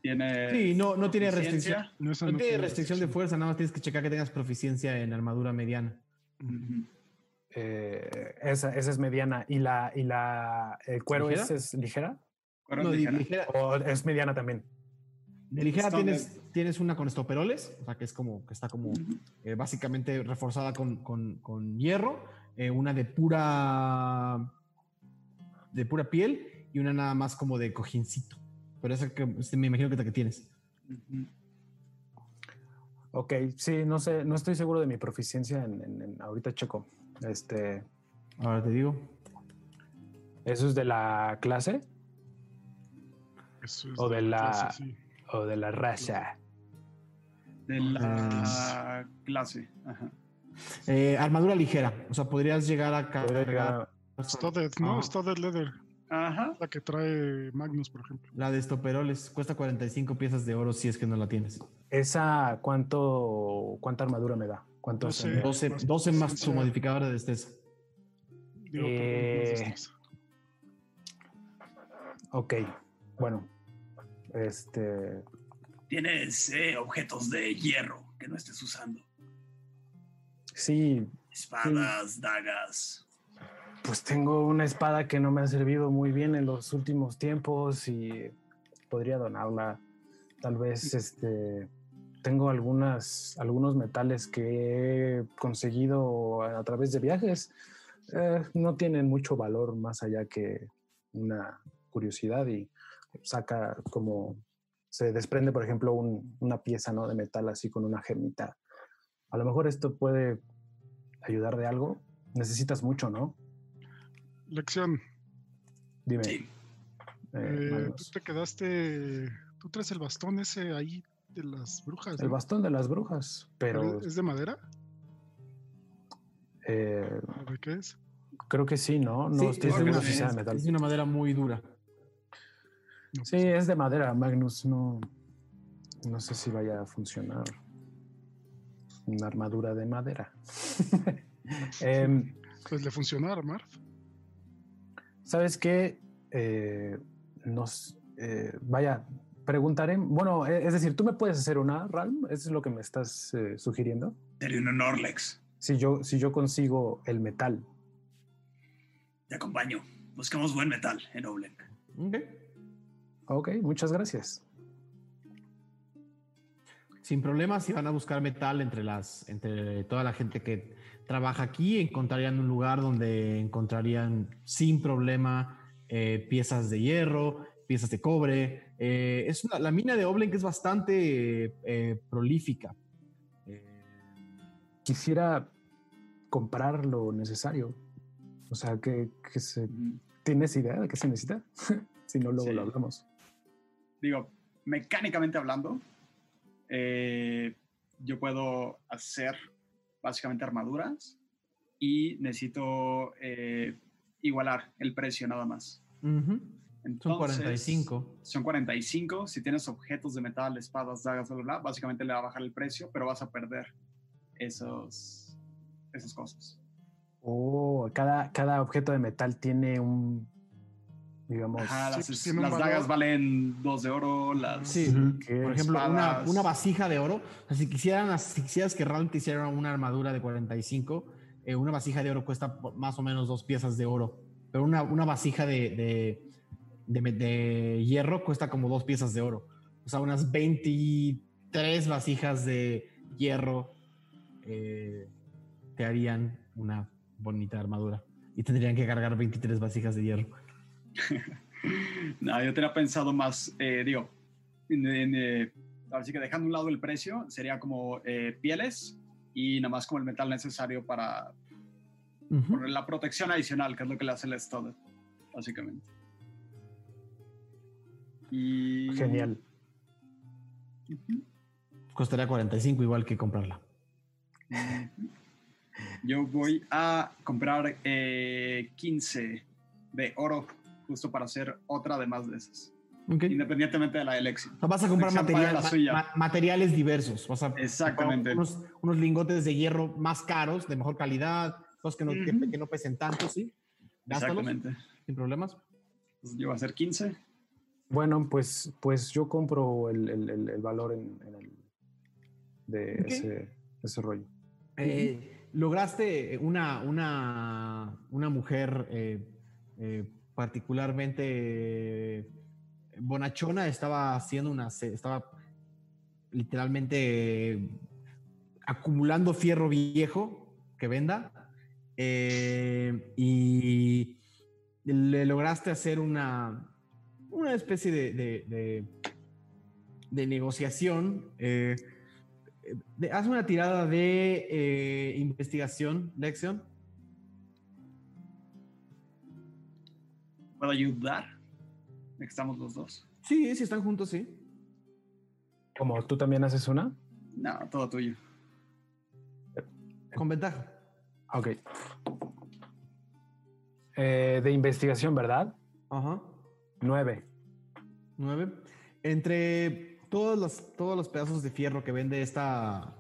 Tiene. Sí, no, no tiene restricción. No, No no tiene restricción de fuerza, nada más tienes que checar que tengas proficiencia en armadura mediana. Eh, esa, esa es mediana. ¿Y la, y la el cuero ¿Ligera? es, es ligera? Cuero No, de ligera. ligera, ¿O es mediana también? de ligera tienes, tienes una con estoperoles, o sea que es como que está como eh, básicamente reforzada con, con- con hierro, eh, una de pura de pura piel y una nada más como de cojincito. Pero esa que este, me imagino que es la que tienes. Ujú. Ok, sí, no sé, no estoy seguro de mi proficiencia en, en- en- ahorita checo. Este, Ahora te digo. ¿eso es de la clase Eso es O de la- clase, sí. o de la raza? De la clase. Ajá. Eh, armadura ligera, o sea, podrías llegar a cargar Studded, no. Studded Leather. Ajá. La que trae Magnus, por ejemplo. la de estoperoles, cuesta 45 piezas de oro si es que no la tienes. ¿Esa cuánto, cuánta armadura me da? ¿Cuánto Doce. se me- 12, más 12 más tu proficiencia. modificador de destreza. Digo, Eh, destreza. Ok, bueno. Este, Tienes eh, objetos de hierro que no estés usando. sí, Espadas, dagas. pues tengo una espada que no me ha servido muy bien en los últimos tiempos y podría donarla. Tal vez este tengo algunas algunos metales que he conseguido a través de viajes. Eh, no tienen mucho valor más allá que una curiosidad y saca como se desprende, por ejemplo, un- una pieza ¿no? de metal así con una gemita. A lo mejor esto puede ayudar de algo. Necesitas mucho, ¿no? Lección. Dime. Sí. eh, Eh, tú te quedaste. Tú traes el bastón ese ahí de las brujas. El ¿no? bastón de las brujas, pero ¿Es de madera? eh, ¿O ¿De qué es? creo que sí, ¿no? No Sí, estoy es seguro una- si sea de metal. Es una madera muy dura. No, Sí, es de madera, Magnus. No, no sé si vaya a funcionar. Una armadura de madera. [LAUGHS] Em, Pues le funcionó a Armar. ¿Sabes qué? Eh, nos, eh, vaya, preguntaré. Bueno, e- es decir, tú me puedes hacer una, Ralm. ¿Eso es lo que me estás eh, sugiriendo? Sería un honor, Lex. Si yo, si yo consigo el metal. Te acompaño. Buscamos buen metal en Oblenk. Ok. Ok, muchas gracias. Sin problemas, si van a buscar metal entre las, entre toda la gente que trabaja aquí, encontrarían un lugar donde encontrarían sin problema eh, piezas de hierro, piezas de cobre. Eh, es una- la mina de Oblen que es bastante eh, prolífica. Eh, Quisiera comprar lo necesario. O sea, que, que se, ¿tienes idea de qué se necesita? [LAUGHS] si no, luego Sí. lo hablamos. Digo, mecánicamente hablando, eh, yo puedo hacer básicamente armaduras y necesito eh, igualar el precio nada más. Entonces, Son 45. Son 45. Si tienes objetos de metal, espadas, dagas, bla, bla, bla, básicamente le va a bajar el precio, pero vas a perder esos, esas cosas. Oh, cada, cada objeto de metal tiene un, digamos, Ajá, las, Sí, las dagas valen 2 de oro, las... Sí, Ujú. por ejemplo, una, una vasija de oro. O sea, si, quisieran, si quisieras que Ram te hiciera una armadura de 45, eh, una vasija de oro cuesta más o menos dos piezas de oro. Pero una, una vasija de, de, de de hierro cuesta como dos piezas de oro. O sea, unas 23 vasijas de hierro eh, te harían una bonita armadura. Y tendrían que cargar 23 vasijas de hierro. [LAUGHS] No, yo tenía pensado más, eh, digo, en- en, eh, así que dejando a un lado el precio, sería como eh, pieles y nada más como el metal necesario para Ujú. por la protección adicional, que es lo que le hace el Studded, básicamente. Y... genial. Costaría 45 igual que comprarla. Yo voy a comprar eh, 15 de oro justo para hacer otra además de esas, independientemente de la elección. O sea, vas a comprar Sean para material- la ma- suya. ma- materiales diversos. Vas a Exactamente. Unos, unos lingotes de hierro más caros, de mejor calidad, cosas que no, que- no pesen tanto, ¿sí? Gástalos Exactamente. sin problemas. Yo voy a hacer 15. Bueno, pues, pues yo compro el, el- el- el valor en, en el, de ese, ese rollo. Eh, lograste una, una, una mujer eh, eh, particularmente bonachona, estaba haciendo una, estaba literalmente eh, acumulando fierro viejo que venda eh, y le lograste hacer una, una especie de, de- de- de negociación. eh, de- haz una tirada de eh, investigación, Lexion. ¿Puedo ayudar? Estamos los dos. Sí, sí, están juntos, sí. Como tú también haces una. No, todo tuyo. Con ventaja. Ok. Eh, de investigación, ¿verdad? Ajá. Nueve. Nueve. Entre todos los, todos los pedazos de fierro que vende esta,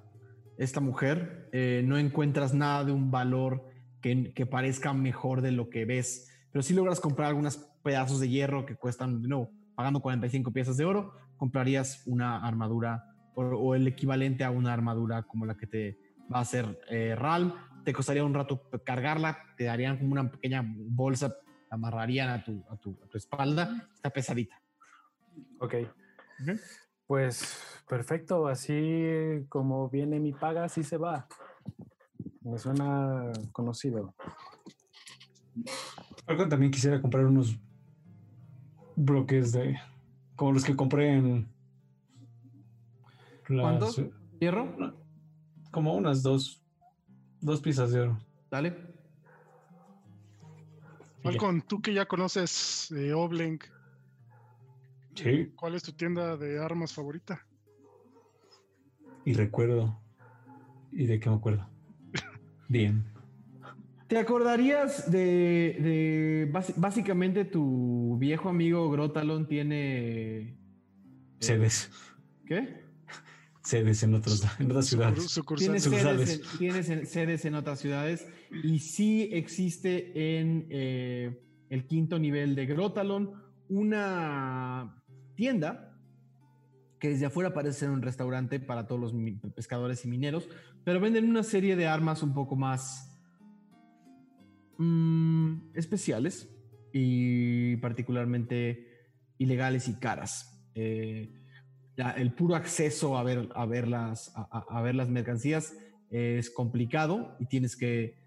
esta mujer, eh, no encuentras nada de un valor que, que parezca mejor de lo que ves. Pero sí logras comprar algunos pedazos de hierro que cuestan, de nuevo, pagando 45 piezas de oro, comprarías una armadura o, o el equivalente a una armadura como la que te va a hacer eh, Ralm. Te costaría un rato cargarla, te darían como una pequeña bolsa, la amarrarían a tu, a tu, a tu espalda. Está pesadita. Ok. Pues perfecto, así como viene mi paga, así se va. Me suena conocido. Algo también quisiera comprar unos bloques de. como los que compré en. ¿Cuántos? ciu- ¿Hierro? Como unas dos. Dos piezas de oro. Dale. Falcon, tú que ya conoces eh, Obleng, Sí. ¿cuál es tu tienda de armas favorita? Y recuerdo. ¿Y de qué me acuerdo? [LAUGHS] Bien. ¿Te acordarías de, básicamente tu viejo amigo Grotalon tiene eh, Sedes. ¿qué? Sedes en, otros, en otras ciudades. Tiene Sucursales. sedes, tiene sedes en otras ciudades y sí existe en eh, el quinto nivel de Grotalon una tienda que desde afuera parece ser un restaurante para todos los pescadores y mineros, pero venden una serie de armas un poco más mm, especiales y particularmente ilegales y caras. Eh, el puro acceso a ver, a ver, las, a ver las mercancías es complicado y tienes que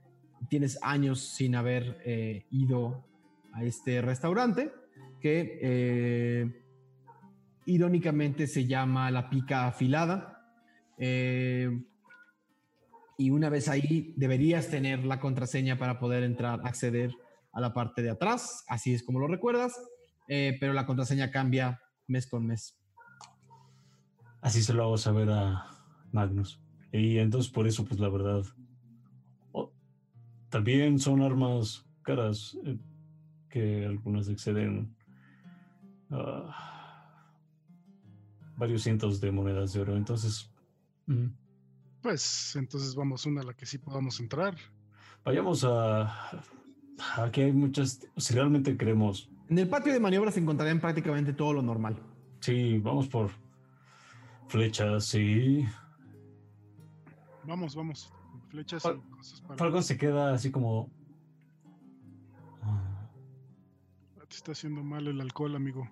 tienes años sin haber eh, ido a este restaurante que eh, irónicamente se llama la pica afilada Eh, y una vez ahí deberías tener la contraseña para poder entrar acceder a la parte de atrás así es como lo recuerdas eh, pero la contraseña cambia mes con mes Así se lo hago saber a Magnus. Y entonces por eso, pues la verdad. también son armas caras eh, que algunas exceden ah, varios cientos de monedas de oro. Entonces, mm, Pues entonces vamos una a la que sí podamos entrar. vayamos a... Aquí hay muchas... Si realmente queremos... En el patio de maniobras encontrarán prácticamente todo lo normal. Sí, vamos por flechas y... Vamos, vamos. Flechas Fal- y cosas para. Falcon se queda así como... ah, Te está haciendo mal el alcohol, amigo.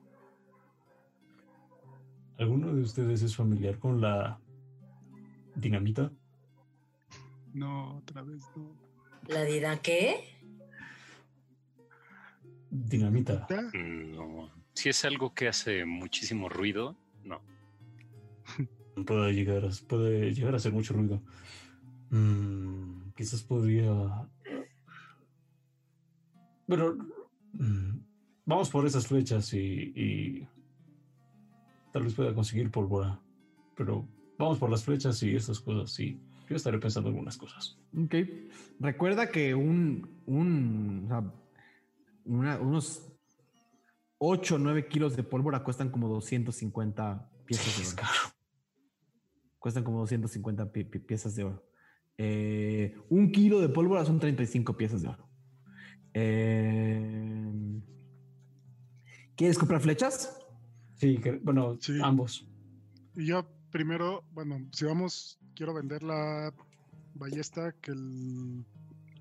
¿Alguno de ustedes es familiar con la dinamita? No, otra vez no. ¿La dirán qué? Dinamita. No. Si es algo que hace muchísimo ruido, no. [LAUGHS] Puede llegar, a- puede llegar a hacer mucho ruido. Mm, quizás podría... Bueno, mm, vamos por esas flechas y, y tal vez pueda conseguir pólvora. Pero vamos por las flechas y estas cosas. Sí, yo estaré pensando algunas cosas. Ok. Recuerda que un, un o sea, una- unos 8 o 9 kilos de pólvora cuestan como 250 piezas de Es oro. caro. Cuestan como 250 pi- pi- piezas de oro. Eh, un kilo de pólvora son 35 piezas de oro. Eh, ¿Quieres comprar flechas? Sí, que- bueno, Sí. ambos. Y yo primero, bueno, si vamos, quiero vender la ballesta que el-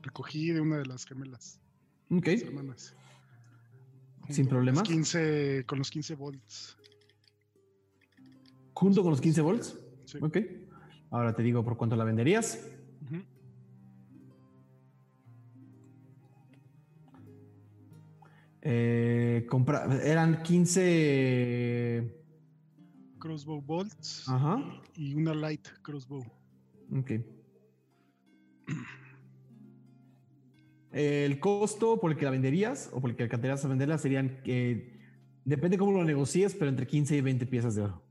recogí de una de las gemelas, Ok, las hermanas. Sin problemas. 15, con los 15 volts. junto con los 15 volts. Sí. Ok. Ahora te digo por cuánto la venderías. Eh, compra, eran 15. Crossbow bolts Ajá. y una light crossbow. Ok. El costo por el que la venderías o por el que alcanzarías a venderla serían. eh, depende cómo lo negocies, pero entre 15 y 20 piezas de oro.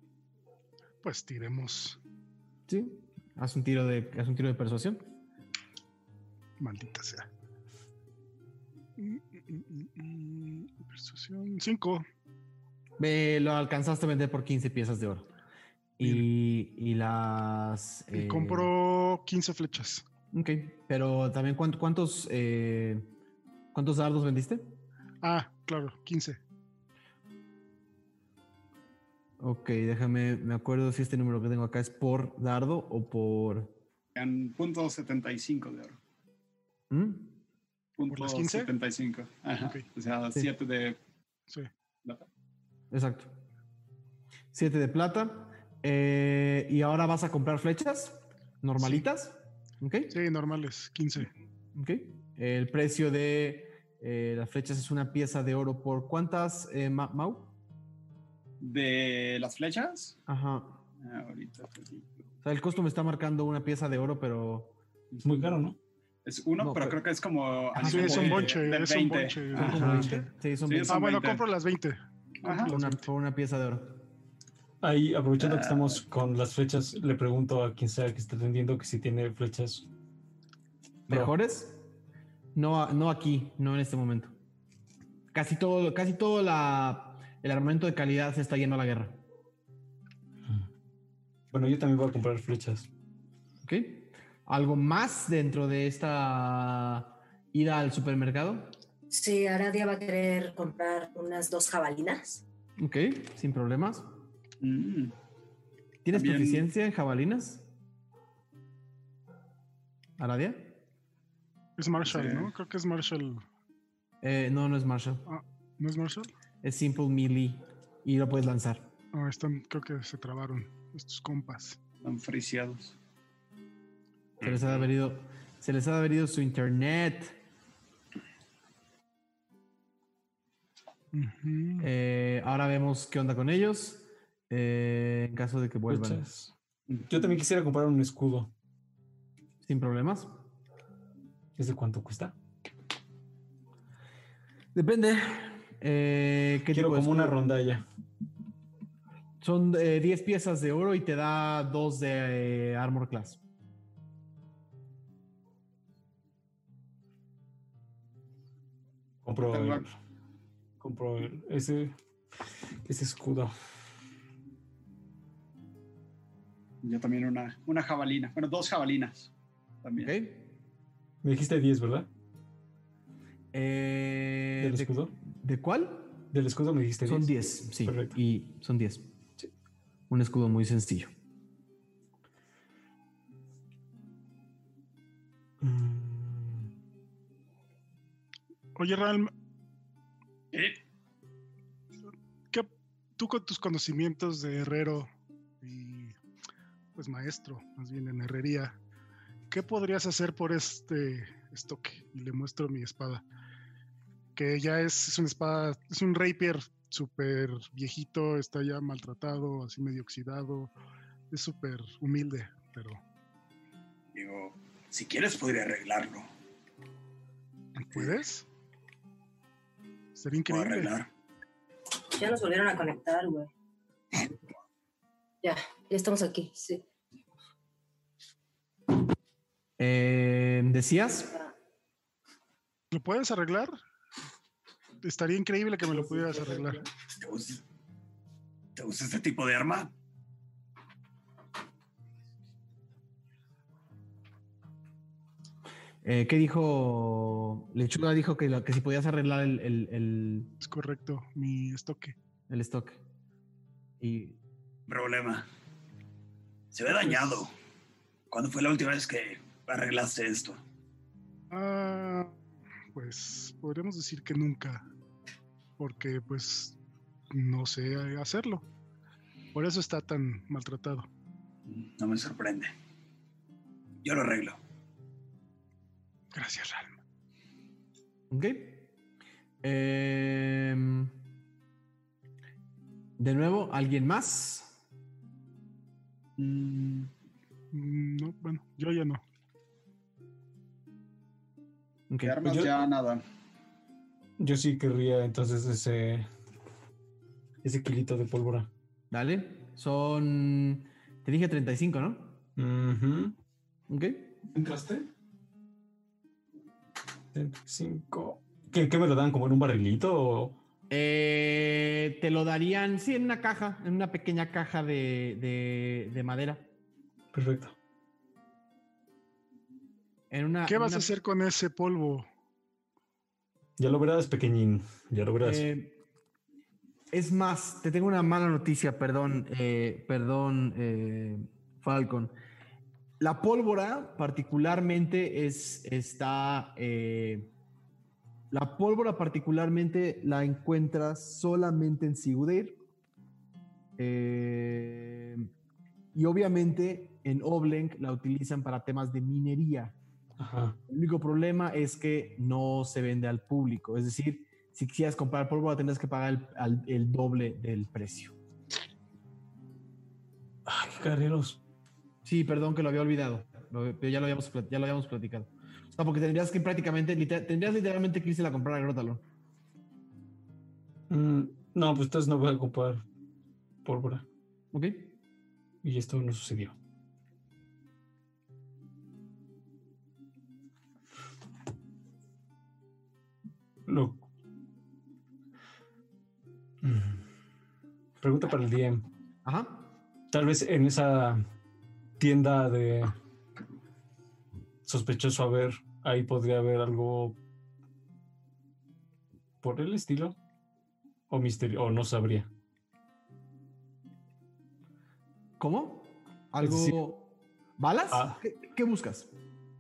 Pues tiremos, Sí. Haz un tiro de, haz un tiro de persuasión. maldita sea. Persuasión 5. Ve, lo alcanzaste a vender por 15 piezas de oro. Y, y las. Y eh, compro 15 flechas. Ok, pero también ¿cuánto- ¿cuántos, eh, cuántos dardos vendiste? Ah, claro, 15. Ok, déjame, me acuerdo si este número que tengo acá es por dardo o por... En punto 75 de oro. ¿Mm? Punto las 15? 75. Ajá. Ok. O sea, Sí. 7 de Sí. plata. Exacto. Siete de plata. Eh, ¿Y ahora vas a comprar flechas normalitas? Ok. Sí, normales, 15. Ok. El precio de eh, las flechas es una pieza de oro por cuántas, eh, Ma- Mau? ¿De las flechas? Ajá. Ah, ahorita. O sea, el costo me está marcando una pieza de oro, pero... Es muy caro, ¿no? Es uno, No, pero, pero- creo que es como. Así Sí, es un bonche, es un 20. bonche. son como Ajá. 20. Sí, son Sí, 20 son Ah, bueno, 20. compro las 20. Ajá. Por una, 20. por una pieza de oro. Ahí, aprovechando que Ah. estamos con las flechas, le pregunto a quien sea que esté atendiendo que si tiene flechas. ¿Mejores? No, no aquí, no en este momento. Casi todo, casi todo la, el armamento de calidad se está yendo a la guerra. Bueno, yo también voy a comprar flechas. ¿Ok? ¿Algo más dentro de esta ida al supermercado? Sí, Aradia va a querer comprar unas dos jabalinas. Ok, sin problemas. Mm. ¿Tienes También- proficiencia en jabalinas? ¿Aradia? Es Marshall, Sí. ¿no? Creo que es Marshall. Eh, no, no es Marshall. ¿No es Marshall? Es Simple Melee y lo puedes lanzar. Ah, están, creo que se trabaron estos compas. Están friciados. Se les ha de haber ido, se les ha su internet. Eh, ahora vemos qué onda con ellos. eh, en caso de que vuelvan. Yo también quisiera comprar un escudo. Sin problemas. ¿Es de cuánto cuesta? Depende. Eh, ¿qué Quiero tipo como una rondalla. Son eh, 10 piezas de oro y te da 2 de Armor Class. Compro, el- compro el- ese, ese escudo. Yo también una, una jabalina. Bueno, dos jabalinas. También. ¿Ok? Me dijiste 10, ¿verdad? Eh, ¿Del de- escudo? ¿De cuál? Del escudo me dijiste 10. Son 10, sí. Perfecto. Y son 10. Sí. Un escudo muy sencillo. Oye, Ralm, Eh, ¿qué, tú con tus conocimientos de herrero y pues maestro, más bien en herrería, ¿qué podrías hacer por este estoque? Y le muestro mi espada. Que ya es, es una espada, es un rapier súper viejito, está ya maltratado, así medio oxidado, es súper humilde, pero Digo, si quieres podría arreglarlo. ¿puedes? Sería increíble. arreglar. Ya nos volvieron a conectar, güey. Ya, ya estamos aquí, sí. Eh, ¿Decías? ¿Lo puedes arreglar? Estaría increíble que me lo pudieras arreglar. ¿Te gusta, ¿Te gusta este tipo de arma? Eh, ¿Qué dijo? Lechuga dijo que, lo- que si podías arreglar el, el, el, Es correcto, mi estoque. el stock. Y Problema. Se ve dañado. ¿Cuándo fue la última vez que arreglaste esto? Ah, pues podríamos decir que nunca, porque pues no sé hacerlo. Por eso está tan maltratado. No me sorprende. Yo lo arreglo. Gracias, Ralm. Ok. Em, de nuevo, ¿alguien más? Mm, No, bueno, yo ya no. Ok. De armas yo- ya nada. Yo sí querría entonces ese. Ese kilito de pólvora. Dale. Son. Te dije 35, ¿no? Ujú. Ok. ¿Entraste? 35. ¿Qué, ¿Qué me lo dan? ¿Como en un barrilito? O... Eh, te lo darían, sí, en una caja, en una pequeña caja de, de- de madera. Perfecto. En una, ¿Qué vas a hacer con ese polvo? Ya lo verás, pequeñín. Ya lo verás. Eh, es más, te tengo una mala noticia, perdón, eh, perdón, eh, Falcon. La pólvora particularmente es, está, eh, la pólvora particularmente la encuentras solamente en Sigudeir. Eh, y obviamente en Oblenk la utilizan para temas de minería. Ajá. El único problema es que no se vende al público. Es decir, si quisieras comprar pólvora, tendrás que pagar el, al- el doble del precio. Ay, qué carreros. Sí, perdón que lo había olvidado. Pero ya lo habíamos, ya lo habíamos platicado. O sea, porque tendrías que prácticamente, tendrías literalmente que irse a comprar a Grotalón. Mm, no, pues entonces no voy a comprar pólvora. ¿Ok? Y esto no sucedió. Lo... Mm. Pregunta para el DM. Ajá. Tal vez en esa tienda de sospechoso a ver, ahí podría haber algo por el estilo o misterio o no sabría. ¿Cómo? ¿Algo? decir- ¿Balas? Ah. ¿Qué, qué buscas?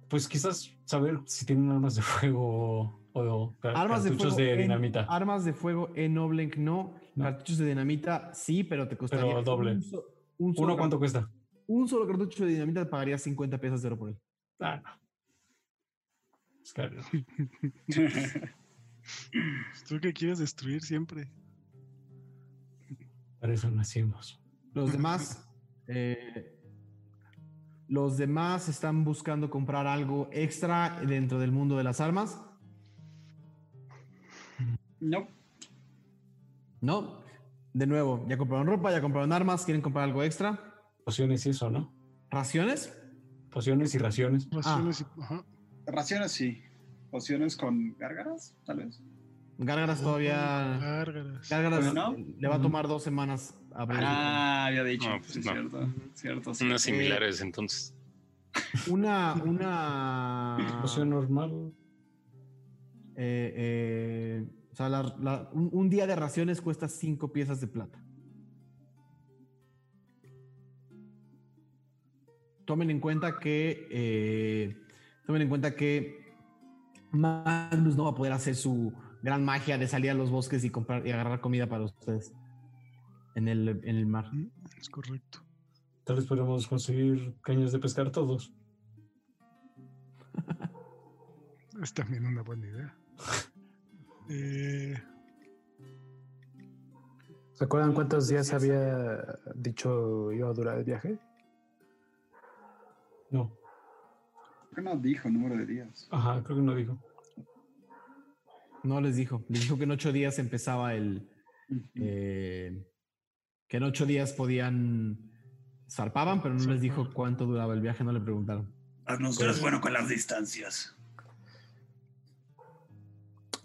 Pues quizás saber si tienen armas de fuego o, o Armas de cartuchos fuego. de en- dinamita. armas de fuego en Oblenk no. No. Cartuchos de dinamita sí, pero te costaría. Pero doble. Un, so- un solo ¿Uno cuánto cuesta? Un solo cartucho de dinamita te pagaría 50 pesos de oro por él. Ah, no. Es caro. [LAUGHS] ¿Tú qué quieres destruir siempre? Para eso nacimos. Los demás. [LAUGHS] eh, los demás están buscando comprar algo extra dentro del mundo de las armas. No. No. De nuevo, ya compraron ropa, ya compraron armas, quieren comprar algo extra. Pociones y eso, ¿no? ¿Raciones? Pociones y raciones. Raciones y- ajá. Raciones sí. Pociones con gárgaras, tal vez. Gárgaras todavía. Gárgaras. Gárgaras no. le va a tomar dos semanas abrir. Ah, había dicho. No, pues sí, no. cierto. Cierto, sí. Unas similares, entonces. Una, una. [LAUGHS] Poción normal. eh, eh, o sea, la- la- un, un día de raciones cuesta cinco piezas de plata. Tomen en cuenta que. eh, tomen en cuenta que Magnus no va a poder hacer su gran magia de salir a los bosques y comprar y agarrar comida para ustedes en el, en el mar. Mm, Es correcto. Tal vez podamos conseguir cañas de pescar todos. [LAUGHS] Es también una buena idea. [LAUGHS] Eh, ¿Se acuerdan cuántos días había dicho iba a durar el viaje? No. ¿Por qué no dijo número de días? Ajá, creo que no dijo. No les dijo. Les dijo que en ocho días empezaba el. Eh, que en ocho días podían. Zarpaban, pero no les dijo cuánto duraba el viaje, no le preguntaron. Arnos, tú eres bueno con las distancias.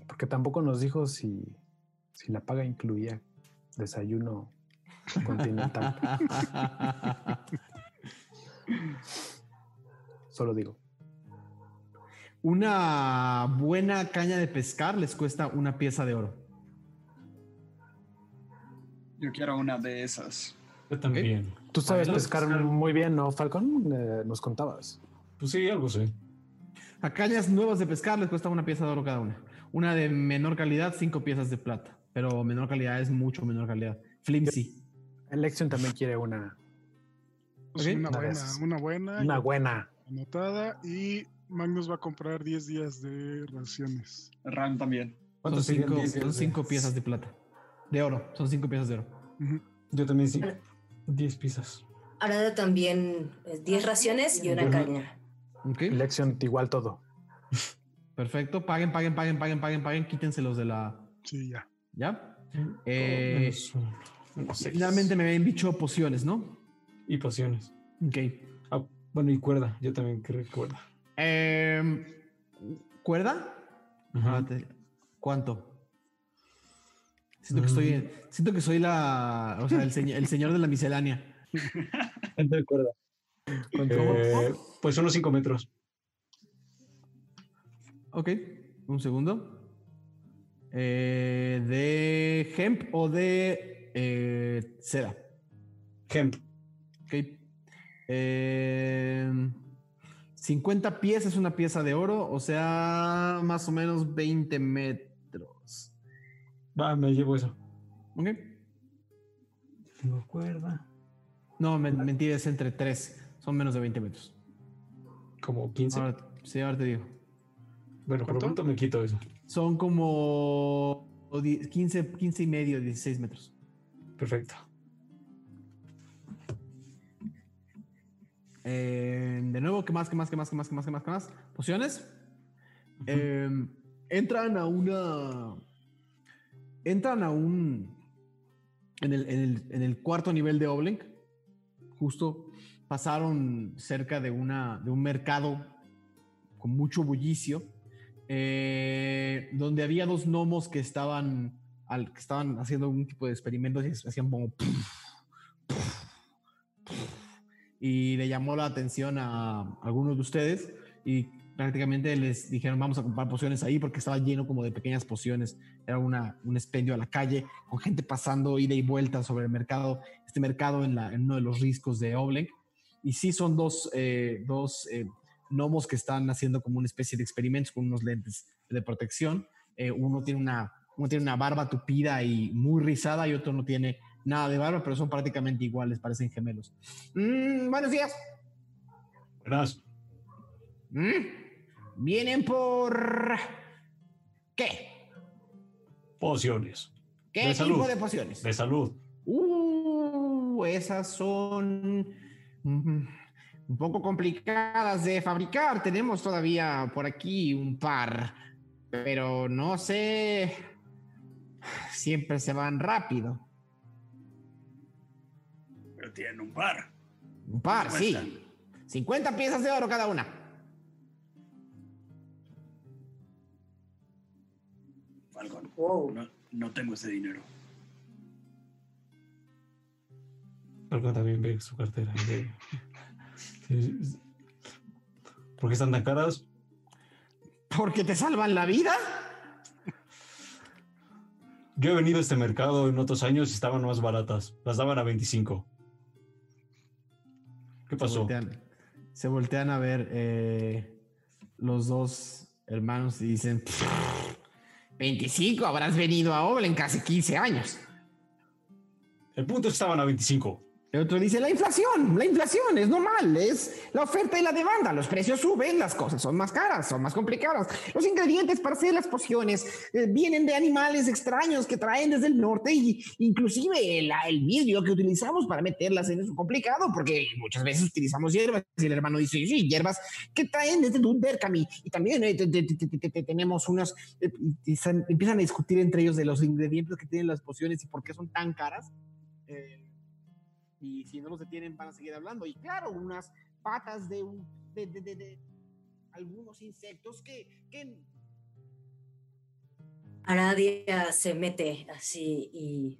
Porque tampoco nos dijo si, si la paga incluía desayuno continental. [LAUGHS] Solo digo. Una buena caña de pescar les cuesta una pieza de oro. Yo quiero una de esas. Yo también. Tú sabes pescar muy bien, ¿no, Falcon? Eh, nos contabas. Pues sí, algo sé. A cañas nuevas de pescar les cuesta una pieza de oro cada una. Una de menor calidad, cinco piezas de plata. Pero menor calidad es mucho menor calidad. Flimsy. Lexion también quiere una, Pues Ok. una buena, una buena. una buena. Anotada. Y Magnus va a comprar 10 días de raciones. Ram también. Son ¿Cuántos serían cinco, 10 son días de- cinco piezas de plata. De oro. Son cinco piezas de oro. Yo también sí. 10 piezas. Arada también eh, 10 raciones y una caña. Ok. Lexion igual todo. [LAUGHS] Perfecto. Paguen, paguen, paguen, paguen, paguen, paguen. Quítenselos de la. Sí, ya. ¿Ya? Eh, finalmente me habían dicho pociones, ¿no? Y pociones. Ok. Ah, bueno, y cuerda. Yo también creo que cuerda. Em, ¿Cuerda? Ajá. Espérate, ¿Cuánto? Siento que estoy, Mm. siento que soy la, o sea, el, señor, el señor de la miscelánea. ¿Cuánto de cuerda? Eh, pues unos 5 metros. Ok, un segundo. Eh, ¿De hemp o de eh, seda? Hemp. Ok. Em, 50 pies es una pieza de oro, o sea, más o menos 20 metros. Va, me llevo eso. Ok. Tengo cuerda. No, men- mentira, es entre 3. Son menos de 20 metros. Como 15. Ahora, sí, ahora te digo. bueno, por lo ¿cuánto? me quito eso. Son como o die- 15, 15 y medio, 16 metros. Perfecto. Eh, de nuevo, ¿qué más, qué más, qué más, qué más, qué más, qué más, qué más? ¿Pociones? Eh, entran a una... Entran a un... En el, en el- en el cuarto nivel de Oblink, justo pasaron cerca de, una, de un mercado con mucho bullicio, eh, donde había dos gnomos que estaban, al- que estaban haciendo algún tipo de experimentos y hacían como... y le llamó la atención a algunos de ustedes y prácticamente les dijeron vamos a comprar pociones ahí porque estaba lleno como de pequeñas pociones. Era una, un expendio a la calle con gente pasando ida y vuelta sobre el mercado, este mercado en, la, uno de los riscos de Obleng. Y sí son dos, eh, dos eh, gnomos que están haciendo como una especie de experimentos con unos lentes de protección. Eh, uno, tiene una, uno tiene una barba tupida y muy rizada y otro no tiene nada de barba, pero son prácticamente iguales, parecen gemelos. Mm, buenos días. Verás, Mm, Vienen por... ¿Qué? pociones. ¿Qué De tipo salud. de pociones? De salud. Uh, esas son un poco complicadas de fabricar. Tenemos todavía por aquí un par, pero no sé. Siempre se van rápido. Pero tienen un par. Un par, sí. Cuestan. 50 piezas de oro cada una. Falcon, Wow. no, no tengo ese dinero. Falcon también ve su cartera. ¿Por qué están tan caras? Porque te salvan la vida. Yo he venido a este mercado en otros años y estaban más baratas. Las daban a 25. ¿Qué Se pasó? voltean, se voltean a ver eh, los dos hermanos y dicen: 25, habrás venido a Oblen casi 15 años. El punto es que estaban a 25. El otro dice, la inflación, la inflación es normal, es la oferta y la demanda, los precios suben, las cosas son más caras, son más complicadas. Los ingredientes para hacer las pociones eh, vienen de animales extraños que traen desde el norte y inclusive el, el vidrio que utilizamos para meterlas en eso es complicado porque muchas veces utilizamos hierbas y el hermano dice, sí, hierbas que traen desde Dunderkami y también eh, te- te- te- te- te- te- tenemos unos, eh, empiezan a discutir entre ellos de los ingredientes que tienen las pociones y por qué son tan caras. Eh, y si no los detienen van a seguir hablando. Y claro, unas patas de, un, de, de- de- de algunos insectos que, que Aradia se mete así y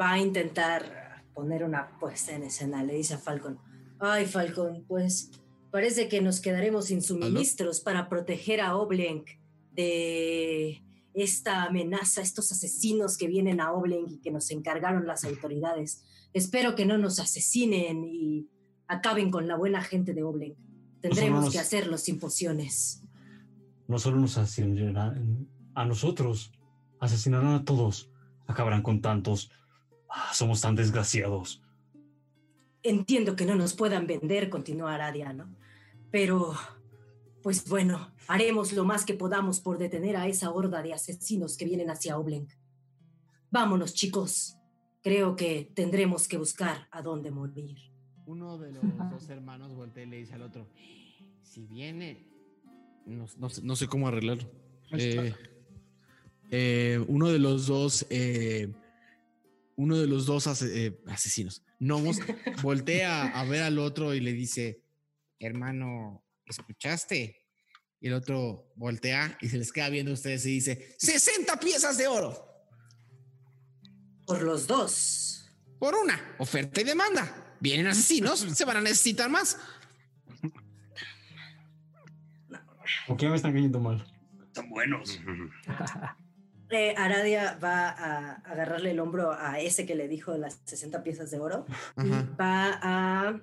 va a intentar poner una puesta en escena. Le dice a Falcon, ay Falcon, pues Parece que nos quedaremos sin suministros para proteger a Oblenk de esta amenaza, estos asesinos que vienen a Oblenk y que nos encargaron las autoridades. Espero que no nos asesinen y acaben con la buena gente de Oblenk. Tendremos nos- que hacerlo sin pociones. No solo nos asesinarán a nosotros, asesinarán a todos. Acabarán con tantos. Ah, somos tan desgraciados. Entiendo que no nos puedan vender, continuó Aradia, ¿no? Pero, pues bueno, haremos lo más que podamos por detener a esa horda de asesinos que vienen hacia Oblenk. Vámonos, chicos. Creo que tendremos que buscar a dónde morir. Uno de los dos hermanos voltea y le dice al otro, si viene, no, no sé, no sé cómo arreglarlo. Eh, eh, uno de los dos, eh, uno de los dos ase- eh, asesinos, gnomos, [LAUGHS] voltea a ver al otro y le dice, hermano, ¿escuchaste? Y el otro voltea y se les queda viendo a ustedes y dice, 60 piezas de oro Por los dos. por una, oferta y demanda. Vienen asesinos, se van a necesitar más. [LAUGHS] ¿Por qué me están cayendo mal? Están buenos. [LAUGHS] Eh, Aradia va a agarrarle el hombro a ese que le dijo las 60 piezas de oro y va a,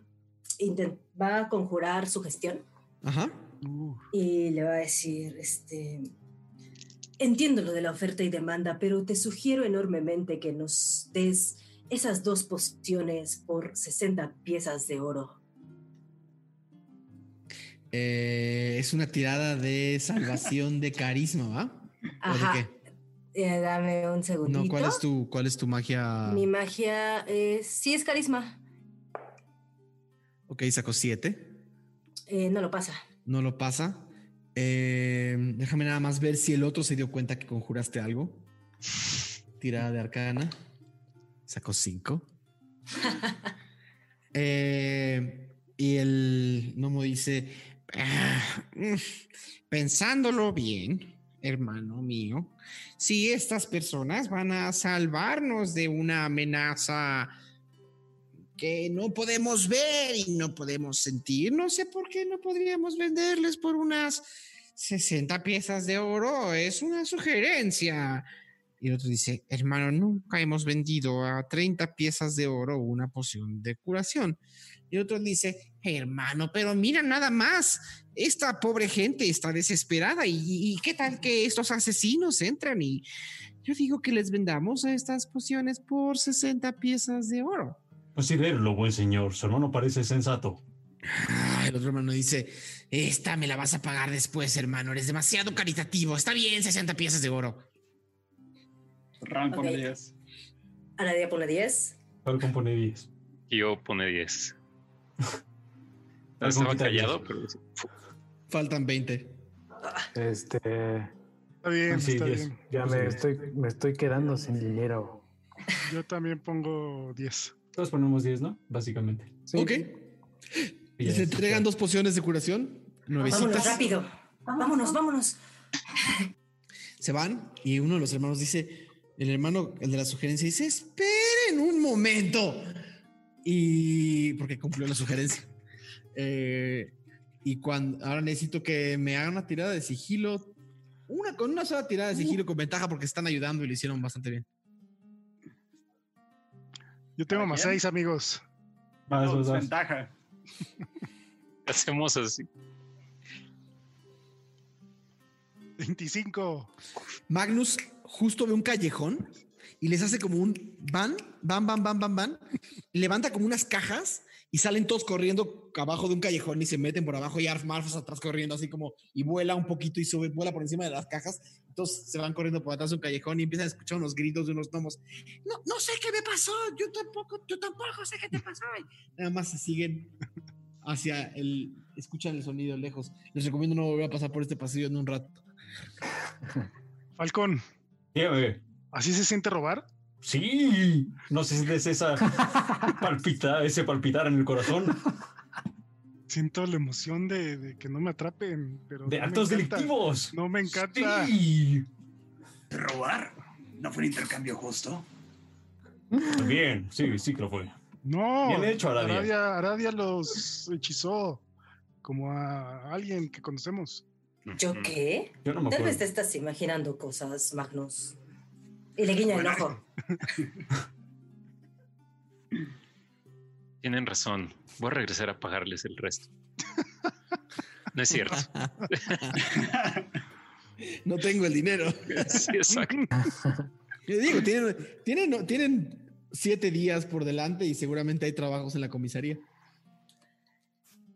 va a conjurar su gestión ajá. y le va a decir, este, entiendo lo de la oferta y demanda, pero te sugiero enormemente que nos des esas dos pociones por 60 piezas de oro. Eh, es una tirada de salvación de carisma, ¿va? ¿O de Ajá. qué? Eh, dame un segundito. No, ¿cuál es tu, cuál es tu magia? Mi magia es, sí es carisma. Ok, sacó siete. Eh, no lo pasa. No lo pasa. Eh, déjame nada más ver si el otro se dio cuenta que conjuraste algo. Tirada de arcana. Sacó cinco. [LAUGHS] Eh, y el gnomo dice: "Ah, Pensándolo bien, hermano mío, si estas personas van a salvarnos de una amenaza que no podemos ver y no podemos sentir. No sé por qué no podríamos venderles por unas 60 piezas de oro. Es una sugerencia. Y el otro dice, hermano, nunca hemos vendido a 30 piezas de oro una poción de curación. Y el otro dice, hermano, pero mira nada más. Esta pobre gente está desesperada. ¿Y, y qué tal que estos asesinos entran? Y yo digo que les vendamos estas pociones por 60 piezas de oro. Considérelo, buen señor. Su hermano parece sensato. Ah, el otro hermano dice, esta me la vas a pagar después, hermano. Eres demasiado caritativo. Está bien, 60 piezas de oro. Ran pone Ok. 10. Aradia pone 10. Falcon pone 10. Y yo pone 10. Falcon [LAUGHS] Estaba callado, 10. pero Faltan 20. Este, Está bien, Sí, está diez. bien. ya me estoy, me estoy quedando sin dinero. Yo también pongo 10. Todos ponemos 10, ¿no? Básicamente. Sí. Ok. Y está. entregan dos pociones de curación. Vámonos rápido. Vámonos, vámonos. Se van y uno de los hermanos dice, el hermano, el de la sugerencia, dice, esperen un momento. Y porque cumplió la sugerencia. [LAUGHS] Eh, y cuando ahora necesito que me hagan una tirada de sigilo. Una con una sola tirada de sigilo con ventaja porque están ayudando y lo hicieron bastante bien. Yo tengo ¿Para más quién? 6 amigos. Vas, No, desventaja. [LAUGHS] hacemos así. 25. Magnus justo ve un callejón y les hace como un van, van, van, van, van, van. levanta como unas cajas y salen todos corriendo abajo de un callejón y se meten por abajo y Arf Marfos atrás corriendo así como y vuela un poquito y sube, vuela por encima de las cajas. Entonces se van corriendo por atrás de un callejón y empiezan a escuchar unos gritos de unos gnomos. No, no sé qué me pasó, yo tampoco, yo tampoco sé qué te pasó. Y nada más se siguen hacia el, escuchan el sonido lejos. Les recomiendo no volver a pasar por este pasillo en un rato. Falcón, Dígame. ¿así se siente robar? Sí. No sé si es esa [LAUGHS] palpita, ese palpitar en el corazón Siento la emoción de, de que no me atrapen, pero de no actos delictivos. No me encanta. Sí. ¿Robar? ¿No fue un intercambio justo? Bien, sí, sí que lo fue. No. Bien hecho, Aradia. Aradia, Aradia los hechizó. como a alguien que conocemos. ¿Yo qué? Yo no me Tal vez te estás imaginando cosas, Magnus. Y le guiña el ojo. [LAUGHS] Tienen razón. Voy a regresar a pagarles el resto. No es cierto. [LAUGHS] No tengo el dinero. Sí, exacto. [LAUGHS] Yo digo, tienen, tienen, tienen siete días por delante y seguramente hay trabajos en la comisaría.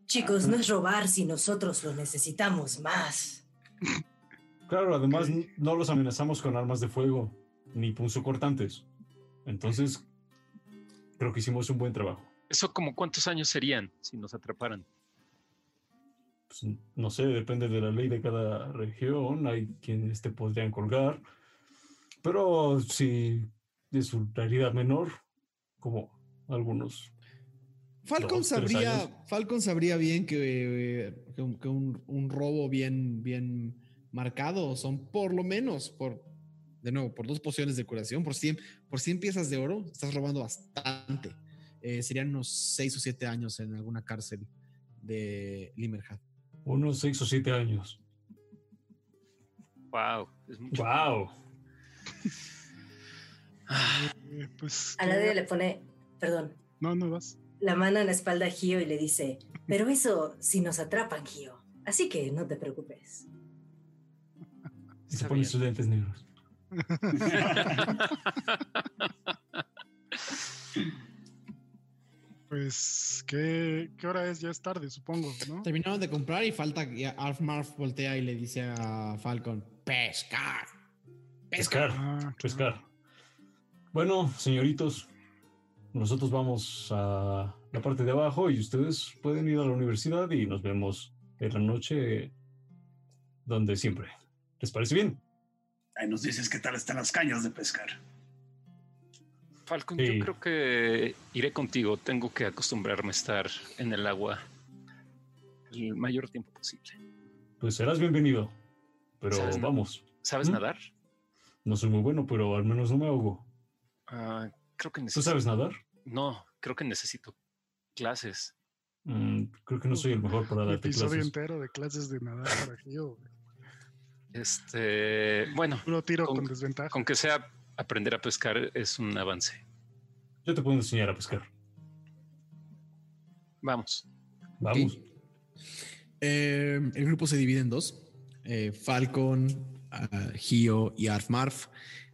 Chicos, no es robar si nosotros lo necesitamos más. Claro, además no los amenazamos con armas de fuego ni punzocortantes. Entonces, creo que hicimos un buen trabajo. ¿Eso como cuántos años serían si nos atraparan? Pues, no sé, depende de la ley de cada región. Hay quienes te podrían colgar. Pero si es una herida menor, como algunos. Falcon Dos, sabría. Falcon sabría bien que, que un, que un- un robo bien, bien marcado son por lo menos por, de nuevo, por dos pociones de curación, por 100, por 100 piezas de oro, estás robando bastante. Eh, serían unos 6 o 7 años en alguna cárcel de Limerhat. Unos seis o siete años. Wow, es mucho. ¡Wow! Eh, pues. A nadie le pone, perdón, No, no vas. la mano en la espalda a Gio y le dice, pero eso si nos atrapan, Gio. Así que no te preocupes. Y se bien. sus lentes negros. Pues, ¿qué, ¿qué hora es? Ya es tarde, supongo, ¿no? Terminaron de comprar y falta y Arf Marf voltea y le dice a Falcon, pescar. Pescar. Ah, claro. Pescar. Bueno, señoritos, nosotros vamos a la parte de abajo y ustedes pueden ir a la universidad y nos vemos en la noche donde siempre. ¿Les parece bien? Ahí nos dices qué tal están las cañas de pescar. Falcon, Sí. yo creo que iré contigo. Tengo que acostumbrarme a estar en el agua el mayor tiempo posible. Pues serás bienvenido. Pero vamos, ¿Sabes ¿Mm? nadar? no soy muy bueno, pero al menos no me ahogo. Ah, creo que ¿Tú necesito. sabes nadar? No, creo que necesito clases. Mm, creo que no soy el mejor para darte episodio clases. entero de clases de nadar para güey. Este, bueno, Puro tiro Con- con, desventaja. con que sea aprender a pescar es un avance. Yo te puedo enseñar a pescar. Vamos. Vamos. Eh, el grupo se divide en dos. Eh, Falcon, ah, Gio y Arfmarf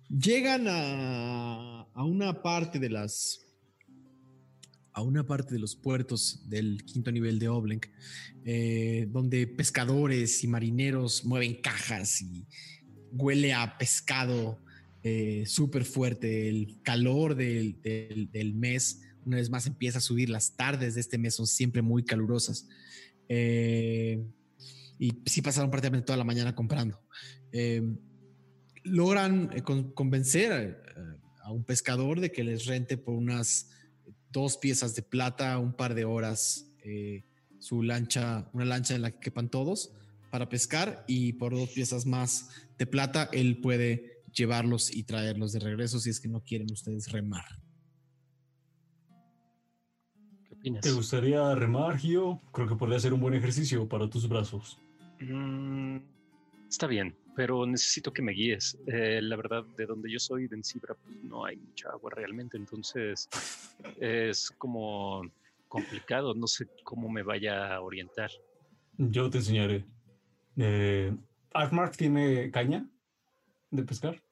llegan a, a una parte de las a una parte de los puertos del quinto nivel de Oblenk, eh, donde pescadores y marineros mueven cajas y huele a pescado eh, súper fuerte. El calor del, del- mes, una vez más, empieza a subir. Las tardes de este mes son siempre muy calurosas. Eh, y sí pasaron prácticamente toda la mañana comprando. Logran con- convencer a un pescador de que les rente por unas dos piezas de plata, un par de horas, eh, su lancha, una lancha en la que quepan todos para pescar y por dos piezas más de plata él puede llevarlos y traerlos de regreso si es que no quieren ustedes remar. ¿Qué opinas? ¿Te gustaría remar, Gio? Creo que podría ser un buen ejercicio para tus brazos. Mm, está bien, pero necesito que me guíes. Eh, la verdad, de donde yo soy, de Encibra, pues, no hay mucha agua realmente, entonces es como complicado. No sé cómo me vaya a orientar. Yo te enseñaré. Eh, ¿Arkmark tiene caña de pescar?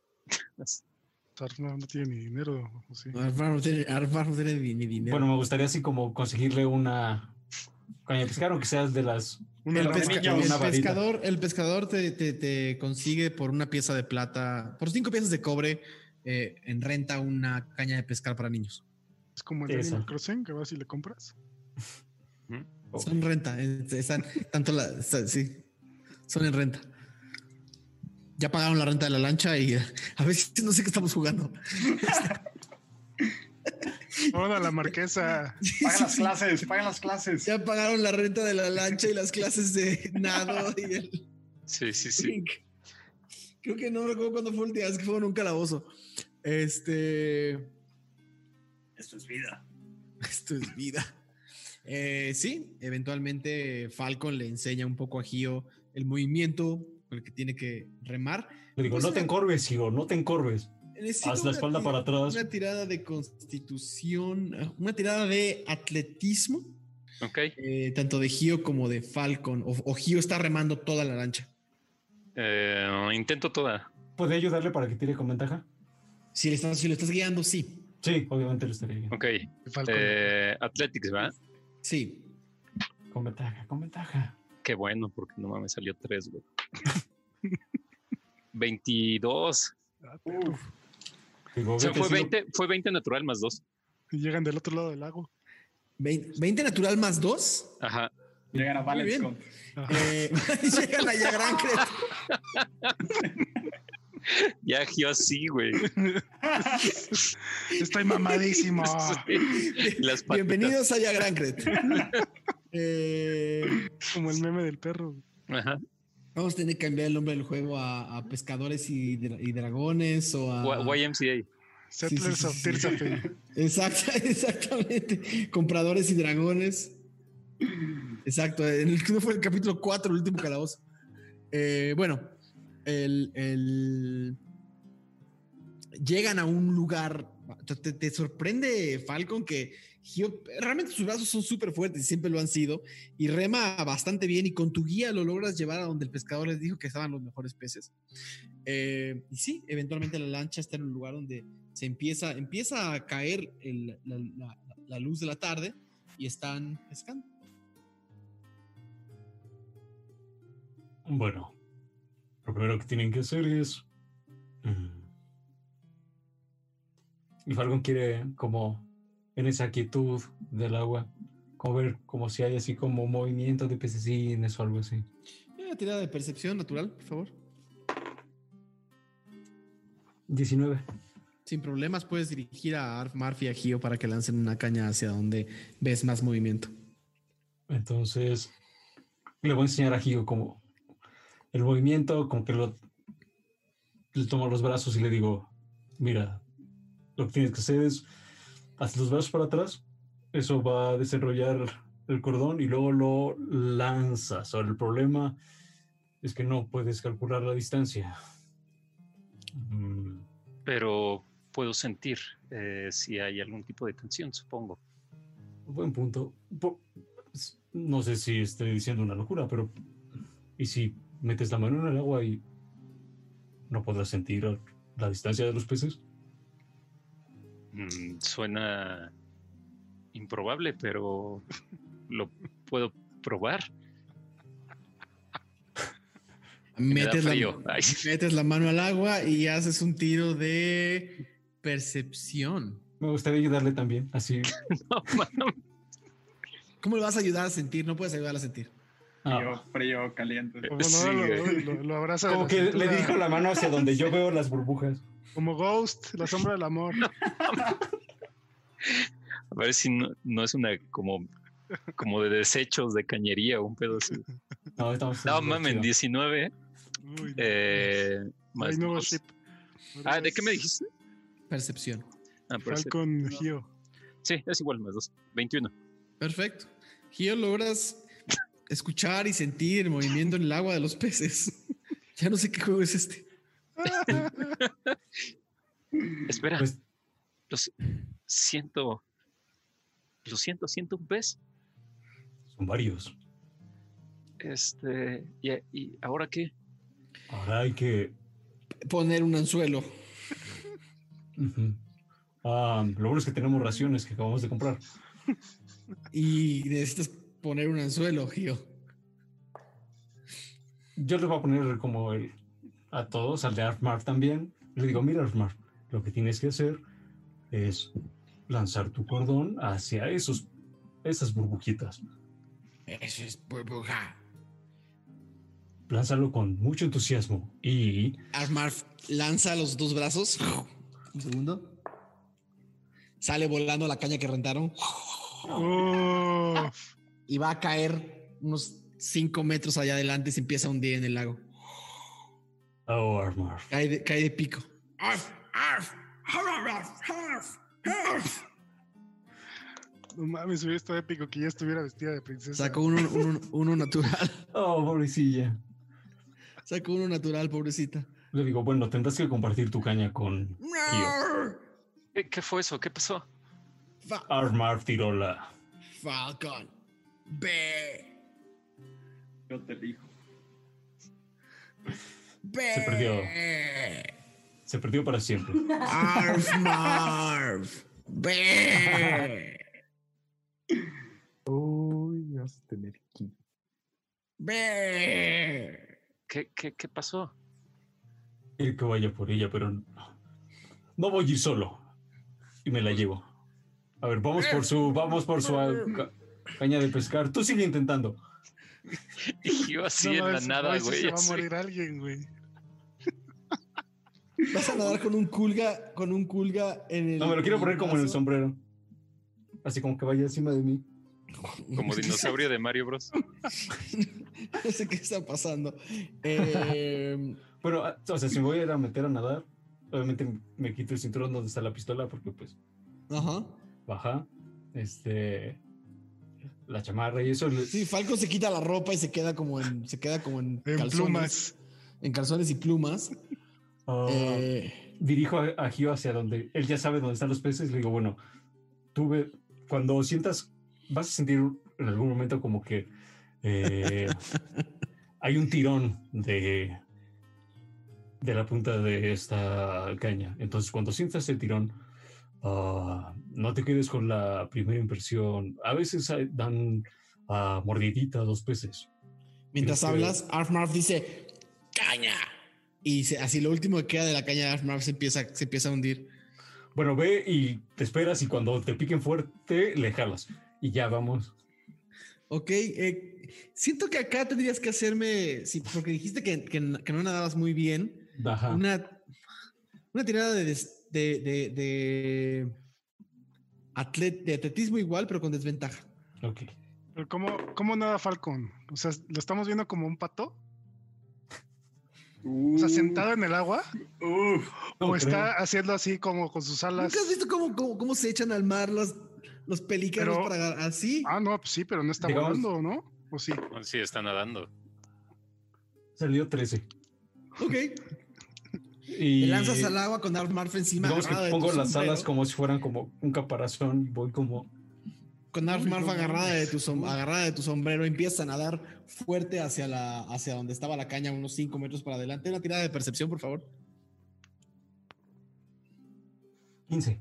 Sarf no, tiene ni dinero. ¿o sí? Arfar no tiene, Arfar no tiene ni, ni dinero. Bueno, me gustaría así como conseguirle una caña de pescar, aunque sea de las... Una el, pesca- el pescador, el pescador te, te- te consigue por una pieza de plata, por cinco piezas de cobre, eh, en renta una caña de pescar para niños. Es como el. Animal Crossing, que vas y le compras. Oh. [LAUGHS] Son en renta, están tanto la, está- sí, son en renta. Ya pagaron la renta de la lancha y [LAUGHS] a veces no sé qué estamos jugando. [LAUGHS] Hola, la marquesa. Pagan las clases, pagan las clases. Ya pagaron la renta de la lancha y las clases de nado y el, Sí, sí, sí. Creo que no recuerdo cuándo fue la última vez que fue en un calabozo. Este. Esto es vida. [LAUGHS] Esto es vida. Eh, sí, eventualmente Falcon le enseña un poco a Gio el movimiento con el que tiene que remar. Le digo, Pues no te encorves, hijo, no te encorves. Necesito Haz la una espalda para atrás. Una tirada de constitución, una tirada de atletismo, Ok. eh, tanto de Gio como de Falcon. O, o Gio está remando toda la lancha. Eh, intento toda. ¿Puede ayudarle para que tire con ventaja? Si le estás, si lo estás guiando, sí. Sí, obviamente lo estaría guiando. Ok. Falcon. Eh, Athletics, ¿verdad? Sí. Con ventaja, con ventaja. Qué bueno, porque no mames, salió 3, güey. 22. Ah, perro. Digo, O sea, fue sí, 20, fue 20 natural más 2. Y llegan del otro lado del lago. Vein- 20 natural más 2. Ajá. Llegan a Balance bien. Con. Ajá. Eh, [LAUGHS] llegan allá a Gran Cret. [LAUGHS] Ya Gio así, güey. [LAUGHS] Estoy mamadísimo. Sí. Las. Bienvenidos allá a Gran Cret. Eh, Como el meme del perro. Ajá. Vamos a tener que cambiar el nombre del juego a, a pescadores y, dra- y dragones o a. Y- YMCA. Settlers sí, of sí. [LAUGHS] Exacto, [LAUGHS] exactamente. Compradores y dragones. Exacto. En el, ¿no fue el capítulo 4, el último calabozo. Eh, bueno, el, el- llegan a un lugar. Te- te sorprende, Falcon, que Realmente sus brazos son súper fuertes y siempre lo han sido. Y rema bastante bien. Y con tu guía lo logras llevar a donde el pescador les dijo que estaban los mejores peces. Eh, y sí, eventualmente la lancha está en un lugar donde se empieza, empieza a caer la- la luz de la tarde y están pescando. Bueno, lo primero que tienen que hacer es. mm, Y Falcon quiere, como en esa quietud del agua, como ver como si hay así como movimiento de pececines o algo así. Una tirada de percepción natural, por favor. 19. Sin problemas puedes dirigir a Arf, Marf y a Gio para que lancen una caña hacia donde ves más movimiento. Entonces, le voy a enseñar a Gio como el movimiento, como que lo, le tomo los brazos y le digo, mira, lo que tienes que hacer es, haz los brazos para atrás, eso va a desarrollar el cordón y luego lo lanzas. Ahora, el problema es que no puedes calcular la distancia. Mm, Pero puedo sentir eh, si hay algún tipo de tensión, supongo. Buen punto. No sé si estoy diciendo una locura, pero ¿y si metes la mano en el agua y no podrás sentir la distancia de los peces? Mm, suena improbable, pero lo puedo probar. Me Metes la, metes la mano al agua y haces un tiro de percepción. Me gustaría ayudarle también, así. [LAUGHS] no. ¿Cómo le vas a ayudar a sentir? No puedes ayudar a sentir. Ah, Frío, frío, caliente. Como, no, Sí, lo, güey. lo- lo abraza de como la que le dirijo la mano hacia donde yo veo las burbujas. Como Ghost, la sombra del amor. [LAUGHS] A ver si no, no es una como, como de desechos de cañería o un pedo así. No, estamos No mames, 19 Uy, eh, más nuevo. Ah, ¿de qué me dijiste? Percepción. Ah. Falcon Gio. Sí, es igual, más dos. 21. Perfecto. Gio, logras escuchar y sentir el movimiento en el agua de los peces. [LAUGHS] ya no sé qué juego es este. [LAUGHS] Espera, Pues- los siento. Lo siento, siento un pez. Son varios. Este. ¿Y, y ahora qué? Ahora hay que. Poner un anzuelo. Ah, lo bueno es que tenemos raciones que acabamos de comprar. Y necesitas poner un anzuelo, Gio. Yo les voy a poner como el, a todos, al de Arfmar también. Le digo, mira Arfmar, lo que tienes que hacer es lanzar tu cordón hacia esos, esas burbujitas. Eso es burbuja. Lánzalo con mucho entusiasmo y Armarf lanza los dos brazos. Un segundo. Sale volando la caña que rentaron. Oh, Y va a caer unos 5 metros allá adelante y se empieza a hundir en el lago. oh Cae de, cae de pico. Arf, No mames, hubiera estado épico que ya estuviera vestida de princesa. Sacó uno, uno, uno natural. [LAUGHS] Oh, pobrecilla. Sacó uno natural, pobrecita. Le digo, bueno, tendrás que compartir tu caña con Kyo. ¿Qué, qué fue eso? ¿Qué pasó? Fa- Armar tiró la. Falcon. Be. Yo te elijo. Be. Se perdió. Se perdió para siempre. Arf, Marf. Uy, vas a tener que. Be. ¿Qué, qué, qué pasó? Quiero que vaya por ella, pero no. No voy a ir solo. Y me la llevo. A ver, vamos por su, vamos por su ca- caña de pescar. Tú sigue intentando. [LAUGHS] Y yo así No en la nada, güey. Se va a morir alguien, güey. Vas a nadar con un culga, con un culga en el. No, me lo quiero poner como en el sombrero. Así como que vaya encima de mí. Como dinosaurio de Mario Bros. [LAUGHS] no sé qué está pasando. Eh, Bueno, ah, o sea, si me voy a ir a meter a nadar, obviamente me quito el cinturón donde está la pistola porque pues ajá. baja, este, la chamarra y eso. Sí, Falcon se quita la ropa y se queda como en, se queda como en, En calzones, plumas. en calzones y plumas. Ah, Eh, dirijo a, a Gio hacia donde él ya sabe dónde están los peces. Le digo, bueno, tú ve, cuando sientas, vas a sentir en algún momento como que eh, [LAUGHS] hay un tirón de, de la punta de esta caña. Entonces, cuando sientas el tirón, ah, no te quedes con la primera impresión. A veces hay- dan ah, mordidita a los peces. mientras Tienes que- hablas, Arf Marf dice caña. Y se- así lo último que queda de la caña de Arf Marf se empieza, se empieza a hundir. Bueno, ve y te esperas y cuando te piquen fuerte, le jalas. Y ya vamos. Ok, eh, siento que acá tendrías que hacerme, sí, porque dijiste que, que- que no nadabas muy bien. Ajá. Una, una tirada de, des- de, de, de atlet- de atletismo igual, pero con desventaja. Ok. Pero ¿cómo, ¿Cómo nada Falcon? O sea, ¿lo estamos viendo como un pato? O sea, sentado en el agua. No ¿O creo. está haciendo así como con sus alas? ¿Nunca has visto cómo, cómo, cómo se echan al mar los, los pelícanos Pero- para así? Ah, no, pues sí, pero no está Digamos- volando, ¿no? ¿O sí? Sí, está nadando. Salió 13. Ok. Y Te lanzas al agua con Arf Marf encima. digamos que pongo las sombrero, alas como si fueran como un caparazón y voy como... Con Arf Marf agarrada de, tu som- agarrada de tu sombrero, empiezas a nadar fuerte hacia, la, hacia donde estaba la caña, unos 5 metros para adelante. Una tirada de percepción, por favor. 15.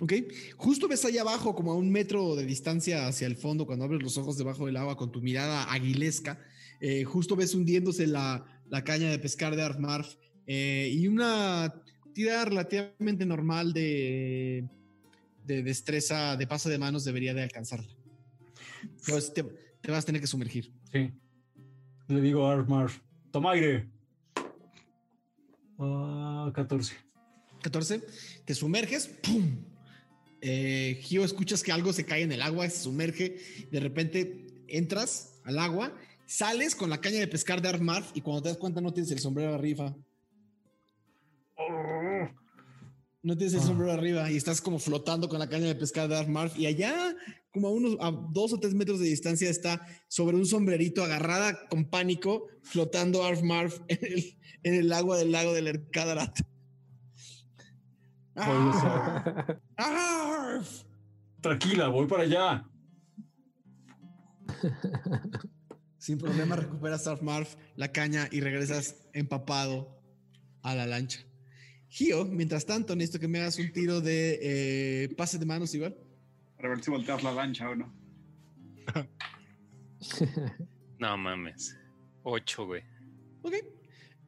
Ok. Justo ves allá abajo, como a un metro de distancia hacia el fondo, cuando abres los ojos debajo del agua con tu mirada aguilesca, eh, justo ves hundiéndose la, la caña de pescar de Arfmarf eh, y una tirada relativamente normal de, de destreza, de paso de manos, debería de alcanzarla. Pues te, te vas a tener que sumergir. Sí. Le digo a Armar, toma aire. Ah, 14. 14, te sumerges, ¡pum! Eh, Gio, escuchas que algo se cae en el agua, se sumerge, de repente entras al agua, sales con la caña de pescar de Armarf y cuando te das cuenta no tienes el sombrero arriba. No tienes el Ah. sombrero arriba y estás como flotando con la caña de pescar de Armarf y allá, como a unos a dos o tres metros de distancia, está sobre un sombrerito agarrada con pánico, flotando Armarf en el, en el agua del lago del Ercadarat. Voy [LAUGHS] a ¡Arf! Tranquila, voy para allá. Sin problema recuperas Arf Marf, la caña y regresas empapado a la lancha. Gio, mientras tanto, necesito que me hagas un tiro de eh, pase de manos igual. para ver si volteas la lancha o no. [LAUGHS] No mames. Ocho, güey. Ok.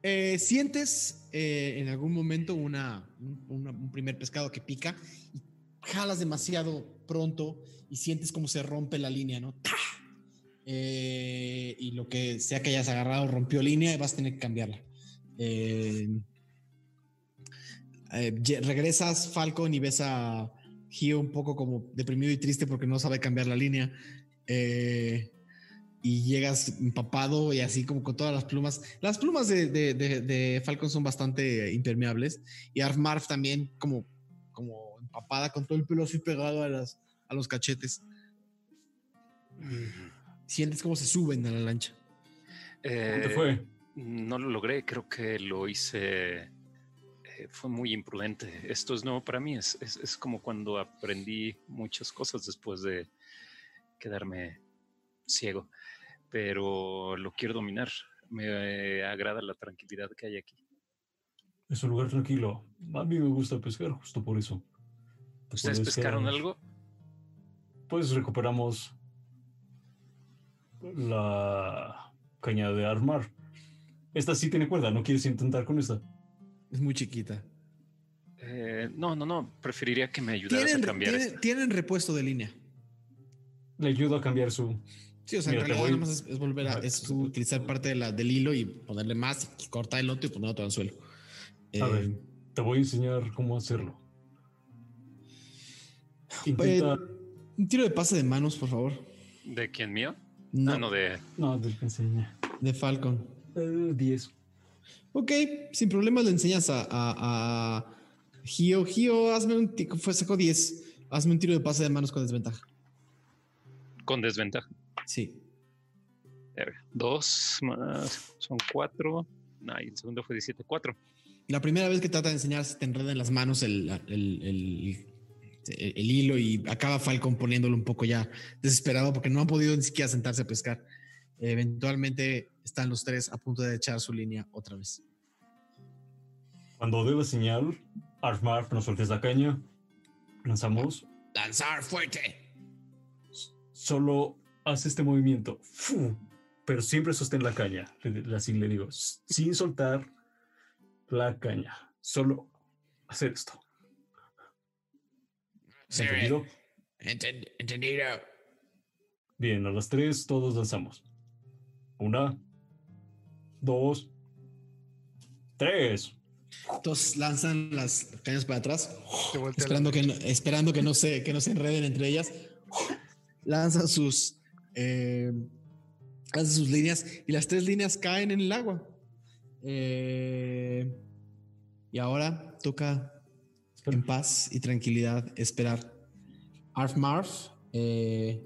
Eh, sientes eh, en algún momento una, un, una- un primer pescado que pica y jalas demasiado pronto y sientes como se rompe la línea, ¿no? ¡Ta! Eh, y lo que sea que hayas agarrado rompió línea y vas a tener que cambiarla. Eh, eh, regresas, Falcon, y ves a Gio un poco como deprimido y triste porque no sabe cambiar la línea. Eh, y llegas empapado y así como con todas las plumas. Las plumas de, de- de- de Falcon son bastante impermeables y Arf Marf también como, como empapada con todo el pelo así pegado a las, a los cachetes. Sientes cómo se suben a la lancha. ¿Cómo te Eh, fue? No lo logré, creo que lo hice. Eh, fue muy imprudente. Esto es nuevo para mí. Es, es, es como cuando aprendí muchas cosas después de quedarme ciego. Pero lo quiero dominar. Me agrada la tranquilidad que hay aquí. Es un lugar tranquilo. A mí me gusta pescar justo por eso. Te ¿Ustedes pescaron algo? Pues recuperamos la caña de armar. Esta sí tiene cuerda, ¿no quieres intentar con esta? Es muy chiquita. Eh, no, no, no. Preferiría que me ayudaras Tienen, a cambiar tienen- tienen repuesto de línea. Le ayudo a cambiar su... Sí, o sea, Mira, en realidad voy- nada más es, es volver a es utilizar parte de la, del hilo y ponerle más, y cortar el otro y poner otro anzuelo. A Eh, ver, te voy a enseñar cómo hacerlo. pues, un tiro de pase de manos, por favor. ¿De quién mío? No, Ah, no, de. No, te enseña. de Falcon. Eh, 10. Ok, sin problemas le enseñas a, a, a Gio. Gio, hazme un ti- fue sacó 10. Hazme un tiro de pase de manos con desventaja. Con desventaja. Sí. Dos más. Son cuatro. No, y el segundo fue 17. Cuatro. La primera vez que trata de enseñar se te enreda en las manos el, el- el- el- el hilo y acaba Falcon poniéndolo un poco ya desesperado porque no han podido ni siquiera sentarse a pescar. Eventualmente están los tres a punto de echar su línea otra vez. Cuando dé la señal, armar, no sueltes la caña. Lanzamos. ¡Lanzar fuerte! Solo haz este movimiento. ¡Fu! Pero siempre sostén la caña. Así le digo. Sin soltar la caña. Solo hacer esto. ¿Entendido? entendido. Bien, a las tres todos lanzamos. Una, dos, tres. Todos lanzan las cañas para atrás, esperando que no, esperando que no se que no se enreden entre ellas. Lanzan sus eh, lanzan sus líneas y las tres líneas caen en el agua. Eh, y ahora toca en paz y tranquilidad esperar. Arf Marf eh,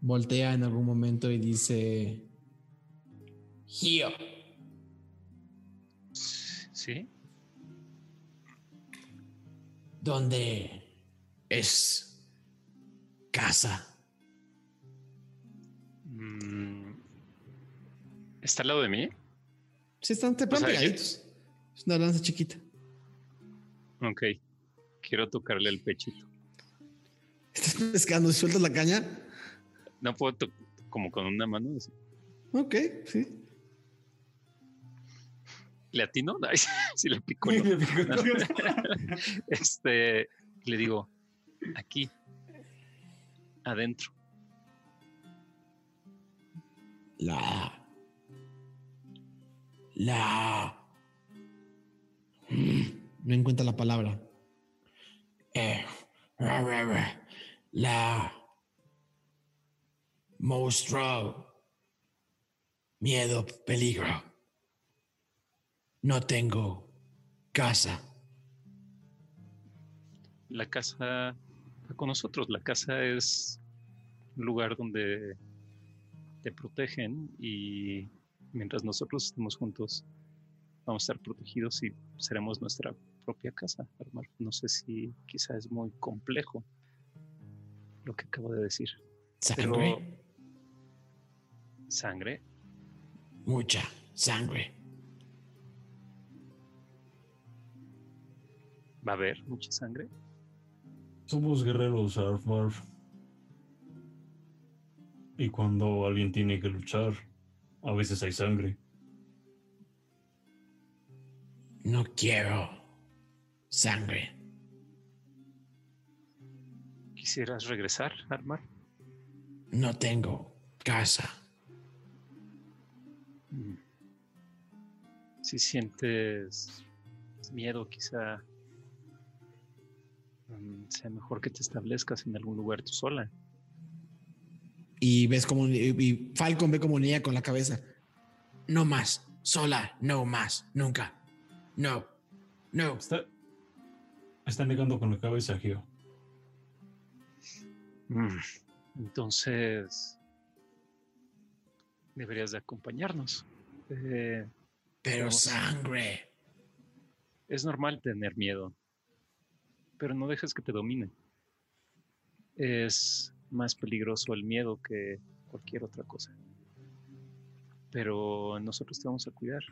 voltea en algún momento y dice: Gio. Sí. ¿Dónde es casa? Mm, ¿Está al lado de mí? Sí, están te pegaditos. Es una lanza chiquita. Ok. Quiero tocarle el pechito. Estás pescando sueltas la caña. No puedo como con una mano. así. Ok, sí. ¿Le atino? [LAUGHS] Sí le pico. ¿no? [LAUGHS] este, le digo, aquí, adentro. La. La. Mm, No encuentra la palabra. Eh, La. Monstruo. Miedo, peligro. No tengo casa. La casa está con nosotros. La casa es un lugar donde te protegen y mientras nosotros estemos juntos vamos a estar protegidos y seremos nuestra propia casa. No sé si quizá es muy complejo lo que acabo de decir. Sangre. Pero sangre. Mucha sangre. Va a haber mucha sangre. Somos guerreros, Arf Marf. Y cuando alguien tiene que luchar, a veces hay sangre. No quiero sangre. ¿Quisieras regresar, Armar? No tengo casa. Mm. Si sientes miedo, quizá sea mejor que te establezcas en algún lugar tú sola. Y ves como y Falcon ve como niña con la cabeza. No más. Sola. No más. Nunca. No. No. Está, está negando con la cabeza, Gio. Mm, Entonces, deberías de acompañarnos. Eh, Pero sangre. es normal tener miedo, pero no dejes que te domine. Es más peligroso el miedo que cualquier otra cosa. Pero nosotros te vamos a cuidar.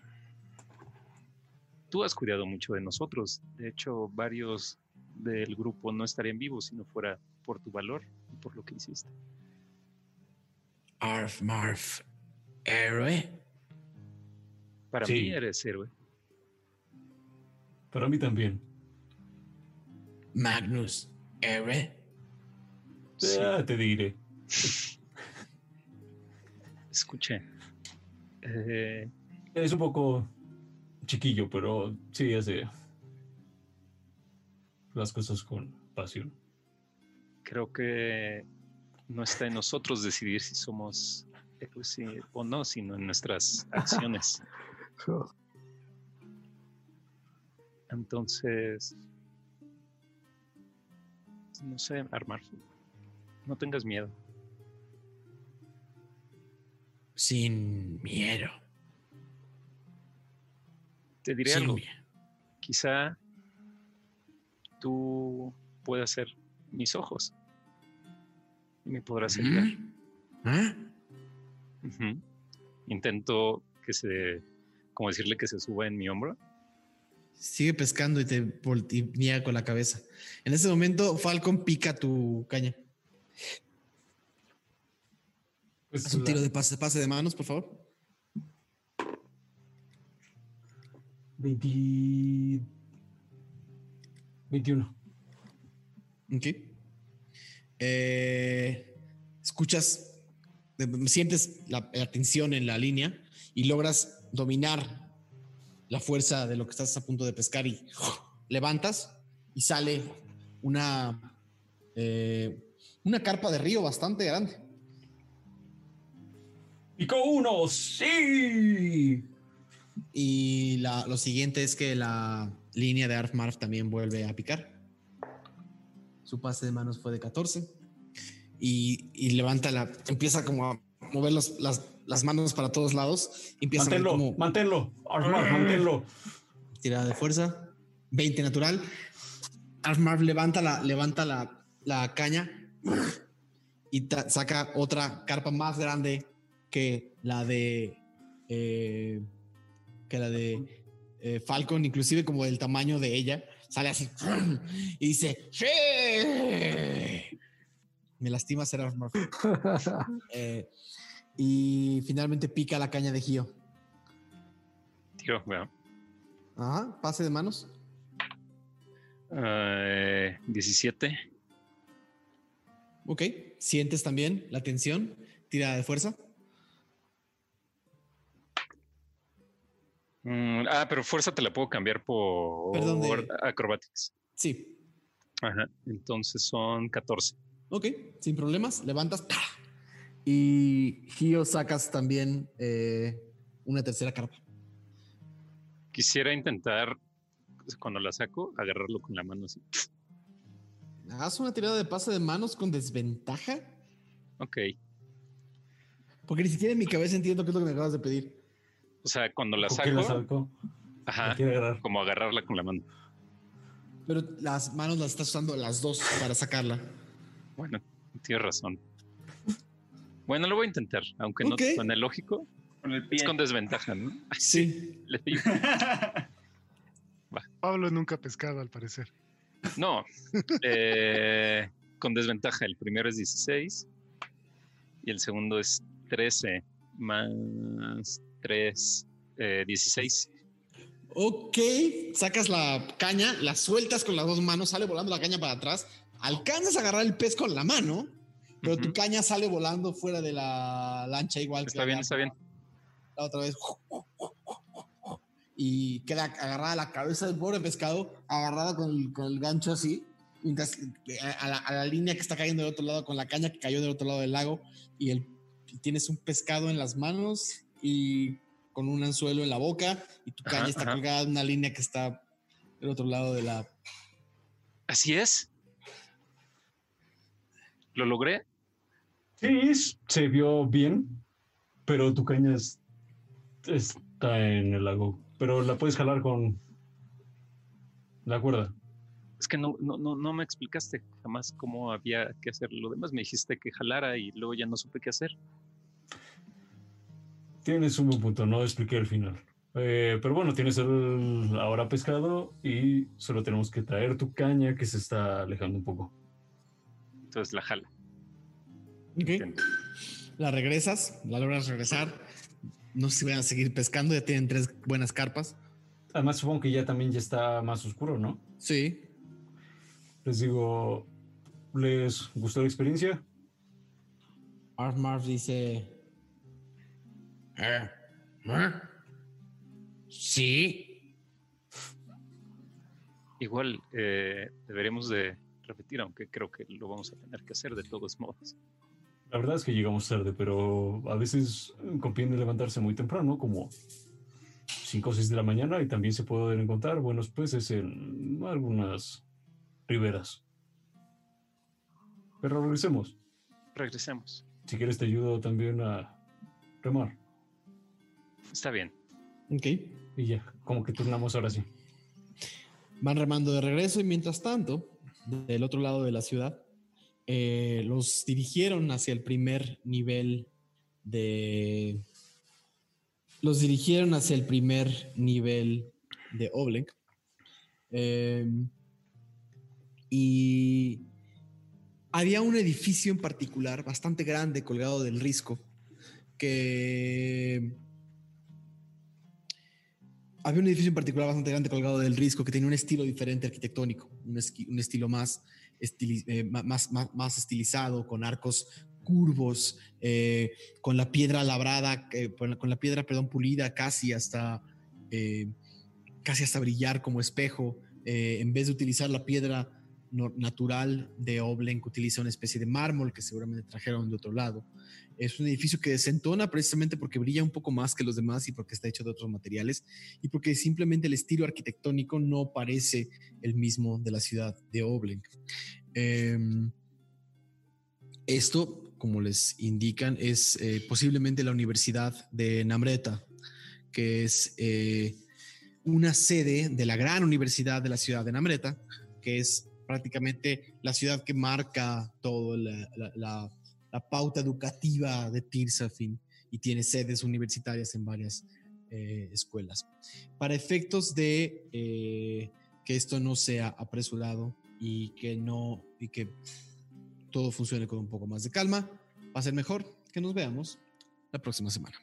Tú has cuidado mucho de nosotros. De hecho, varios del grupo no estarían vivos si no fuera por tu valor y por lo que hiciste. Arf, Marf. Héroe. Para Sí. mí eres héroe. Para mí también. Magnus. Héroe. Ya te diré. [LAUGHS] Escuché. Eh, Es un poco chiquillo, pero sí hace las cosas con pasión. creo que no está en nosotros decidir si somos héroes sí, o no, sino en nuestras [LAUGHS] acciones. Entonces, no sé, armar. No tengas miedo. Sin miedo. Te diré Sin algo. miedo. Quizá tú puedas ser mis ojos y me podrás ayudar. ¿Ah? Intento que se, como decirle que se suba en mi hombro. Sigue pescando y te vol- y niega con la cabeza. En ese momento, Falcon pica tu caña. Pues Haz un tiro de pase, pase de manos, por favor. 20 21. Ok. Eh, escuchas, sientes la, la tensión en la línea y logras dominar la fuerza de lo que estás a punto de pescar y levantas y sale una, eh, una carpa de río bastante grande. ¡Picó uno! ¡Sí! Y la- lo siguiente es que la línea de Arf Marf también vuelve a picar. Su pase de manos fue de 14. Y, y levanta la. Empieza como a mover los- las, las manos para todos lados. Y empieza a Manténlo, como manténlo. Armar, manténlo. tirada de fuerza. 20 natural. Arf Marf levanta la, levanta la, la caña y ta- saca otra carpa más grande que la de. eh, que la de eh, Falcon, inclusive como del tamaño de ella. Sale así y dice: ¡Sí! Me lastima ser Arf Marf. Eh, y finalmente pica la caña de Gio. Tiro, bueno, Ajá, pase de manos. eh, 17. Ok, sientes también la tensión, tira de fuerza. Mm, ah, pero fuerza te la puedo cambiar por Perdón, de- acrobatics. Sí, Ajá, entonces son 14. ok, sin problemas, levantas. ¡ta! Y Gio sacas también eh, una tercera carpa. Quisiera intentar, cuando la saco, agarrarlo con la mano así. Haz una tirada de pase de manos con desventaja. Ok. Porque ni siquiera en mi cabeza entiendo qué es lo que me acabas de pedir. O sea, cuando la ¿Con saco, la ajá, agarrar. como agarrarla con la mano. Pero las manos las estás usando las dos para sacarla. Bueno, tienes razón. Bueno, lo voy a intentar, aunque no suene lógico. Con el pie. Es con desventaja, ¿no? [LAUGHS] Sí. Le digo, [LAUGHS] Pablo nunca ha pescado, al parecer. No, eh, con desventaja. El primero es 16 y el segundo es 13 más 3, eh, 16. Ok, sacas la caña, la sueltas con las dos manos, sale volando la caña para atrás, alcanzas a agarrar el pez con la mano, pero tu caña sale volando fuera de la lancha igual que Está bien, está bien. la otra vez. Y queda agarrada la cabeza del pobre pescado, agarrada con el, con el gancho así, mientras a la, a la línea que está cayendo del otro lado, con la caña que cayó del otro lado del lago, y, el, tienes un pescado en las manos y con un anzuelo en la boca, y tu Ajá, caña está ajá. colgada en una línea que está del otro lado de la. Así es. ¿Lo logré? Sí, se vio bien, pero tu caña es- está en el lago. Pero la puedes jalar con la cuerda. Es que no, no, no, no me explicaste jamás cómo había que hacer lo demás. Me dijiste que jalara y luego ya no supe qué hacer. Tienes un buen punto, no expliqué el final. Eh, pero bueno, tienes el ahora pescado y solo tenemos que traer tu caña que se está alejando un poco. Entonces la jala. Ok. La regresas, la logras regresar. No sé si van a seguir pescando, ya tienen tres buenas carpas. Además, supongo que ya también ya está más oscuro, ¿no? Sí. Les digo, ¿les gustó la experiencia? Marv Marv dice. "Eh, ¿eh? Sí. Igual eh, deberemos de repetir, aunque creo que lo vamos a tener que hacer de todos modos. La verdad es que llegamos tarde, pero a veces conviene levantarse muy temprano, como 5 o 6 de la mañana, y también se pueden encontrar buenos peces en algunas riberas. Pero regresemos. Regresemos. Si quieres te ayudo también a remar. Está bien. Ok. Y ya, como que turnamos ahora sí. Van remando de regreso y mientras tanto, del otro lado de la ciudad, eh, los dirigieron hacia el primer nivel de... Los dirigieron hacia el primer nivel de Oblek. Eh, y había un edificio en particular bastante grande colgado del risco que había un edificio en particular bastante grande colgado del risco que tenía un estilo diferente arquitectónico, un, estilo más, eh, más, más, estilizado, con arcos curvos, eh, con la piedra labrada, eh, con, la, piedra, perdón, pulida casi hasta, casi hasta brillar como espejo. En vez de utilizar la piedra natural de Oblen, que utiliza una especie de mármol que seguramente trajeron de otro lado. Es un edificio que desentona precisamente porque brilla un poco más que los demás y porque está hecho de otros materiales y porque simplemente el estilo arquitectónico no parece el mismo de la ciudad de Oblenk. Em, esto, como les indican, es eh, posiblemente la Universidad de Namreta, que es eh, una sede de la gran universidad de la ciudad de Namreta, que es prácticamente la ciudad que marca toda la, la- la- la pauta educativa de Tirsafin y tiene sedes universitarias en varias eh, escuelas. Para efectos de eh, que esto no sea apresurado y que no y que todo funcione con un poco más de calma, va a ser mejor que nos veamos la próxima semana.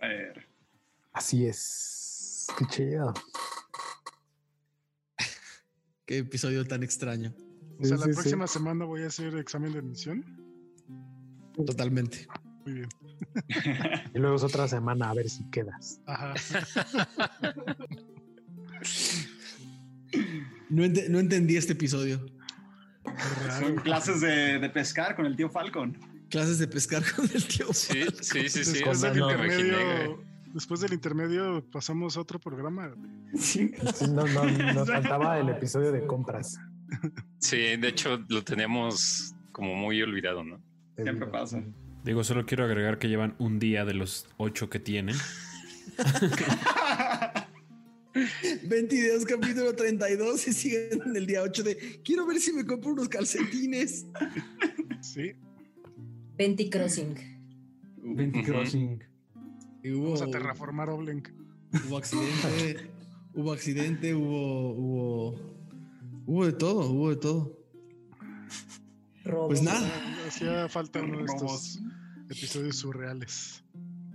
A ver. Así es. Qué chido. [LAUGHS] Qué episodio tan extraño. O sea, Sí, la sí, sí. próxima semana voy a hacer examen de admisión. Totalmente. Muy bien. Y luego es otra semana a ver si quedas. Ajá. No, ente- no entendí este episodio. Son clases de, de pescar con el tío Falcon. Clases de pescar con el tío. Sí, sí, sí, sí. Después es del intermedio, después del intermedio pasamos a otro programa. Sí, no, no, nos [LAUGHS] faltaba el episodio de compras. Sí, de hecho lo teníamos como muy olvidado, ¿no? Siempre pasa. Digo, solo quiero agregar que llevan un día de los ocho que tienen. [LAUGHS] 22 capítulo 32 y siguen en el día 8 de quiero ver si me compro unos calcetines. Sí. Venti Crossing. 20 Ujú. Crossing. Y hubo, Vamos a terraformar Oblenk. hubo accidente, hubo accidente, hubo, hubo, hubo de todo, hubo de todo. Robo. Pues nada, Hacía falta uno de estos episodios surreales.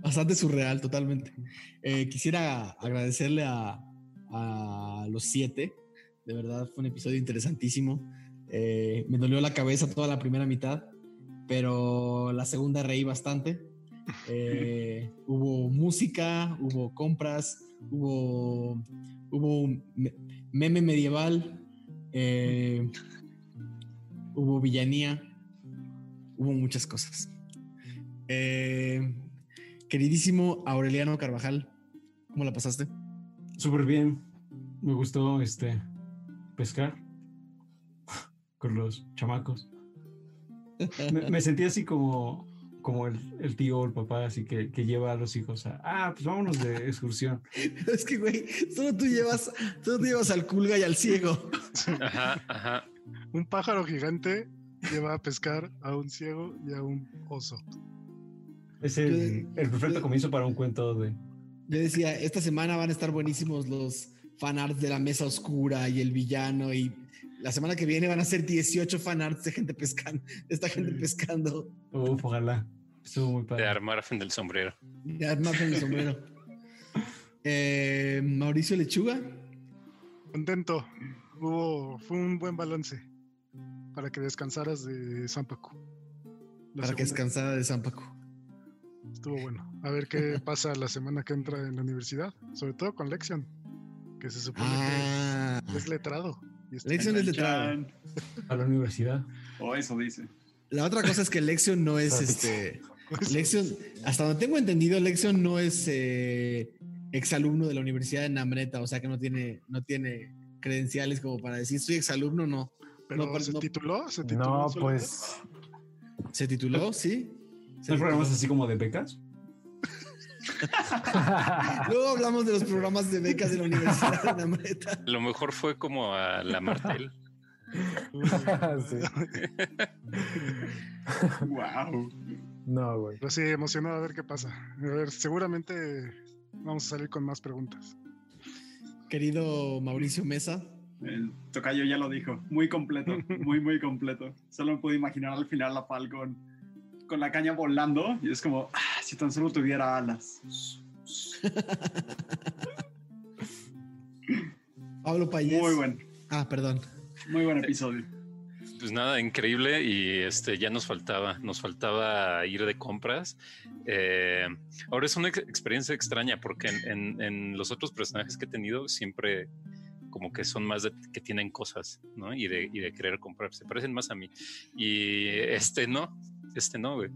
bastante surreal, totalmente. Eh, quisiera agradecerle a, a los siete. De verdad, fue un episodio interesantísimo. Eh, me dolió la cabeza toda la primera mitad, pero la segunda reí bastante. Eh, [LAUGHS] hubo música, hubo compras, hubo, hubo meme medieval, eh, hubo villanía, hubo muchas cosas. Eh, queridísimo Aureliano Carvajal, ¿cómo la pasaste? Súper bien. Me gustó este pescar [LAUGHS] con los chamacos. me, me sentí así como, como el, el tío o el papá, así que, que lleva a los hijos a, ah, pues vámonos de excursión. [LAUGHS] Es que, güey, solo tú llevas, solo tú llevas al culga y al ciego. [LAUGHS] Ajá, ajá. Un pájaro gigante lleva a pescar a un ciego y a un oso. Es el, el perfecto comienzo para un cuento de... Yo decía, esta semana van a estar buenísimos los fanarts de la mesa oscura y el villano y la semana que viene van a ser 18 fanarts de gente pescando, de esta gente pescando. Uf, ojalá. Estuvo muy De padre. armar del sombrero. Ya más en el sombrero. [LAUGHS] Eh, Mauricio Lechuga. Contento. Hubo, fue un buen balance para que descansaras de Zampacu. La Para que descansara de San Paco. Estuvo bueno. A ver qué [LAUGHS] pasa la semana que entra en la universidad. Sobre todo con Lexion, que se supone Ah, que es letrado. Lexion es letrado. A la universidad. O eso dice. La otra cosa es que Lexion no es este. [LAUGHS] Lexion, hasta donde tengo entendido, Lexion no es eh, exalumno de la Universidad de Namreta, o sea que no tiene, no tiene credenciales como para decir soy exalumno, no. Pero no, pero se no- tituló, se tituló. No, pues ¿Se tituló? [LAUGHS] Sí. Se ¿No hay programas así como de becas? [LAUGHS] Luego hablamos de los programas de becas de la Universidad de Namreta. Lo mejor fue como a la Martel. [LAUGHS] Wow. No, güey. Pero sí, emocionado a ver qué pasa. A ver, seguramente vamos a salir con más preguntas. Querido Mauricio Mesa. El tocayo ya lo dijo. Muy completo. [LAUGHS] Muy, muy completo. Solo me pude imaginar al final la pal con, con la caña volando. Y es como, ah, si tan solo tuviera alas. [LAUGHS] Pablo Payés. Muy buen. Ah, perdón. Muy buen episodio. Pues nada, increíble y este ya nos faltaba, nos faltaba ir de compras. Eh, ahora es una ex- experiencia extraña porque en, en- en los otros personajes que he tenido siempre como que son más de que tienen cosas, ¿no? Y de, y de querer comprar, se parecen más a mí. Y este no, este no, güey. Eh,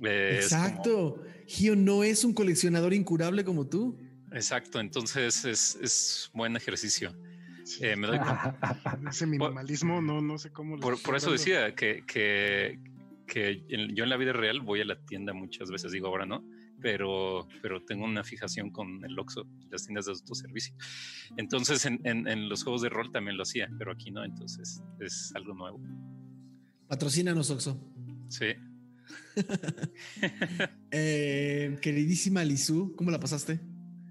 como- Exacto. Gio no es un coleccionador incurable como tú. exacto, entonces es, es buen ejercicio. Sí. Eh, me doy cuenta. [LAUGHS] Ese minimalismo, no, no sé cómo. lo Por, por eso decía que, que, que en- yo en la vida real voy a la tienda muchas veces, digo ahora no, pero, pero tengo una fijación con el Oxxo las tiendas de autoservicio. Entonces en, en- en los juegos de rol también lo hacía, pero aquí no, entonces es algo nuevo. Patrocínanos, Oxo. Sí. [LAUGHS] Eh, queridísima Lizu, ¿cómo la pasaste?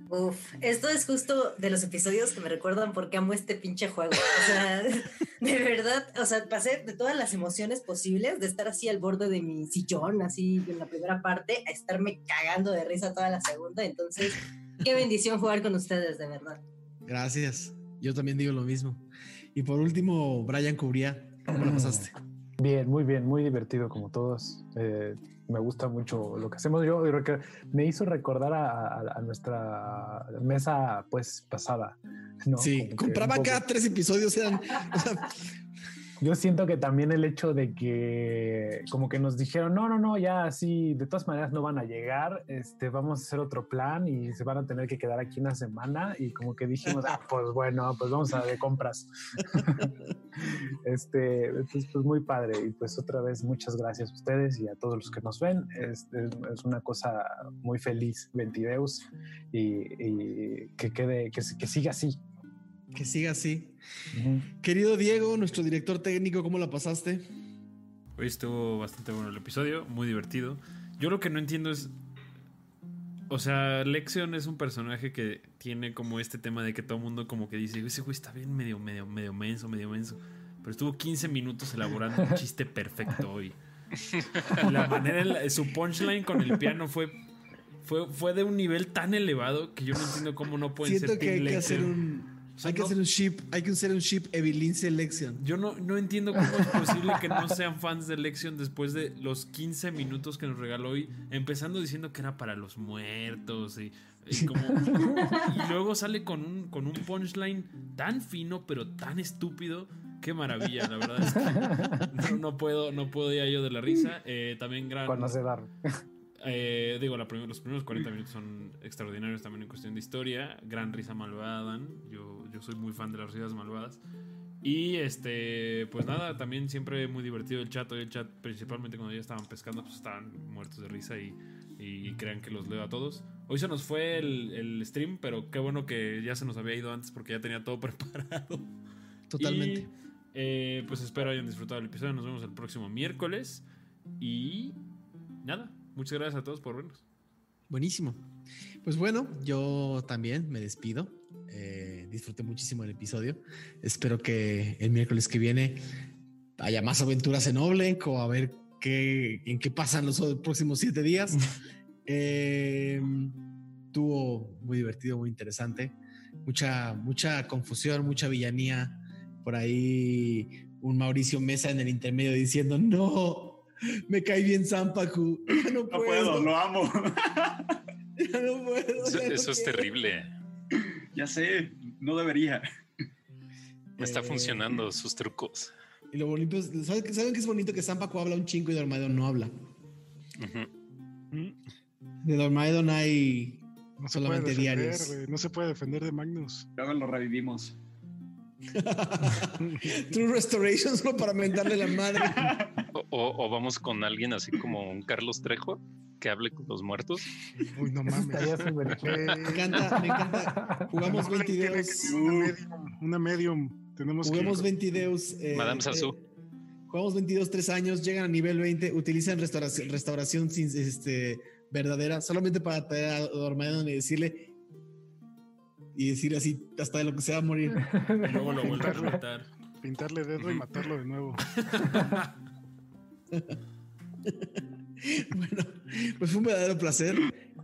Uf, esto es justo de los episodios que me recuerdan por qué amo este pinche juego. O sea, [LAUGHS] de verdad, o sea, pasé de todas las emociones posibles, de estar así al borde de mi sillón, así en la primera parte, a estarme cagando de risa toda la segunda. Entonces, qué bendición jugar con ustedes, de verdad. Gracias. Yo también digo lo mismo. Y por último, Brian Cubría, ¿cómo la pasaste? Bien, muy bien, muy divertido como todos. Eh, me gusta mucho lo que hacemos. Yo creo que me hizo recordar a, nuestra mesa pues pasada. ¿no? sí, Como compraba cada tres episodios, eran. o sea, Yo siento que también el hecho de que como que nos dijeron, no, no, no, ya así, de todas maneras no van a llegar, este, vamos a hacer otro plan y se van a tener que quedar aquí una semana y como que dijimos, ah, pues bueno, pues vamos a de compras. [LAUGHS] este, pues, pues muy padre y pues otra vez muchas gracias a ustedes y a todos los que nos ven. Es, es una cosa muy feliz, Ventideus, y, y que quede, que, que siga así. Que siga así. Querido Diego, nuestro director técnico, ¿cómo la pasaste? Hoy estuvo bastante bueno el episodio, muy divertido. Yo lo que no entiendo es. O sea, Lexion es un personaje que tiene como este tema de que todo el mundo como que dice, ese güey está bien medio, medio, medio menso, medio menso. Pero estuvo 15 minutos elaborando un chiste perfecto hoy. La manera, en la- su punchline con el piano fue, fue, fue de un nivel tan elevado que yo no entiendo cómo no pueden Siento ser que hay que hacer un. O sea, hay que no- hacer un ship, hay que hacer un ship Evelyn Selection. Yo no, no entiendo cómo es posible que no sean fans de Lexion después de los 15 minutos que nos regaló hoy, empezando diciendo que era para los muertos y, y como- y luego sale con un, con un punchline tan fino pero tan estúpido. Qué maravilla, la verdad es que no, no puedo, no puedo ya yo de la risa. Eh, también gran, Conocer. Eh, digo, la los primeros 40 minutos son extraordinarios también en cuestión de historia. Gran risa malvada. Yo, yo soy muy fan de las risas malvadas. Y este, pues nada, también siempre muy divertido el chat. Hoy el chat, principalmente cuando ya estaban pescando, pues estaban muertos de risa y, y crean que los leo a todos. Hoy se nos fue el, el, stream, pero qué bueno que ya se nos había ido antes porque ya tenía todo [LAUGHS] preparado. Totalmente. Y, eh, pues espero hayan disfrutado el episodio. Nos vemos el próximo miércoles. Y nada, muchas gracias a todos por vernos. Buenísimo. Pues bueno, yo también me despido. Eh, disfruté muchísimo el episodio. Espero que el miércoles que viene haya más aventuras en Oblenk o a ver qué, en qué pasan los próximos siete días. [LAUGHS] eh, estuvo muy divertido, muy interesante. Mucha, mucha confusión, mucha villanía. Por ahí un Mauricio Mesa en el intermedio diciendo, no, me cae bien Zampacu. [CLEARS THROAT] No, no puedo, lo amo. [LAUGHS] no puedo, eso, eso es terrible. Ya sé, no debería. Me está eh, funcionando sus trucos. Y lo bonito es, ¿saben, ¿saben que es bonito que Zampacu habla un chingo y Dormaedon no habla? Uh -huh. De Dormaedon hay no solamente defender, diarios. Wey, no se puede defender de Magnus. Luego lo revivimos. [LAUGHS] True Restoration solo para mentarle la madre. O, o, o, vamos con alguien así como un Carlos Trejo que hable con los muertos. Uy, no mames. me encanta, me encanta. Jugamos 20 videos. Una medium, una medium. Tenemos Jugamos que... 20 videos. Eh, Madame Sassou. Eh, jugamos 22, 3 años, llegan a nivel 20, utilizan restauración, restauración sin, este, verdadera, solamente para traer a Dormaedon y decirle y decir así hasta de lo que se va a morir. [LAUGHS] Y luego lo vuelve a matar. Pintarle dedo y matarlo de nuevo. [LAUGHS] bueno, pues fue un verdadero placer.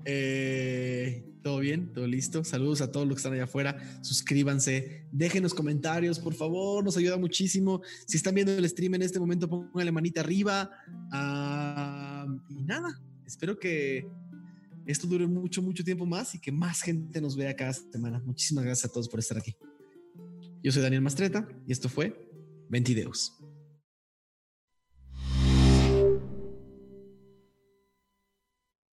Eh, todo bien, todo listo. Saludos a todos los que están allá afuera. Suscríbanse, déjenos comentarios, por favor, nos ayuda muchísimo. Si están viendo el stream en este momento, pónganle manita arriba. Uh, y nada, espero que esto dure mucho, mucho tiempo más y que más gente nos vea cada semana. Muchísimas gracias a todos por estar aquí. Yo soy Daniel Mastreta y esto fue Ventideos.